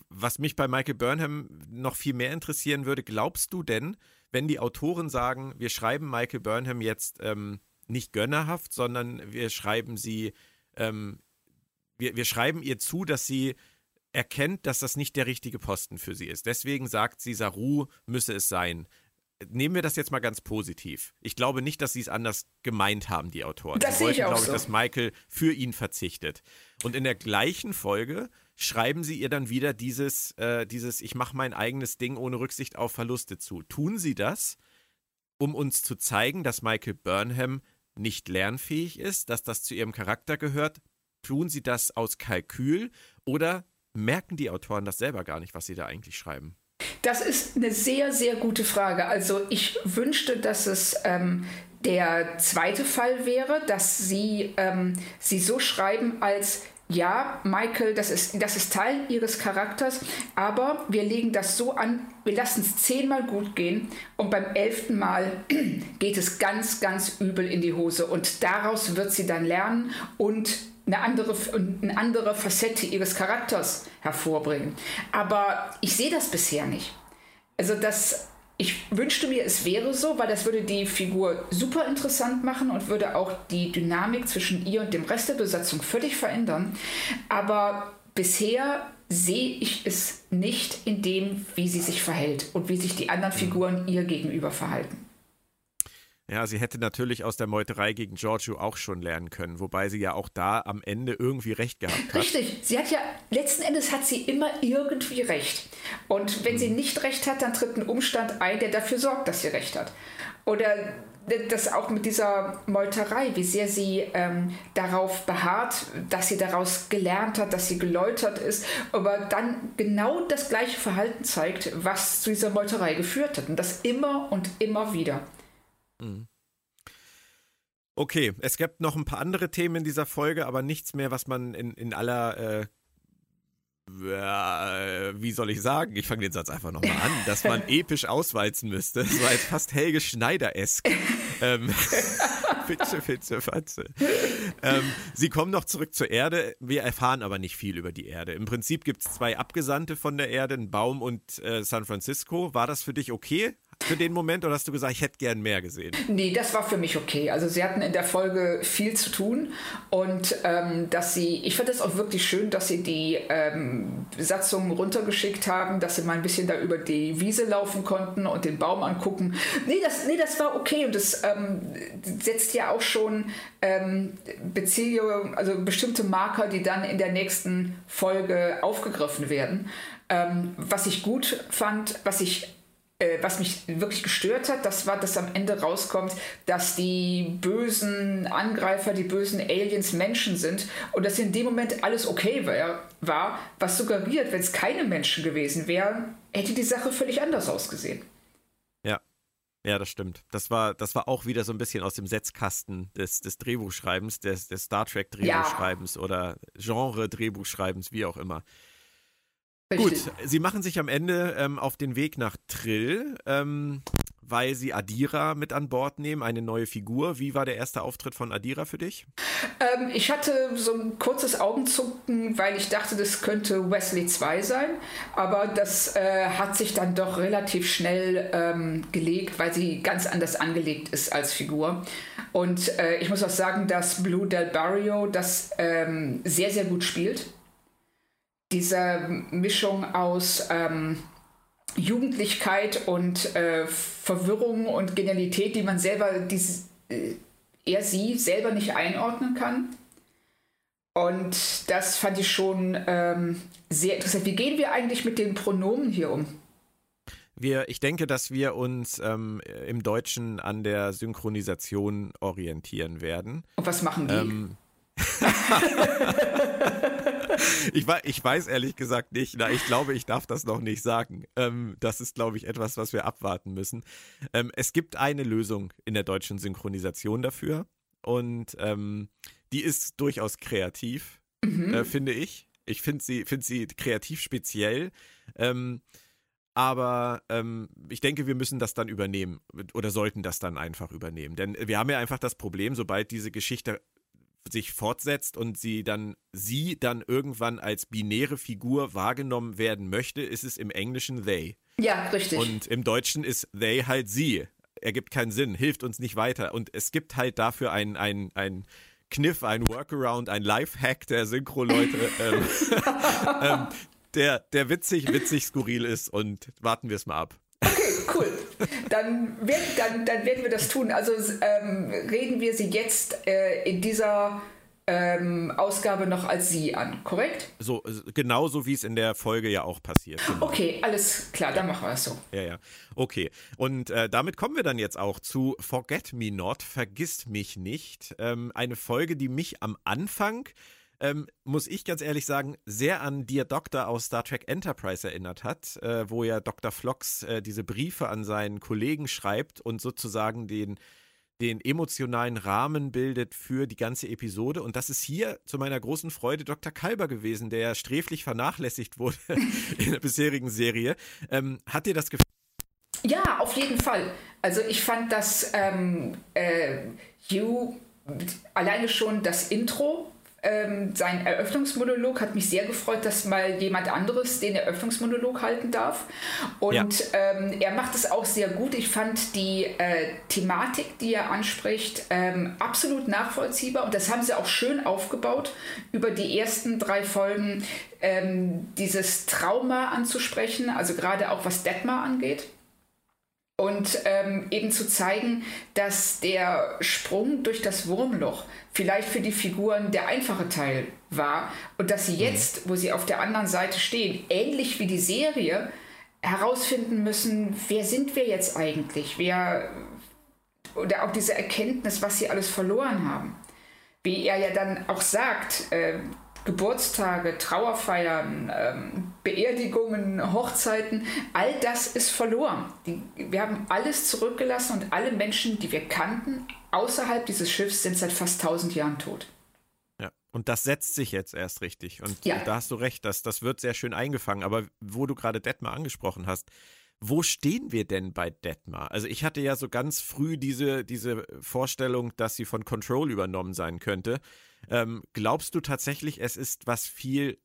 was mich bei Michael Burnham noch viel mehr interessieren würde, glaubst du denn, wenn die Autoren sagen, wir schreiben Michael Burnham jetzt ähm, nicht gönnerhaft, sondern wir schreiben sie, ähm, wir, wir schreiben ihr zu, dass sie erkennt, dass das nicht der richtige Posten für sie ist. Deswegen sagt sie, Saru müsse es sein. Nehmen wir das jetzt mal ganz positiv. Ich glaube nicht, dass sie es anders gemeint haben, die Autoren. Das sie wollten, glaube ich, so. dass Michael für ihn verzichtet. Und in der gleichen Folge schreiben sie ihr dann wieder dieses, äh, dieses Ich mache mein eigenes Ding ohne Rücksicht auf Verluste zu. Tun sie das, um uns zu zeigen, dass Michael Burnham nicht lernfähig ist, dass das zu ihrem Charakter gehört? Tun sie das aus Kalkül oder merken die Autoren das selber gar nicht, was sie da eigentlich schreiben? Das ist eine sehr, sehr gute Frage. Also ich wünschte, dass es ähm, der zweite Fall wäre, dass sie ähm, sie so schreiben als ja, Michael, das ist, das ist Teil ihres Charakters, aber wir legen das so an, wir lassen es zehnmal gut gehen und beim elften Mal (clears throat) geht es ganz, ganz übel in die Hose und daraus wird sie dann lernen und eine andere, eine andere Facette ihres Charakters hervorbringen. Aber ich sehe das bisher nicht. Also das, ich wünschte mir, es wäre so, weil das würde die Figur super interessant machen und würde auch die Dynamik zwischen ihr und dem Rest der Besatzung völlig verändern. Aber bisher sehe ich es nicht in dem, wie sie sich verhält und wie sich die anderen mhm. Figuren ihr gegenüber verhalten. Ja, sie hätte natürlich aus der Meuterei gegen Giorgio auch schon lernen können, wobei sie ja auch da am Ende irgendwie recht gehabt hat. Richtig, sie hat ja, letzten Endes hat sie immer irgendwie recht. Und wenn mhm. sie nicht recht hat, dann tritt ein Umstand ein, der dafür sorgt, dass sie recht hat. Oder das auch mit dieser Meuterei, wie sehr sie ähm, darauf beharrt, dass sie daraus gelernt hat, dass sie geläutert ist, aber dann genau das gleiche Verhalten zeigt, was zu dieser Meuterei geführt hat. Und das immer und immer wieder. Mhm. Okay, es gibt noch ein paar andere Themen in dieser Folge, aber nichts mehr, was man in, in aller, äh, äh, wie soll ich sagen? Ich fange den Satz einfach nochmal an, dass man (laughs) episch auswalzen müsste. Das war jetzt fast Helge Schneider-esk. (laughs) ähm, (laughs) Fitze, Fitze, Fatze. Ähm, sie kommen noch zurück zur Erde. Wir erfahren aber nicht viel über die Erde. Im Prinzip gibt es zwei Abgesandte von der Erde, ein Baum und äh, San Francisco. War das für dich okay? für den Moment oder hast du gesagt, ich hätte gern mehr gesehen? Nee, das war für mich okay. Also sie hatten in der Folge viel zu tun und ähm, dass sie, ich fand es auch wirklich schön, dass sie die ähm, Besatzung runtergeschickt haben, dass sie mal ein bisschen da über die Wiese laufen konnten und den Baum angucken. Nee, das, nee, das war okay und das ähm, setzt ja auch schon ähm, Beziehungen, also bestimmte Marker, die dann in der nächsten Folge aufgegriffen werden. Ähm, was ich gut fand, was ich äh, was mich wirklich gestört hat, das war, dass am Ende rauskommt, dass die bösen Angreifer, die bösen Aliens Menschen sind und dass in dem Moment alles okay war, war was suggeriert, wenn es keine Menschen gewesen wären, hätte die Sache völlig anders ausgesehen. Ja. Das stimmt. Das war, das war auch wieder so ein bisschen aus dem Setzkasten des, des Drehbuchschreibens, des, des Star Trek Drehbuchschreibens ja. oder Genre Drehbuchschreibens, wie auch immer. Richtig. Gut, sie machen sich am Ende ähm, auf den Weg nach Trill, ähm, weil sie Adira mit an Bord nehmen, eine neue Figur. Wie war der erste Auftritt von Adira für dich? Ähm, ich hatte so ein kurzes Augenzucken, weil ich dachte, das könnte Wesley 2 sein. Aber das äh, hat sich dann doch relativ schnell ähm, gelegt, weil sie ganz anders angelegt ist als Figur. Und äh, ich muss auch sagen, dass Blue Del Barrio das ähm, sehr, sehr gut spielt diese Mischung aus ähm, Jugendlichkeit und äh, Verwirrung und Genialität, die man selber, dieses, äh, er sie selber nicht einordnen kann. Und das fand ich schon ähm, sehr interessant. Wie gehen wir eigentlich mit den Pronomen hier um? Wir, ich denke, dass wir uns ähm, im Deutschen an der Synchronisation orientieren werden. Und was machen die? Ähm, (laughs) (laughs) ich, ich, weiß ehrlich gesagt nicht. Na, ich glaube, ich darf das noch nicht sagen. Ähm, das ist, glaube ich, etwas, was wir abwarten müssen. Ähm, es gibt eine Lösung in der deutschen Synchronisation dafür. Und ähm, die ist durchaus kreativ, mhm. äh, finde ich. Ich finde sie, find sie kreativ speziell. Ähm, aber ähm, ich denke, wir müssen das dann übernehmen oder sollten das dann einfach übernehmen. Denn wir haben ja einfach das Problem, sobald diese Geschichte sich fortsetzt und sie dann sie dann irgendwann als binäre Figur wahrgenommen werden möchte, ist es im Englischen they. Ja, richtig. Und im Deutschen ist they halt sie. Ergibt keinen Sinn, hilft uns nicht weiter. Und es gibt halt dafür ein, ein, ein Kniff, ein Workaround, ein Lifehack der Synchro-Leute, (laughs) ähm, (laughs) ähm, der, der witzig, witzig skurril ist und warten wir es mal ab. Cool. Dann, wird, dann, dann werden wir das tun. Also ähm, reden wir sie jetzt äh, in dieser ähm, Ausgabe noch als sie an, korrekt? So, genauso wie es in der Folge ja auch passiert. Genau. Okay, alles klar, dann machen wir es so. Ja, ja. Okay. Und äh, damit kommen wir dann jetzt auch zu Forget Me Not, Vergisst mich nicht. Ähm, eine Folge, die mich am Anfang ähm, muss ich ganz ehrlich sagen, sehr an Dear Doctor aus Star Trek Enterprise erinnert hat, äh, wo ja Dr. Flox äh, diese Briefe an seinen Kollegen schreibt und sozusagen den, den emotionalen Rahmen bildet für die ganze Episode. Und das ist hier zu meiner großen Freude Dr. Kalber gewesen, der sträflich vernachlässigt wurde (laughs) in der bisherigen Serie. Ähm, hat dir das gefallen? Ja, auf jeden Fall. Also ich fand, dass ähm, äh, Hugh alleine schon das Intro ähm, sein Eröffnungsmonolog hat mich sehr gefreut, dass mal jemand anderes den Eröffnungsmonolog halten darf. Und ja. ähm, er macht es auch sehr gut. Ich fand die äh, Thematik, die er anspricht, ähm, absolut nachvollziehbar. Und das haben sie auch schön aufgebaut, über die ersten drei Folgen ähm, dieses Trauma anzusprechen, also gerade auch was Detmar angeht und ähm, eben zu zeigen, dass der Sprung durch das Wurmloch vielleicht für die Figuren der einfache Teil war und dass sie mhm. jetzt, wo sie auf der anderen Seite stehen, ähnlich wie die Serie, herausfinden müssen, wer sind wir jetzt eigentlich? Wer oder auch diese Erkenntnis, was sie alles verloren haben. Wie er ja dann auch sagt, äh, Geburtstage, Trauerfeiern, ähm, Beerdigungen, Hochzeiten, all das ist verloren. Die, wir haben alles zurückgelassen und alle Menschen, die wir kannten, außerhalb dieses Schiffs, sind seit fast 1000 Jahren tot. Ja, und das setzt sich jetzt erst richtig. Und ja. da hast du recht, das, das wird sehr schön eingefangen. Aber wo du gerade Detmar angesprochen hast, wo stehen wir denn bei Detmar? Also ich hatte ja so ganz früh diese, diese Vorstellung, dass sie von Control übernommen sein könnte. Ähm, glaubst du tatsächlich, es ist was viel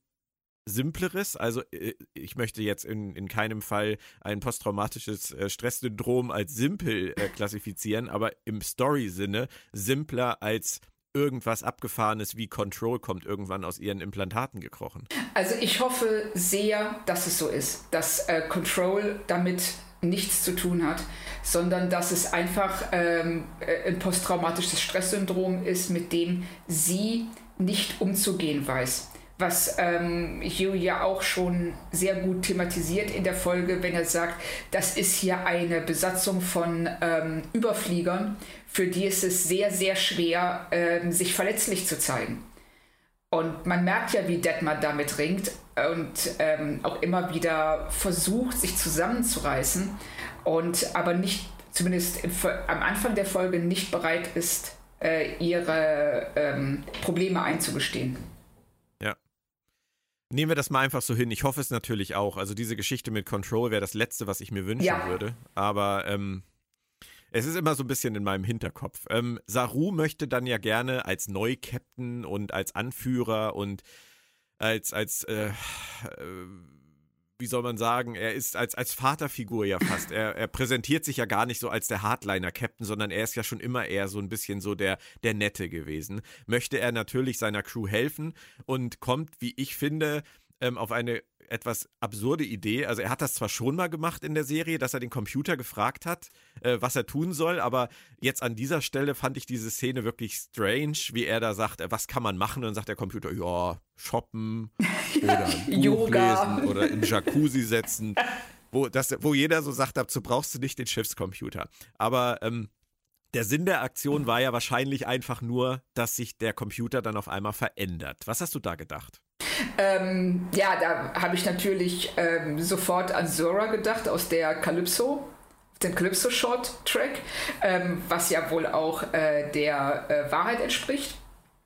Simpleres. Also äh, ich möchte jetzt in, in keinem Fall ein posttraumatisches äh, Stresssyndrom als simpel äh, klassifizieren, aber im Story-Sinne simpler als irgendwas Abgefahrenes wie Control kommt irgendwann aus ihren Implantaten gekrochen. Also ich hoffe sehr, dass es so ist, dass äh, Control damit nichts zu tun hat, sondern dass es einfach ähm, äh, ein posttraumatisches Stresssyndrom ist, mit dem sie nicht umzugehen weiß. Was ähm, Hugh ja auch schon sehr gut thematisiert in der Folge, wenn er sagt, das ist hier eine Besatzung von ähm, Überfliegern, für die ist es sehr, sehr schwer, ähm, sich verletzlich zu zeigen. Und man merkt ja, wie Detmar damit ringt und ähm, auch immer wieder versucht, sich zusammenzureißen und aber nicht, zumindest im, am Anfang der Folge, nicht bereit ist, äh, ihre ähm, Probleme einzugestehen. Ja. Nehmen wir das mal einfach so hin. Ich hoffe es natürlich auch. Also diese Geschichte mit Control wäre das Letzte, was ich mir wünschen ja. würde. Aber ähm, es ist immer so ein bisschen in meinem Hinterkopf. Ähm, Saru möchte dann ja gerne als Neu-Captain und als Anführer und als, als äh, äh, wie soll man sagen, er ist als, als Vaterfigur ja fast. Er, er präsentiert sich ja gar nicht so als der Hardliner-Captain, sondern er ist ja schon immer eher so ein bisschen so der, der Nette gewesen. Möchte er natürlich seiner Crew helfen und kommt, wie ich finde, ähm, auf eine etwas absurde Idee. Also er hat das zwar schon mal gemacht in der Serie, dass er den Computer gefragt hat, äh, was er tun soll, aber jetzt an dieser Stelle fand ich diese Szene wirklich strange, wie er da sagt, äh, was kann man machen? Und dann sagt der Computer, ja, shoppen (laughs) oder Buch lesen oder in Jacuzzi setzen. Wo, das, wo jeder so sagt, dazu brauchst du nicht den Schiffscomputer. Aber ähm, der Sinn der Aktion war ja wahrscheinlich einfach nur, dass sich der Computer dann auf einmal verändert. Was hast du da gedacht? Ähm, ja, da habe ich natürlich ähm, sofort an Zora gedacht aus der Calypso, den Calypso Short Track, ähm, was ja wohl auch äh, der äh, Wahrheit entspricht.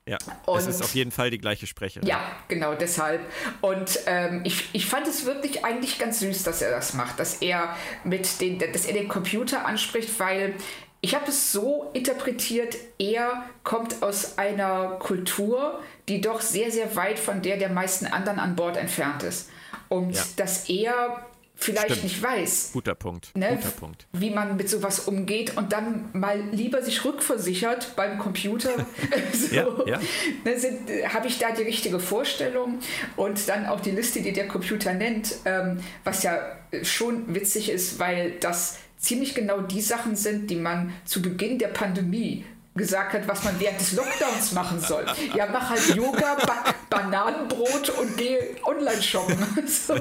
Ja, und, es ist auf jeden Fall die gleiche Sprecherin. Ja, genau, deshalb. Und ähm, ich, ich fand es wirklich eigentlich ganz süß, dass er das macht, dass er mit den, dass er den Computer anspricht, weil ich habe es so interpretiert, er kommt aus einer Kultur, die doch sehr, sehr weit von der der meisten anderen an Bord entfernt ist. Und ja. dass er vielleicht Stimmt. nicht weiß. Guter Punkt. Ne, Guter Punkt. Wie man mit sowas umgeht und dann mal lieber sich rückversichert beim Computer. (laughs) (laughs) so, ja, ja. ne, Habe ich da die richtige Vorstellung und dann auch die Liste, die der Computer nennt, ähm, was ja schon witzig ist, weil das ziemlich genau die Sachen sind, die man zu Beginn der Pandemie gesagt hat, was man während des Lockdowns machen soll. Ja, mach halt Yoga, back Bananenbrot und geh online shoppen. (laughs) So.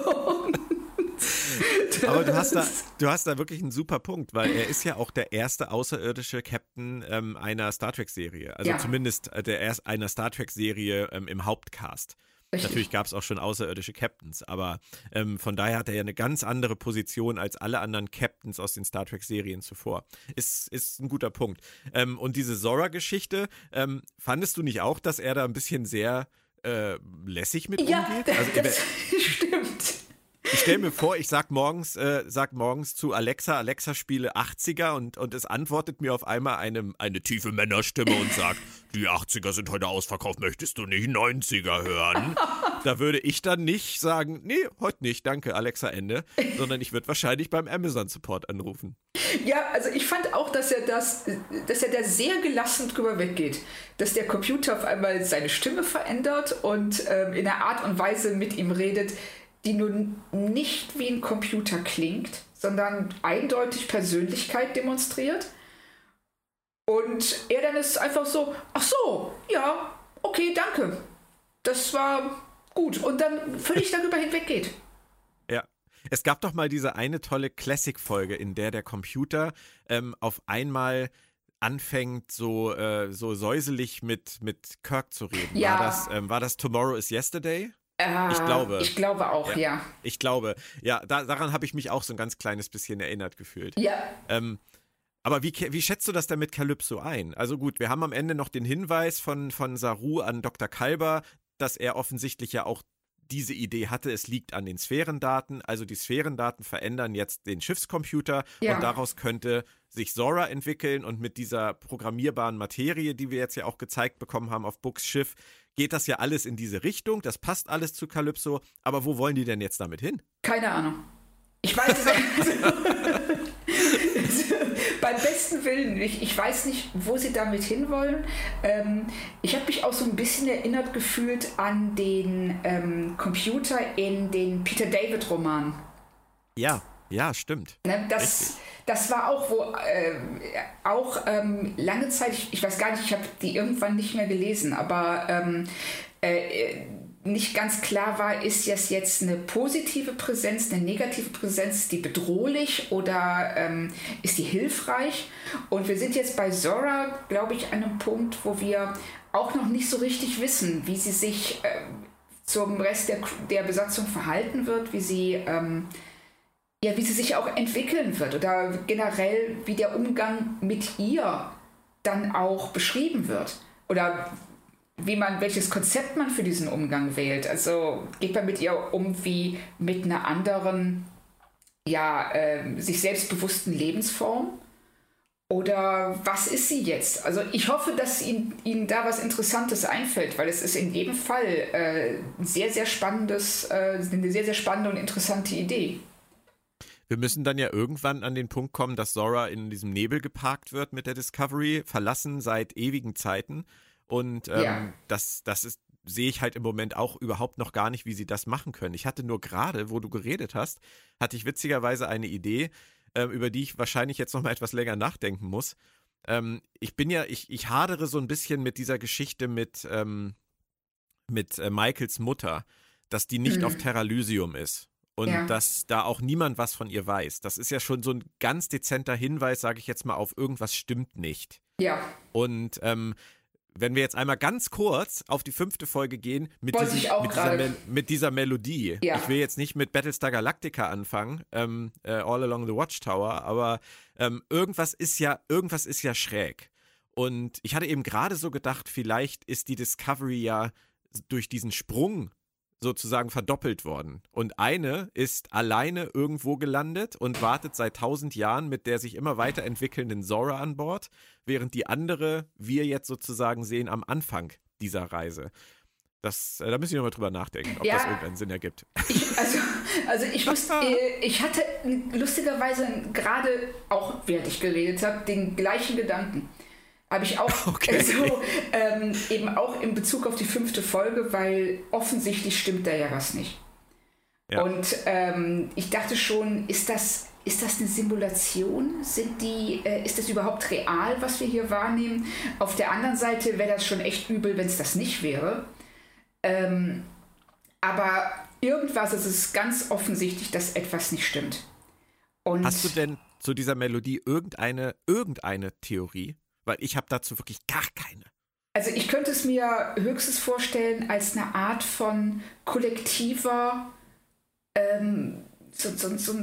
Aber du hast, da, du hast da wirklich einen super Punkt, weil er ist ja auch der erste außerirdische Captain ähm, einer Star Trek-Serie. Also ja. zumindest äh, der erst einer Star Trek-Serie ähm, im Hauptcast. Richtig. Natürlich gab es auch schon außerirdische Captains, aber ähm, von daher hat er ja eine ganz andere Position als alle anderen Captains aus den Star Trek-Serien zuvor. Ist, ist ein guter Punkt. Ähm, und diese Zora-Geschichte, ähm, fandest du nicht auch, dass er da ein bisschen sehr äh, lässig mit ja, umgeht? Also, das (laughs) stimmt. Ich stelle mir vor, ich sag morgens, äh, sag morgens zu Alexa, Alexa spiele 80er und, und es antwortet mir auf einmal eine, eine tiefe Männerstimme und sagt, (laughs) die 80er sind heute ausverkauft, möchtest du nicht 90er hören? (laughs) da würde ich dann nicht sagen, nee, heute nicht, danke, Alexa, Ende, sondern ich würde wahrscheinlich beim Amazon Support anrufen. Ja, also ich fand auch, dass er das, dass er da sehr gelassen drüber weggeht. Dass der Computer auf einmal seine Stimme verändert und ähm, in einer Art und Weise mit ihm redet, die nun nicht wie ein Computer klingt, sondern eindeutig Persönlichkeit demonstriert. Und er dann ist einfach so, ach so, ja, okay, danke. Das war gut. Und dann völlig (laughs) darüber hinweggeht. Es gab doch mal diese eine tolle Classic-Folge, in der der Computer ähm, auf einmal anfängt, so, äh, so säuselig mit, mit Kirk zu reden. Ja. War, das, ähm, war das Tomorrow is Yesterday? Äh, ich glaube. Ich glaube auch, ja. ja. Ich glaube. Ja, da, daran habe ich mich auch so ein ganz kleines bisschen erinnert gefühlt. Ja. Ähm, aber wie, wie schätzt du das denn mit Calypso ein? Also gut, wir haben am Ende noch den Hinweis von, von Saru an Dr. Kalber, dass er offensichtlich ja auch diese Idee hatte, es liegt an den Sphärendaten. Also die Sphärendaten verändern jetzt den Schiffscomputer ja. und daraus könnte sich Zora entwickeln und mit dieser programmierbaren Materie, die wir jetzt ja auch gezeigt bekommen haben auf Books Schiff, geht das ja alles in diese Richtung. Das passt alles zu Calypso. Aber wo wollen die denn jetzt damit hin? Keine Ahnung. Ich weiß es nicht. (laughs) (laughs) beim besten Willen, ich, ich weiß nicht, wo sie damit hinwollen. Ähm, ich habe mich auch so ein bisschen erinnert gefühlt an den ähm, Computer in den Peter David-Roman. Ja, ja, stimmt. Ne, das, das war auch, wo äh, auch ähm, lange Zeit, ich, ich, weiß gar nicht, ich habe die irgendwann nicht mehr gelesen, aber ähm, äh, nicht ganz klar war, ist das jetzt eine positive Präsenz, eine negative Präsenz, die bedrohlich oder ähm, ist die hilfreich? Und wir sind jetzt bei Zora, glaube ich, an einem Punkt, wo wir auch noch nicht so richtig wissen, wie sie sich äh, zum Rest der, der Besatzung verhalten wird, wie sie, ähm, ja, wie sie sich auch entwickeln wird oder generell, wie der Umgang mit ihr dann auch beschrieben wird. Oder wie man, welches Konzept man für diesen Umgang wählt. Also geht man mit ihr um wie mit einer anderen, ja, äh, sich selbstbewussten Lebensform? Oder was ist sie jetzt? Also ich hoffe, dass Ihnen, Ihnen da was Interessantes einfällt, weil es ist in jedem Fall äh, sehr, sehr spannendes, äh, eine sehr, sehr spannende und interessante Idee. Wir müssen dann ja irgendwann an den Punkt kommen, dass Zora in diesem Nebel geparkt wird mit der Discovery, verlassen seit ewigen Zeiten. Und ähm, ja. das, das ist, sehe ich halt im Moment auch überhaupt noch gar nicht, wie sie das machen können. Ich hatte nur gerade, wo du geredet hast, hatte ich witzigerweise eine Idee, äh, über die ich wahrscheinlich jetzt noch mal etwas länger nachdenken muss. Ähm, ich bin ja, ich, ich hadere so ein bisschen mit dieser Geschichte mit, ähm, mit äh, Michaels Mutter, dass die nicht mhm. auf Terralysium ist und ja. dass da auch niemand was von ihr weiß. Das ist ja schon so ein ganz dezenter Hinweis, sage ich jetzt mal, auf irgendwas stimmt nicht. Ja. Und ähm, wenn wir jetzt einmal ganz kurz auf die fünfte Folge gehen mit, diesem, mit, dieser, mit dieser, Melodie. Ja. Ich will jetzt nicht mit Battlestar Galactica anfangen, ähm, äh, All Along the Watchtower, aber ähm, irgendwas ist ja, irgendwas ist ja schräg. Und ich hatte eben gerade so gedacht, vielleicht ist die Discovery ja durch diesen Sprung sozusagen verdoppelt worden. Und eine ist alleine irgendwo gelandet und wartet seit tausend Jahren mit der sich immer weiterentwickelnden Zora an Bord, während die andere wir jetzt sozusagen sehen am Anfang dieser Reise. Das, äh, da müssen wir mal drüber nachdenken, ob ja, das irgendeinen Sinn ergibt. Ich, also, also ich, muss, äh, ich hatte lustigerweise gerade auch, während ich geredet habe, den gleichen Gedanken. Habe ich auch (laughs) okay. (laughs) so, ähm, eben auch in Bezug auf die fünfte Folge, weil offensichtlich stimmt da ja was nicht. Ja. Und ähm, ich dachte schon, ist das, ist das eine Simulation? Sind die, äh, ist das überhaupt real, was wir hier wahrnehmen? Auf der anderen Seite wäre das schon echt übel, wenn es das nicht wäre. Ähm, aber irgendwas ist es ganz offensichtlich, dass etwas nicht stimmt. Und Hast du denn zu dieser Melodie irgendeine, irgendeine Theorie? Weil ich habe dazu wirklich gar keine. Also ich könnte es mir höchstens vorstellen als eine Art von kollektiver, ähm, so, so, so,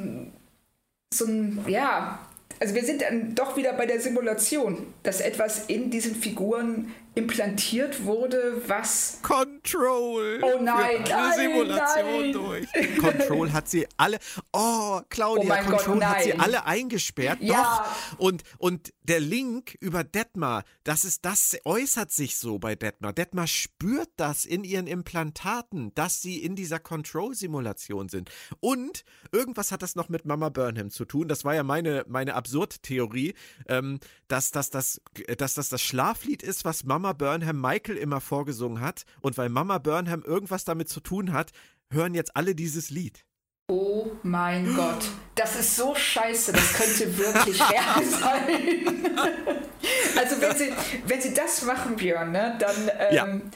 so ein, ja, also wir sind dann doch wieder bei der Simulation, dass etwas in diesen Figuren implantiert wurde, was. Control! Oh nein, eine nein, Simulation nein. durch. (laughs) Control hat sie alle. Oh, Claudia, Oh Control Gott, hat sie alle eingesperrt. Ja. Doch. Und, und der Link über Detmar, das ist, das äußert sich so bei Detmar. Detmar spürt das in ihren Implantaten, dass sie in dieser Control-Simulation sind. Und irgendwas hat das noch mit Mama Burnham zu tun. Das war ja meine, meine Absurd-Theorie, ähm, dass, dass, das, dass das das Schlaflied ist, was Mama Burnham Michael immer vorgesungen hat. Und weil Mama Burnham irgendwas damit zu tun hat, hören jetzt alle dieses Lied. Oh mein Gott, das ist so scheiße, das könnte (laughs) wirklich real sein. (laughs) also wenn sie, wenn sie das machen, Björn, ne, dann Ja. ähm,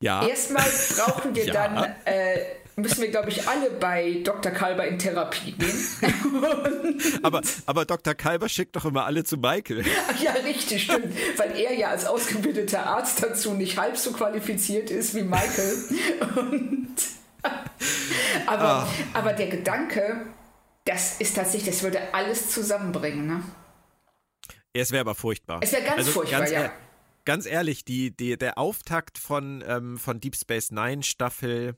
Ja. erstmal brauchen wir (laughs) Ja. dann, äh, müssen wir, glaube ich, alle bei Dr. Kalber in Therapie gehen. (laughs) Aber, aber Dr. Kalber schickt doch immer alle zu Michael. Ach ja, richtig, stimmt. Weil er ja als ausgebildeter Arzt dazu nicht halb so qualifiziert ist wie Michael. Und, (laughs) aber, aber der Gedanke, das ist tatsächlich, das würde alles zusammenbringen. Ne? Es wäre aber furchtbar. Es wäre ganz furchtbar, ganz, ja. Ganz ehrlich, die, die, der Auftakt von, ähm, von Deep Space Nine Staffel,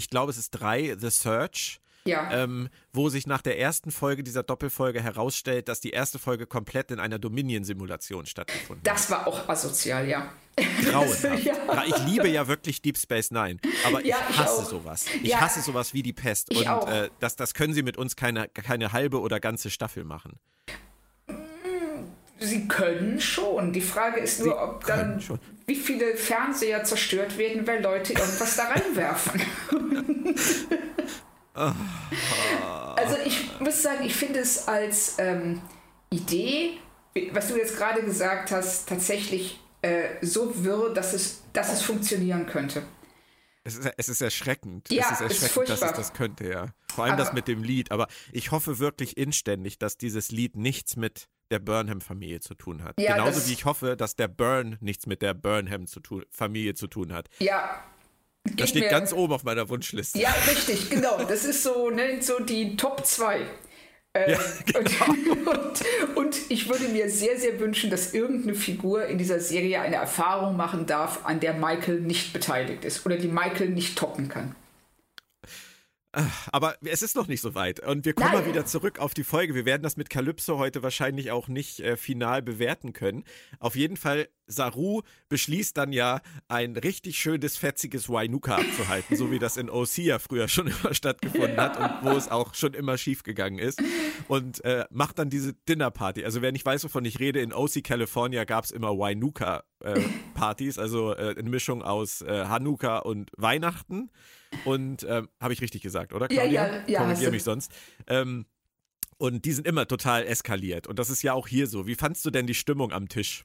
ich glaube es ist drei, The Search, Ja. ähm, wo sich nach der ersten Folge dieser Doppelfolge herausstellt, dass die erste Folge komplett in einer Dominion-Simulation stattgefunden hat. Das war auch asozial, ja. Grauenhaft. (laughs) Ja. Ich liebe ja wirklich Deep Space Nine, aber Ja, ich ich hasse auch. sowas. Ich Ja. hasse sowas wie die Pest. Ich Und äh, das, das können sie mit uns keine, keine halbe oder ganze Staffel machen. Sie können schon. Die Frage ist nur, ob dann. Wie viele Fernseher zerstört werden, weil Leute irgendwas da reinwerfen. also ich muss sagen, ich finde es als ähm, Idee, was du jetzt gerade gesagt hast, tatsächlich äh, so wirr, dass es, dass es funktionieren könnte. Es ist, es ist erschreckend. Ja, es ist ist erschreckend, dass furchtbar. es das könnte, ja. Vor allem das Aber- mit dem Lied. Aber ich hoffe wirklich inständig, dass dieses Lied nichts mit der Burnham-Familie zu tun hat. Ja, Genauso wie ich hoffe, dass der Burn nichts mit der Burnham-Familie zu tun hat. Ja. Das steht mir- ganz oben auf meiner Wunschliste. Ja, richtig, genau. Das ist so, ne, so die Top 2. Äh, Ja, (laughs) und, und, und ich würde mir sehr, sehr wünschen, dass irgendeine Figur in dieser Serie eine Erfahrung machen darf, an der Michael nicht beteiligt ist oder die Michael nicht toppen kann. Aber es ist noch nicht so weit. Und wir kommen Nein. mal wieder zurück auf die Folge. Wir werden das mit Calypso heute wahrscheinlich auch nicht äh, final bewerten können. Auf jeden Fall, Saru beschließt dann ja, ein richtig schönes, fetziges Wainuka abzuhalten, so wie das in OC ja früher schon (laughs) immer stattgefunden hat und wo es auch schon immer schief gegangen ist. Und äh, macht dann diese Dinnerparty. Also wer nicht weiß, wovon ich rede, in OC California gab es immer Wainuka-Partys, also äh, eine Mischung aus äh, Hanukkah und Weihnachten. Und ähm, habe ich richtig gesagt, oder? Ja, Claudia? ja, ja, hast Korrigier du. mich sonst. Ähm, und die sind immer total eskaliert. Und das ist ja auch hier so. Wie fandst du denn die Stimmung am Tisch?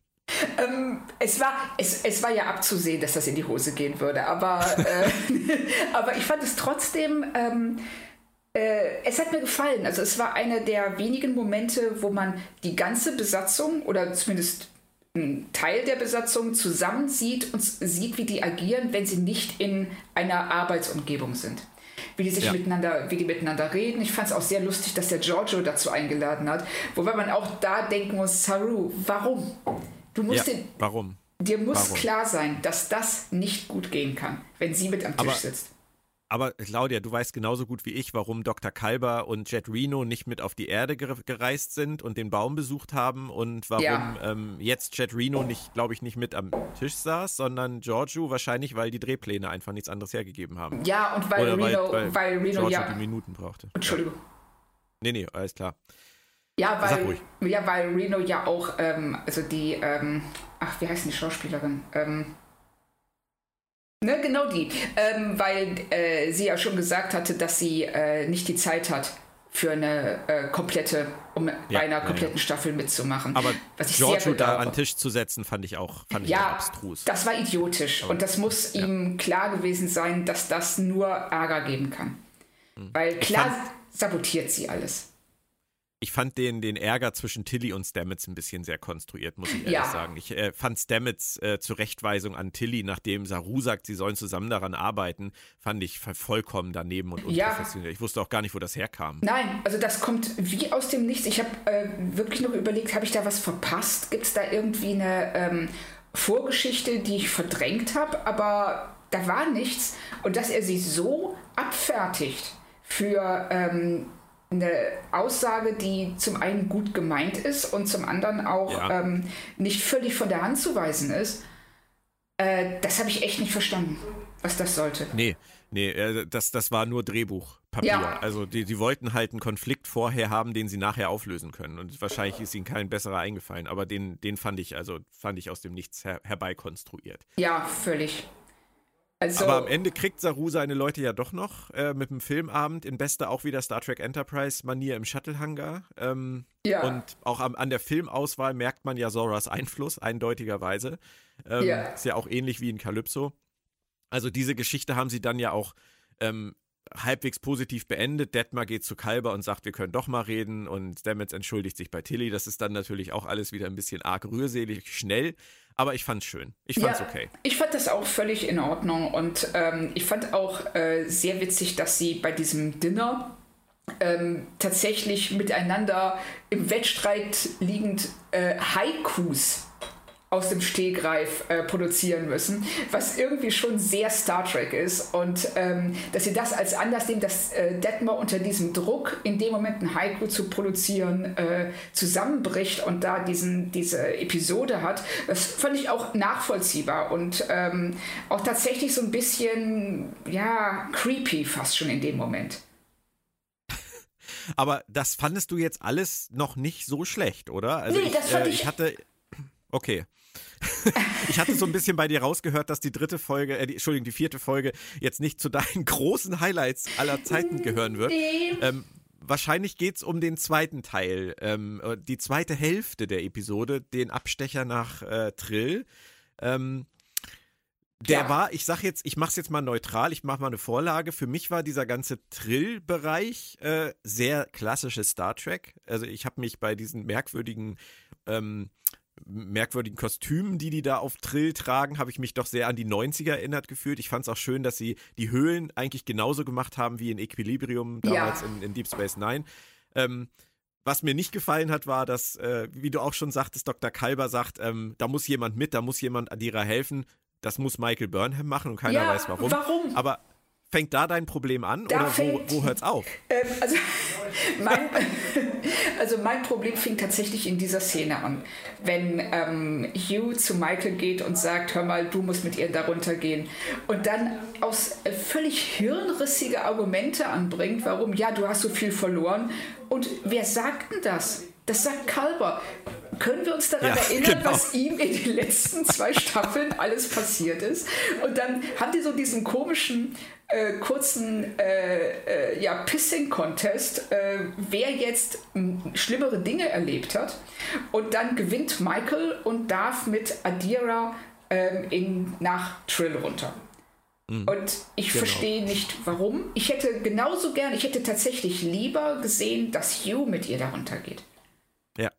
Ähm, es, war, es, es war ja abzusehen, dass das in die Hose gehen würde, aber, äh, (laughs) aber ich fand es trotzdem, ähm, äh, es hat mir gefallen. Also es war einer der wenigen Momente, wo man die ganze Besatzung oder zumindest einen Teil der Besatzung zusammen sieht und sieht, wie die agieren, wenn sie nicht in einer Arbeitsumgebung sind. Wie die sich Ja. miteinander, wie die miteinander reden. Ich fand es auch sehr lustig, dass der Giorgio dazu eingeladen hat. Wobei man auch da denken muss, Saru, warum? Du musst Ja, den, warum? dir muss warum? klar sein, dass das nicht gut gehen kann, wenn sie mit am Tisch Aber- sitzt. Aber Claudia, du weißt genauso gut wie ich, warum Dr. Kalber und Jet Reno nicht mit auf die Erde ger gereist sind und den Baum besucht haben und warum Ja. ähm, jetzt Jet Reno nicht, glaube ich, nicht mit am Tisch saß, sondern Giorgio wahrscheinlich, weil die Drehpläne einfach nichts anderes hergegeben haben. Ja, und weil Oder Reno, weil, weil, Reno Giorgio ja. die Minuten brauchte. Entschuldigung. Nee, nee, alles klar. Ja, weil, ja, weil Reno ja auch, ähm, also die, ähm, ach, wie heißt denn die Schauspielerin? Ähm, ne, genau die. Ähm, weil äh, sie ja schon gesagt hatte, dass sie äh, nicht die Zeit hat für eine äh, komplette, um bei einer ja, kompletten Staffel mitzumachen. Aber was ich Giorgio da an den Tisch zu setzen, fand ich auch, fand ich auch Ja, abstrus. das war idiotisch. Und das muss ihm klar gewesen sein, dass das nur Ärger geben kann. Weil klar sabotiert sie alles. Ich fand den, den Ärger zwischen Tilly und Stamets ein bisschen sehr konstruiert, muss ich ehrlich Ja. sagen. Ich äh, fand Stamets äh, Zurechtweisung an Tilly, nachdem Saru sagt, sie sollen zusammen daran arbeiten, fand ich vollkommen daneben und Ja. unprofessionell. Ich wusste auch gar nicht, wo das herkam. Nein, also das kommt wie aus dem Nichts. Ich habe äh, wirklich noch überlegt, habe ich da was verpasst? Gibt es da irgendwie eine ähm, Vorgeschichte, die ich verdrängt habe, aber da war nichts. Und dass er sie so abfertigt für ähm, eine Aussage, die zum einen gut gemeint ist und zum anderen auch ja. ähm, nicht völlig von der Hand zu weisen ist, äh, das habe ich echt nicht verstanden, was das sollte. Nee, nee, äh, das, das war nur Drehbuchpapier. Ja. Also die, die wollten halt einen Konflikt vorher haben, den sie nachher auflösen können. Und wahrscheinlich ist ihnen kein besserer eingefallen, aber den, den fand ich, also fand ich aus dem Nichts her herbeikonstruiert. Ja, völlig. Also, Aber am Ende kriegt Saru seine Leute ja doch noch äh, mit dem Filmabend in bester auch wieder Star Trek Enterprise-Manier im Shuttle-Hangar. Ähm, ja. Und auch am, an der Filmauswahl merkt man ja Zoras Einfluss, eindeutigerweise. Ähm, ja. Ist ja auch ähnlich wie in Calypso. Also diese Geschichte haben sie dann ja auch ähm, halbwegs positiv beendet. Detmar geht zu Kalber und sagt, wir können doch mal reden und Stamets entschuldigt sich bei Tilly. Das ist dann natürlich auch alles wieder ein bisschen arg rührselig, schnell. Aber ich fand's schön. Ich fand's ja, okay. Ich fand das auch völlig in Ordnung und ähm, ich fand auch äh, sehr witzig, dass sie bei diesem Dinner ähm, tatsächlich miteinander im Wettstreit liegend äh, Haikus aus dem Stegreif äh, produzieren müssen, was irgendwie schon sehr Star Trek ist. Und ähm, dass sie das als Anlass nehmen, dass äh, Detmer unter diesem Druck, in dem Moment ein Haiku zu produzieren, äh, zusammenbricht und da diesen, diese Episode hat, das fand ich auch nachvollziehbar und ähm, auch tatsächlich so ein bisschen, ja, creepy fast schon in dem Moment. Aber das fandest du jetzt alles noch nicht so schlecht, oder? Also nee, ich, das fand äh, ich, ich hatte. Okay. Ich hatte so ein bisschen bei dir rausgehört, dass die dritte Folge, äh, die, Entschuldigung, die vierte Folge jetzt nicht zu deinen (laughs) großen Highlights aller Zeiten gehören wird. Nee. Ähm, wahrscheinlich geht es um den zweiten Teil, ähm, äh, die zweite Hälfte der Episode, den Abstecher nach äh, Trill. Ähm, der ja. war, ich sag jetzt, ich mach's jetzt mal neutral, ich mach mal eine Vorlage. Für mich war dieser ganze Trill-Bereich äh, sehr klassisches Star Trek. Also ich habe mich bei diesen merkwürdigen ähm, merkwürdigen Kostümen, die die da auf Trill tragen, habe ich mich doch sehr an die 90er erinnert gefühlt. Ich fand es auch schön, dass sie die Höhlen eigentlich genauso gemacht haben wie in Equilibrium damals ja. in, in, Deep Space Nine. Ähm, was mir nicht gefallen hat, war, dass, äh, wie du auch schon sagtest, Dr. Kalber sagt, ähm, da muss jemand mit, da muss jemand Adira helfen. Das muss Michael Burnham machen und keiner ja, weiß warum. Warum? Aber fängt da dein Problem an da oder fängt, wo, wo hört es auf? (laughs) Ähm, also, mein, (laughs) also mein Problem fing tatsächlich in dieser Szene an. Wenn ähm, Hugh zu Michael geht und sagt, hör mal, du musst mit ihr darunter gehen. Und dann aus äh, völlig hirnrissige Argumente anbringt, warum, ja, du hast so viel verloren. Und wer sagt denn das? Das sagt Kalber. Können wir uns daran ja, erinnern, genau. was ihm in den letzten zwei Staffeln alles passiert ist? Und dann haben die so diesen komischen äh, kurzen äh, äh, ja, Pissing-Contest, äh, wer jetzt schlimmere Dinge erlebt hat. Und dann gewinnt Michael und darf mit Adira ähm, in, nach Trill runter. Mhm. Und ich genau. verstehe nicht, warum. Ich hätte genauso gern, ich hätte tatsächlich lieber gesehen, dass Hugh mit ihr darunter geht. Ja.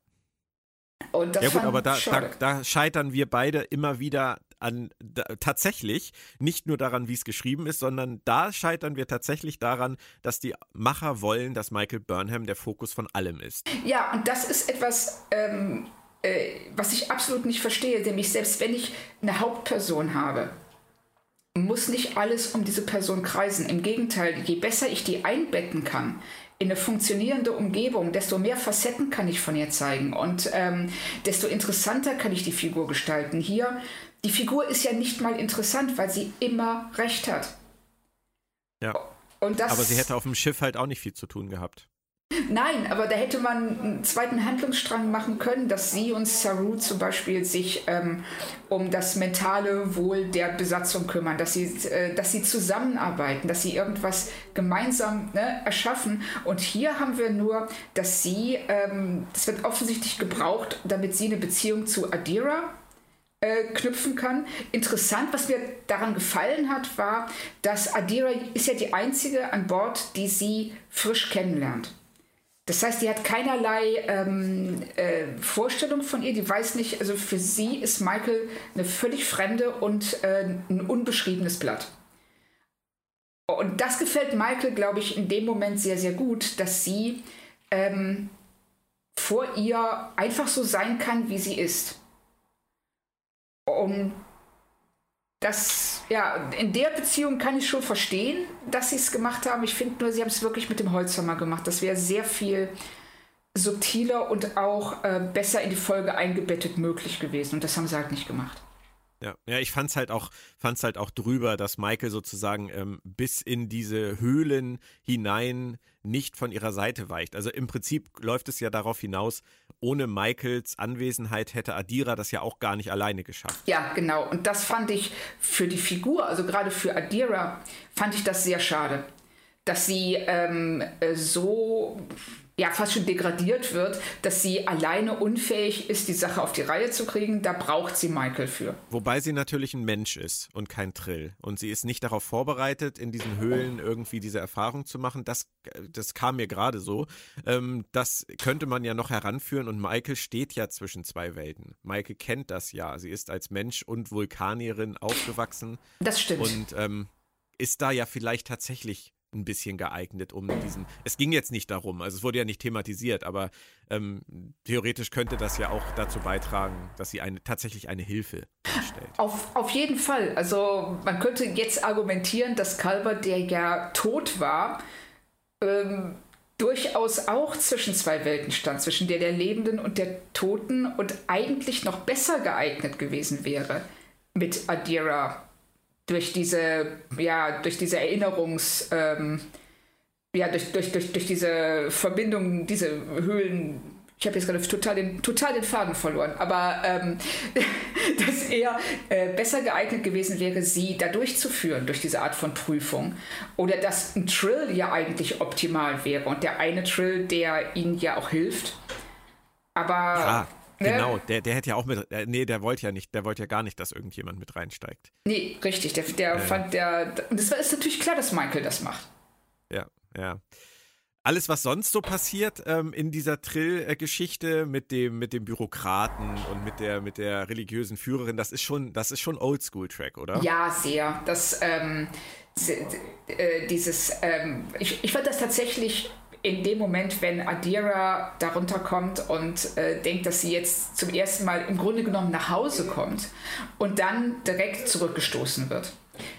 Und das ja gut, aber da, da, da, scheitern wir beide immer wieder an da, tatsächlich nicht nur daran, wie es geschrieben ist, sondern da scheitern wir tatsächlich daran, dass die Macher wollen, dass Michael Burnham der Fokus von allem ist. Ja, und das ist etwas, ähm, äh, was ich absolut nicht verstehe, nämlich selbst wenn ich eine Hauptperson habe, muss nicht alles um diese Person kreisen. Im Gegenteil, je besser ich die einbetten kann, in eine funktionierende Umgebung, desto mehr Facetten kann ich von ihr zeigen und ähm, desto interessanter kann ich die Figur gestalten. Hier die Figur ist ja nicht mal interessant, weil sie immer recht hat. Ja. aber sie hätte auf dem Schiff halt auch nicht viel zu tun gehabt. Nein, aber da hätte man einen zweiten Handlungsstrang machen können, dass sie und Saru zum Beispiel sich ähm, um das mentale Wohl der Besatzung kümmern, dass sie, äh, dass sie zusammenarbeiten, dass sie irgendwas gemeinsam ne, erschaffen. Und hier haben wir nur, dass sie, ähm, das wird offensichtlich gebraucht, damit sie eine Beziehung zu Adira äh, knüpfen kann. Interessant, was mir daran gefallen hat, war, dass Adira ist ja die einzige an Bord, die sie frisch kennenlernt. Das heißt, die hat keinerlei ähm, äh, Vorstellung von ihr, die weiß nicht, also für sie ist Michael eine völlig fremde und äh, ein unbeschriebenes Blatt. Und das gefällt Michael, glaube ich, in dem Moment sehr, sehr gut, dass sie ähm, vor ihr einfach so sein kann, wie sie ist. Und das, ja, in der Beziehung kann ich schon verstehen, dass sie es gemacht haben. Ich finde nur, sie haben es wirklich mit dem Holzhammer gemacht. Das wäre sehr viel subtiler und auch äh, besser in die Folge eingebettet möglich gewesen. Und das haben sie halt nicht gemacht. Ja, ja, ich fand's halt halt auch drüber, dass Michael sozusagen ähm, bis in diese Höhlen hinein nicht von ihrer Seite weicht. Also im Prinzip läuft es ja darauf hinaus, ohne Michaels Anwesenheit hätte Adira das ja auch gar nicht alleine geschafft. Ja, genau. Und das fand ich für die Figur, also gerade für Adira, fand ich das sehr schade, dass sie ähm, so ja fast schon degradiert wird, dass sie alleine unfähig ist, die Sache auf die Reihe zu kriegen. Da braucht sie Michael für. Wobei sie natürlich ein Mensch ist und kein Trill. Und sie ist nicht darauf vorbereitet, in diesen Höhlen irgendwie diese Erfahrung zu machen. Das, das kam mir gerade so. Ähm, das könnte man ja noch heranführen. Und Michael steht ja zwischen zwei Welten. Michael kennt das ja. Sie ist als Mensch und Vulkanierin aufgewachsen. Das stimmt. Und ähm, ist da ja vielleicht tatsächlich ein bisschen geeignet, um diesen. Es ging jetzt nicht darum, also es wurde ja nicht thematisiert, aber ähm, theoretisch könnte das ja auch dazu beitragen, dass sie eine, tatsächlich eine Hilfe darstellt. Auf, auf jeden Fall. Also man könnte jetzt argumentieren, dass Kalber, der ja tot war, ähm, durchaus auch zwischen zwei Welten stand, zwischen der der Lebenden und der Toten und eigentlich noch besser geeignet gewesen wäre, mit Adira durch diese, ja, durch diese Erinnerungs, ähm, ja, durch, durch, durch, durch diese Verbindung, diese Höhlen, ich habe jetzt gerade total den, total den Faden verloren, aber ähm, (laughs) dass er äh, besser geeignet gewesen wäre, sie da durchzuführen, durch diese Art von Prüfung. Oder dass ein Trill ja eigentlich optimal wäre und der eine Trill, der ihnen ja auch hilft. Aber ja. Ne? Genau, der, der hätte ja auch mit, äh, nee, der wollte ja nicht, der wollte ja gar nicht, dass irgendjemand mit reinsteigt. Nee, richtig, der, der äh. fand der, und es ist natürlich klar, dass Michael das macht. Ja, ja. Alles, was sonst so passiert ähm, in dieser Trill-Geschichte mit dem, mit dem Bürokraten und mit der, mit der religiösen Führerin, das ist schon, das ist schon Oldschool-Track, oder? Ja, sehr. Das, ähm, äh, dieses, ähm, ich, ich fand das tatsächlich in dem Moment, wenn Adira darunter kommt und äh, denkt, dass sie jetzt zum ersten Mal im Grunde genommen nach Hause kommt und dann direkt zurückgestoßen wird.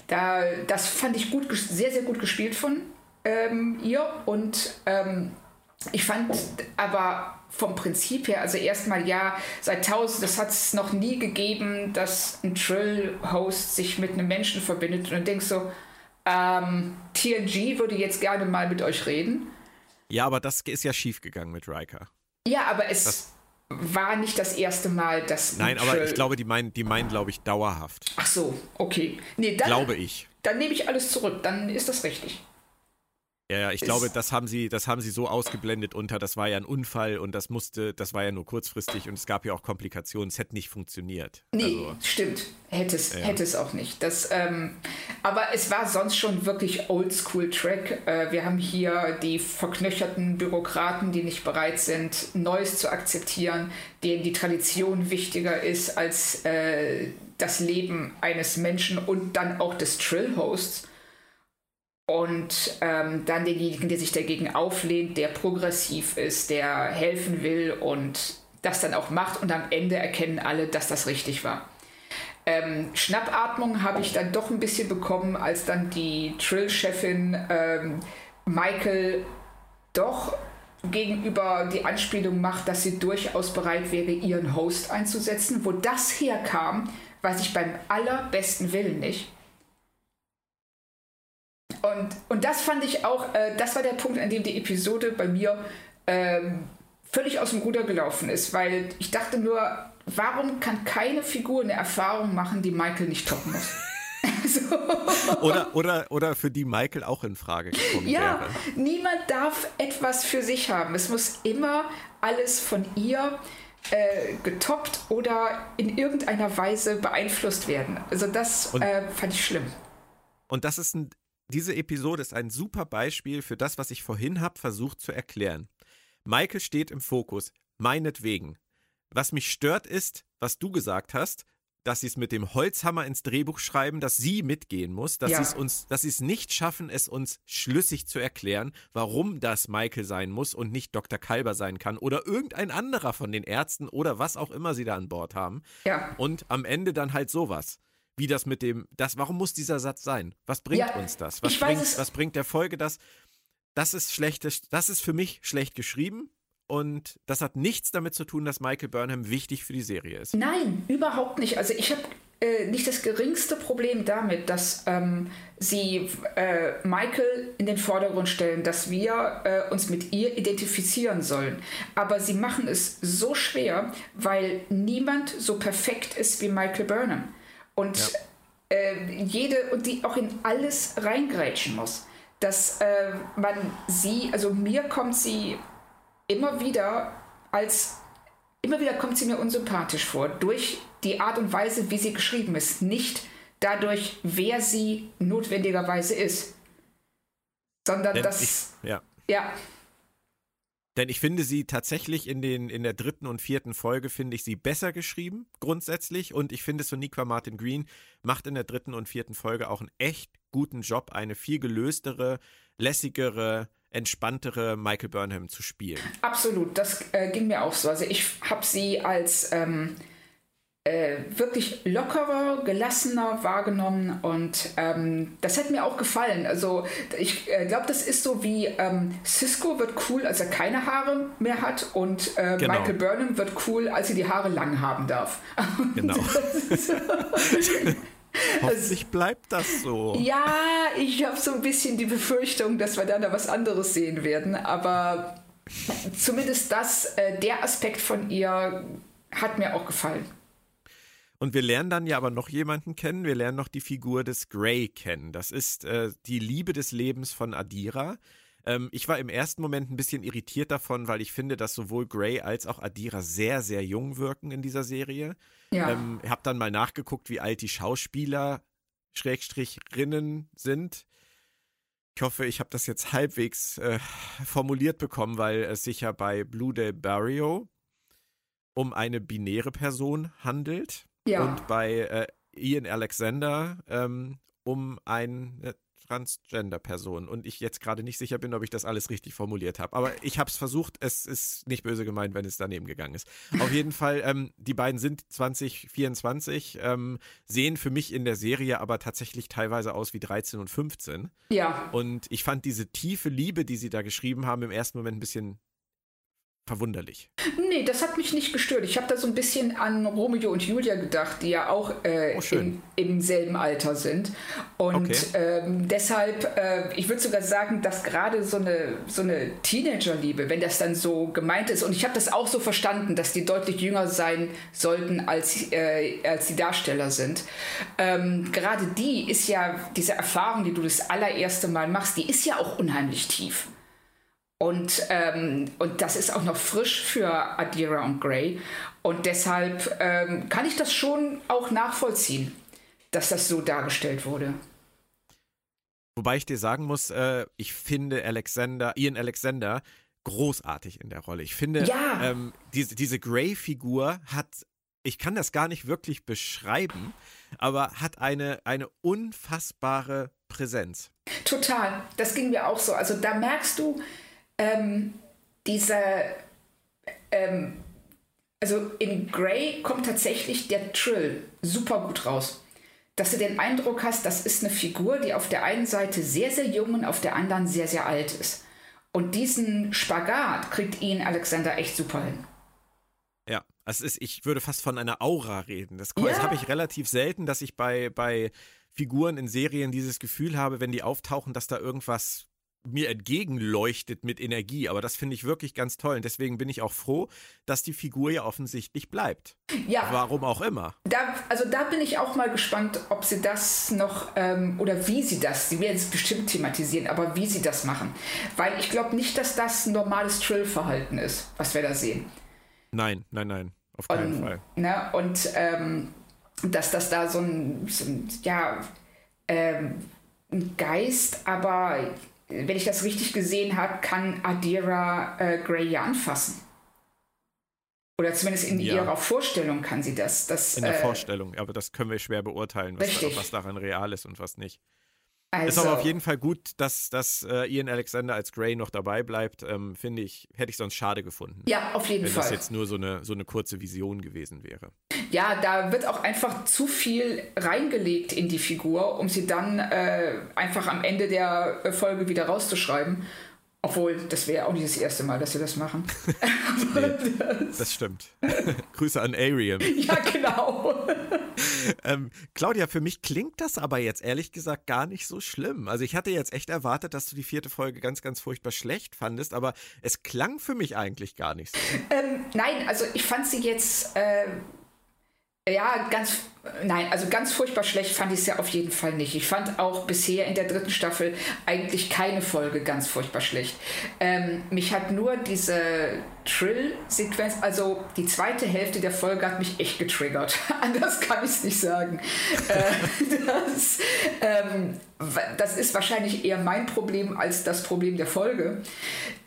Da, das fand ich gut, sehr, sehr gut gespielt von ähm, ihr und ähm, ich fand aber vom Prinzip her, also erstmal ja, seit tausend, das hat es noch nie gegeben, dass ein Trill-Host sich mit einem Menschen verbindet und du denkst so, ähm, TNG würde jetzt gerne mal mit euch reden. Ja, aber das ist ja schiefgegangen mit Riker. Ja, aber es das war nicht das erste Mal, dass. Nein, aber ich glaube, die meinen, die meinen, glaube ich, dauerhaft. Ach so, okay. Nee, dann, glaube ich. Dann nehme ich alles zurück, dann ist das richtig. Ja, ja, ich glaube, das haben sie, das haben sie so ausgeblendet unter, das war ja ein Unfall und das musste, das war ja nur kurzfristig und es gab ja auch Komplikationen, es hätte nicht funktioniert. Nee, also, stimmt. Hätte es, ja. hätte es auch nicht. Das, ähm, aber es war sonst schon wirklich Oldschool-Track. Äh, wir haben hier die verknöcherten Bürokraten, die nicht bereit sind, Neues zu akzeptieren, denen die Tradition wichtiger ist als äh, das Leben eines Menschen und dann auch des Trill-Hosts und ähm, dann denjenigen, der sich dagegen auflehnt, der progressiv ist, der helfen will und das dann auch macht und am Ende erkennen alle, dass das richtig war. Ähm, Schnappatmung habe ich dann doch ein bisschen bekommen, als dann die Trill-Chefin ähm, Michael doch gegenüber die Anspielung macht, dass sie durchaus bereit wäre, ihren Host einzusetzen. Wo das herkam, weiß ich beim allerbesten Willen nicht. Und, und das fand ich auch, äh, das war der Punkt, an dem die Episode bei mir ähm, völlig aus dem Ruder gelaufen ist, weil ich dachte nur, warum kann keine Figur eine Erfahrung machen, die Michael nicht toppen muss? (laughs) so. oder, oder, oder für die Michael auch in Frage gekommen ja, wäre. niemand darf etwas für sich haben. Es muss immer alles von ihr äh, getoppt oder in irgendeiner Weise beeinflusst werden. Also das äh, fand ich schlimm. Und das ist ein diese Episode ist ein super Beispiel für das, was ich vorhin habe versucht zu erklären. Michael steht im Fokus, meinetwegen. Was mich stört ist, was du gesagt hast, dass sie es mit dem Holzhammer ins Drehbuch schreiben, dass sie mitgehen muss, dass Ja. sie es uns, dass sie es nicht schaffen, es uns schlüssig zu erklären, warum das Michael sein muss und nicht Dr. Kalber sein kann oder irgendein anderer von den Ärzten oder was auch immer sie da an Bord haben. Ja. Und am Ende dann halt sowas. Wie das mit dem, das, warum muss dieser Satz sein? Was bringt Ja, uns das? Was weiß bringt, es- was bringt der Folge das? Das ist schlecht, das ist für mich schlecht geschrieben und das hat nichts damit zu tun, dass Michael Burnham wichtig für die Serie ist. Nein, überhaupt nicht. Also ich habe äh, nicht das geringste Problem damit, dass ähm, sie äh, Michael in den Vordergrund stellen, dass wir äh, uns mit ihr identifizieren sollen. Aber sie machen es so schwer, weil niemand so perfekt ist wie Michael Burnham. Und äh, jede und die auch in alles reingrätschen muss. Dass äh, man sie, also mir kommt sie immer wieder als immer wieder kommt sie mir unsympathisch vor. Durch die Art und Weise, wie sie geschrieben ist, nicht dadurch, wer sie notwendigerweise ist, sondern Denn dass ich, ja. ja Denn ich finde sie tatsächlich in, den, in der dritten und vierten Folge, finde ich sie besser geschrieben, grundsätzlich. Und ich finde, Soniqua Martin Green macht in der dritten und vierten Folge auch einen echt guten Job, eine viel gelöstere, lässigere, entspanntere Michael Burnham zu spielen. Absolut, das äh, ging mir auch so. Also ich habe sie als ähm, äh, wirklich lockerer, gelassener wahrgenommen und ähm, das hat mir auch gefallen. Also ich äh, glaube, das ist so wie ähm, Cisco wird cool, als er keine Haare mehr hat und äh, Genau. Michael Burnham wird cool, als sie die Haare lang haben darf. (laughs) Genau. (laughs) Hoffentlich bleibt das so. Ja, ich habe so ein bisschen die Befürchtung, dass wir dann da was anderes sehen werden, aber zumindest das, äh, der Aspekt von ihr hat mir auch gefallen. Und wir lernen dann ja aber noch jemanden kennen. Wir lernen noch die Figur des Grey kennen. Das ist äh, die Liebe des Lebens von Adira. Ähm, ich war im ersten Moment ein bisschen irritiert davon, weil ich finde, dass sowohl Grey als auch Adira sehr, sehr jung wirken in dieser Serie. Ja. Ähm, ich habe dann mal nachgeguckt, wie alt die Schauspieler Schrägstrichrinnen sind. Ich hoffe, ich habe das jetzt halbwegs äh, formuliert bekommen, weil es sich ja bei Blue Day Barrio um eine binäre Person handelt Ja. und bei äh, Ian Alexander ähm, um eine Transgender-Person. Und ich jetzt gerade nicht sicher bin, ob ich das alles richtig formuliert habe. Aber ich habe es versucht. Es ist nicht böse gemeint, wenn es daneben gegangen ist. Auf jeden (laughs) Fall, ähm, die beiden sind 2024, ähm, sehen für mich in der Serie aber tatsächlich teilweise aus wie 13 und 15. ja. Und ich fand diese tiefe Liebe, die sie da geschrieben haben, im ersten Moment ein bisschen verwunderlich. Nee, das hat mich nicht gestört. Ich habe da so ein bisschen an Romeo und Julia gedacht, die ja auch äh, Oh, im, im selben Alter sind. Und Okay. ähm, deshalb, äh, ich würde sogar sagen, dass gerade so eine, so eine Teenagerliebe, wenn das dann so gemeint ist, und ich habe das auch so verstanden, dass die deutlich jünger sein sollten, als, äh, als die Darsteller sind. Ähm, gerade die ist ja, diese Erfahrung, die du das allererste Mal machst, die ist ja auch unheimlich tief. Und, ähm, und das ist auch noch frisch für Adira und Gray. Und deshalb ähm, kann ich das schon auch nachvollziehen, dass das so dargestellt wurde. Wobei ich dir sagen muss, äh, ich finde Alexander, Ian Alexander großartig in der Rolle. Ich finde, Ja. ähm, diese, diese Grey-Figur hat, ich kann das gar nicht wirklich beschreiben, aber hat eine, eine unfassbare Präsenz. Total, das ging mir auch so. Also da merkst du ähm, diese, ähm, also in Grey kommt tatsächlich der Trill super gut raus. Dass du den Eindruck hast, das ist eine Figur, die auf der einen Seite sehr, sehr jung und auf der anderen sehr, sehr alt ist. Und diesen Spagat kriegt ihn Alexander echt super hin. Ja, es ist, ich würde fast von einer Aura reden. Das, Ja. das habe ich relativ selten, dass ich bei, bei Figuren in Serien dieses Gefühl habe, wenn die auftauchen, dass da irgendwas mir entgegenleuchtet mit Energie. Aber das finde ich wirklich ganz toll. Und deswegen bin ich auch froh, dass die Figur ja offensichtlich bleibt. Ja, Warum auch immer. Da, also da bin ich auch mal gespannt, ob sie das noch ähm, oder wie sie das, sie werden es bestimmt thematisieren, aber wie sie das machen. Weil ich glaube nicht, dass das ein normales Trill-Verhalten ist, was wir da sehen. Nein, nein, nein. Auf keinen Und, Fall. ne, und ähm, dass das da so ein, so ein ja, ähm, ein Geist, aber wenn ich das richtig gesehen habe, kann Adira äh, Grey ja anfassen. Oder zumindest in ja. ihrer Vorstellung kann sie das. das in der äh, Vorstellung, aber das können wir schwer beurteilen, was, was daran real ist und was nicht. Also, ist aber auf jeden Fall gut, dass, dass uh, Ian Alexander als Grey noch dabei bleibt. Ähm, Finde ich, hätte ich sonst schade gefunden. Ja, auf jeden wenn Fall. Wenn das jetzt nur so eine, so eine kurze Vision gewesen wäre. Ja, da wird auch einfach zu viel reingelegt in die Figur, um sie dann äh, einfach am Ende der Folge wieder rauszuschreiben. Obwohl, das wäre auch nicht das erste Mal, dass wir das machen. (laughs) nee, das, das, stimmt. (laughs) Grüße an Ariam. (laughs) Ja, genau. ähm, Claudia, für mich klingt das aber jetzt ehrlich gesagt gar nicht so schlimm. Also ich hatte jetzt echt erwartet, dass du die vierte Folge ganz, ganz furchtbar schlecht fandest, aber es klang für mich eigentlich gar nicht so. Ähm, nein, also ich fand sie jetzt. Äh ja, ganz, nein, also ganz furchtbar schlecht fand ich es ja auf jeden Fall nicht. Ich fand auch bisher in der dritten Staffel eigentlich keine Folge ganz furchtbar schlecht. Ähm, mich hat nur diese Trill-Sequenz, also die zweite Hälfte der Folge hat mich echt getriggert. (laughs) Anders kann ich es nicht sagen. äh, (laughs) das, ähm, das ist wahrscheinlich eher mein Problem als das Problem der Folge.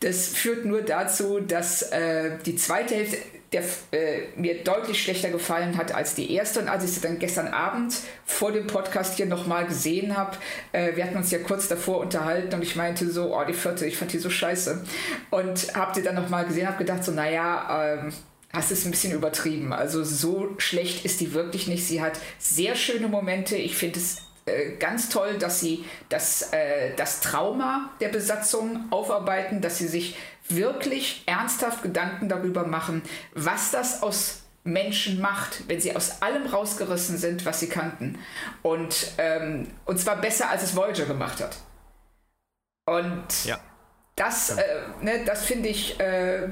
Das führt nur dazu, dass äh, die zweite Hälfte der äh, mir deutlich schlechter gefallen hat als die erste. Und als ich sie dann gestern Abend vor dem Podcast hier nochmal gesehen habe, äh, wir hatten uns ja kurz davor unterhalten und ich meinte so, oh, die vierte, ich fand die so scheiße. Und habe sie dann nochmal gesehen, habe gedacht so, naja, ähm, hast es ein bisschen übertrieben. Also so schlecht ist die wirklich nicht. Sie hat sehr schöne Momente. Ich finde es äh, ganz toll, dass sie das, äh, das Trauma der Besatzung aufarbeiten, dass sie sich wirklich ernsthaft Gedanken darüber machen, was das aus Menschen macht, wenn sie aus allem rausgerissen sind, was sie kannten. Und, ähm, und zwar besser, als es Voyager gemacht hat. Und ja. das, äh, ne, das finde ich äh,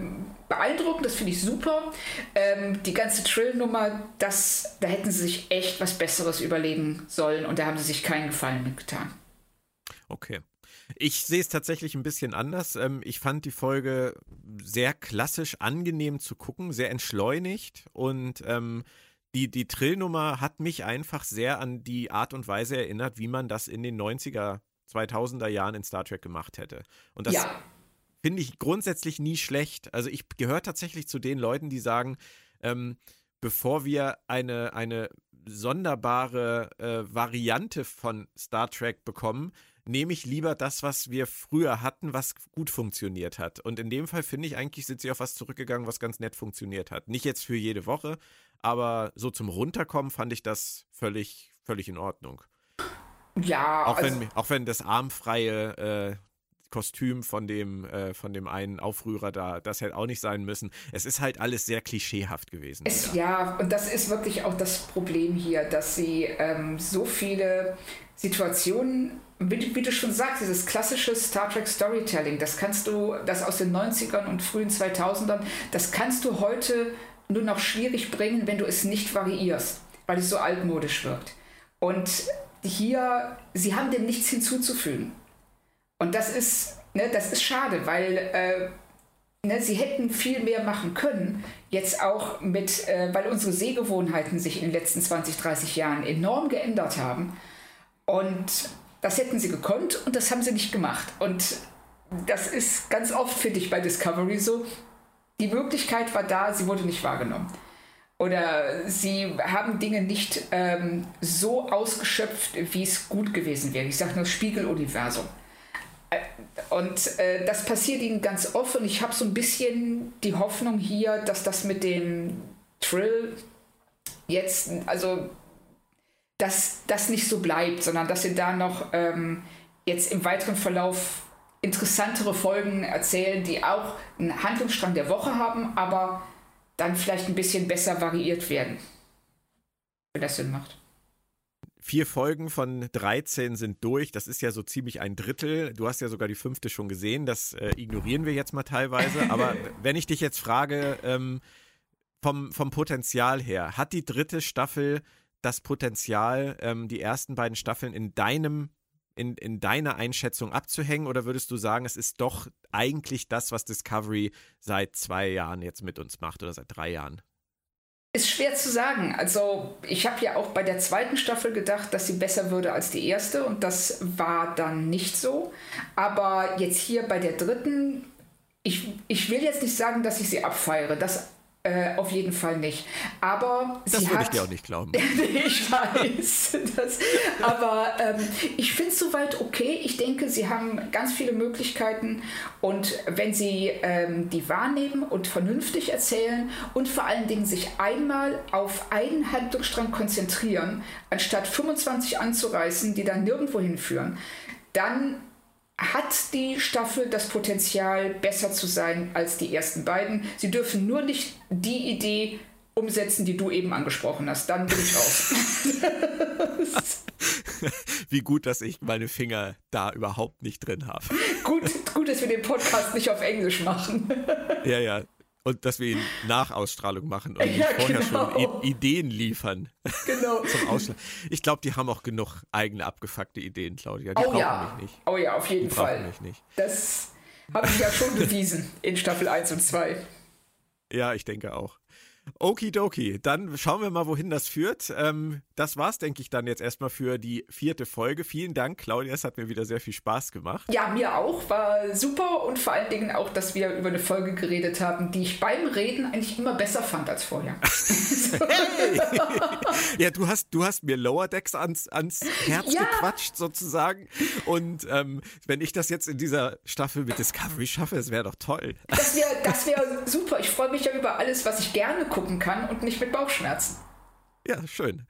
beeindruckend, das finde ich super. Ähm, die ganze Trill-Nummer, da hätten sie sich echt was Besseres überlegen sollen und da haben sie sich keinen Gefallen mitgetan. Okay. Ich sehe es tatsächlich ein bisschen anders. Ähm, ich fand die Folge sehr klassisch angenehm zu gucken, sehr entschleunigt und ähm, die, die Trillnummer hat mich einfach sehr an die Art und Weise erinnert, wie man das in den 90er, 2000er Jahren in Star Trek gemacht hätte. Und das ja. finde ich grundsätzlich nie schlecht. Also ich gehöre tatsächlich zu den Leuten, die sagen, ähm, bevor wir eine, eine sonderbare äh, Variante von Star Trek bekommen, nehme ich lieber das, was wir früher hatten, was gut funktioniert hat. Und in dem Fall finde ich eigentlich, sind sie auf was zurückgegangen, was ganz nett funktioniert hat. Nicht jetzt für jede Woche, aber so zum Runterkommen fand ich das völlig, völlig in Ordnung. Ja, auch, also wenn, auch wenn das armfreie äh, Kostüm von dem, äh, von dem einen Aufrührer da, das hätte auch nicht sein müssen. Es ist halt alles sehr klischeehaft gewesen. Es, ja, und das ist wirklich auch das Problem hier, dass sie ähm, so viele Situationen wie, wie, du schon sagst, dieses klassische Star Trek Storytelling, das kannst du, das aus den 90ern und frühen 2000ern, das kannst du heute nur noch schwierig bringen, wenn du es nicht variierst, weil es so altmodisch wirkt. Und hier, sie haben dem nichts hinzuzufügen. Und das ist, ne, das ist schade, weil äh, ne, sie hätten viel mehr machen können, jetzt auch mit, äh, weil unsere Sehgewohnheiten sich in den letzten 20, 30 Jahren enorm geändert haben. Und das hätten sie gekonnt und das haben sie nicht gemacht. Und das ist ganz oft, finde ich, bei Discovery so. Die Möglichkeit war da, sie wurde nicht wahrgenommen. Oder sie haben Dinge nicht ähm, so ausgeschöpft, wie es gut gewesen wäre. Ich sage nur Spiegeluniversum. Und äh, das passiert ihnen ganz oft und ich habe so ein bisschen die Hoffnung hier, dass das mit dem Trill jetzt, also dass das nicht so bleibt, sondern dass sie da noch ähm, jetzt im weiteren Verlauf interessantere Folgen erzählen, die auch einen Handlungsstrang der Woche haben, aber dann vielleicht ein bisschen besser variiert werden. Wenn das Sinn macht. Vier Folgen von 13 sind durch. Das ist ja so ziemlich ein Drittel. Du hast ja sogar die fünfte schon gesehen. Das äh, ignorieren wir jetzt mal teilweise. Aber (laughs) wenn ich dich jetzt frage, ähm, vom, vom Potenzial her, hat die dritte Staffel das Potenzial, ähm, die ersten beiden Staffeln in deinem in, in deiner Einschätzung abzuhängen oder würdest du sagen, es ist doch eigentlich das, was Discovery seit zwei Jahren jetzt mit uns macht oder seit drei Jahren? Ist schwer zu sagen. Also ich habe ja auch bei der zweiten Staffel gedacht, dass sie besser würde als die erste und das war dann nicht so. Aber jetzt hier bei der dritten, ich, ich will jetzt nicht sagen, dass ich sie abfeiere. Das Äh, auf jeden Fall nicht. Aber das würde ich dir auch nicht glauben. (laughs) ich weiß. Das, aber ähm, ich finde es soweit okay. Ich denke, sie haben ganz viele Möglichkeiten und wenn sie ähm, die wahrnehmen und vernünftig erzählen und vor allen Dingen sich einmal auf einen Handlungsstrang konzentrieren, anstatt 25 anzureißen, die dann nirgendwo hinführen, dann hat die Staffel das Potenzial, besser zu sein als die ersten beiden. Sie dürfen nur nicht die Idee umsetzen, die du eben angesprochen hast. Dann bin ich raus. (laughs) Wie gut, dass ich meine Finger da überhaupt nicht drin habe. gut, gut, dass wir den Podcast nicht auf Englisch machen. ja, ja, und dass wir ihn nach Ausstrahlung machen und (laughs) ja, vorher genau. schon I Ideen liefern. Genau. (laughs) zum Ausschlag. Ich glaube, die haben auch genug eigene abgefuckte Ideen, Claudia. Die oh brauchen ja. mich nicht. Oh ja, auf jeden die Fall. Mich nicht. Das habe ich ja schon (laughs) bewiesen in Staffel 1 und 2. Ja, ich denke auch. Okidoki, dann schauen wir mal, wohin das führt. Ähm, das war's, denke ich, dann jetzt erstmal für die vierte Folge. Vielen Dank, Claudia, es hat mir wieder sehr viel Spaß gemacht. Ja, mir auch, war super und vor allen Dingen auch, dass wir über eine Folge geredet haben, die ich beim Reden eigentlich immer besser fand als vorher. (laughs) hey! (laughs) ja, du hast, du hast mir Lower Decks ans, ans Herz ja. gequatscht sozusagen und ähm, wenn ich das jetzt in dieser Staffel mit Discovery schaffe, das wäre doch toll. Das wäre das wär super. Ich freue mich ja über alles, was ich gerne gucke gucken kann und nicht mit Bauchschmerzen. Ja, schön.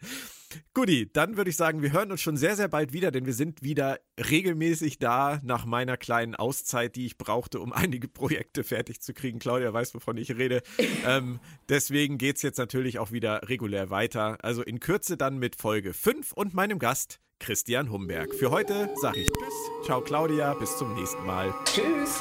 Guti, dann würde ich sagen, wir hören uns schon sehr, sehr bald wieder, denn wir sind wieder regelmäßig da nach meiner kleinen Auszeit, die ich brauchte, um (laughs) einige Projekte fertig zu kriegen. Claudia weiß, wovon ich rede. (laughs) ähm, deswegen geht es jetzt natürlich auch wieder regulär weiter. Also in Kürze dann mit Folge 5 und meinem Gast Christian Humberg. Für heute sage ich Tschüss. Ciao, Claudia. Bis zum nächsten Mal. Tschüss.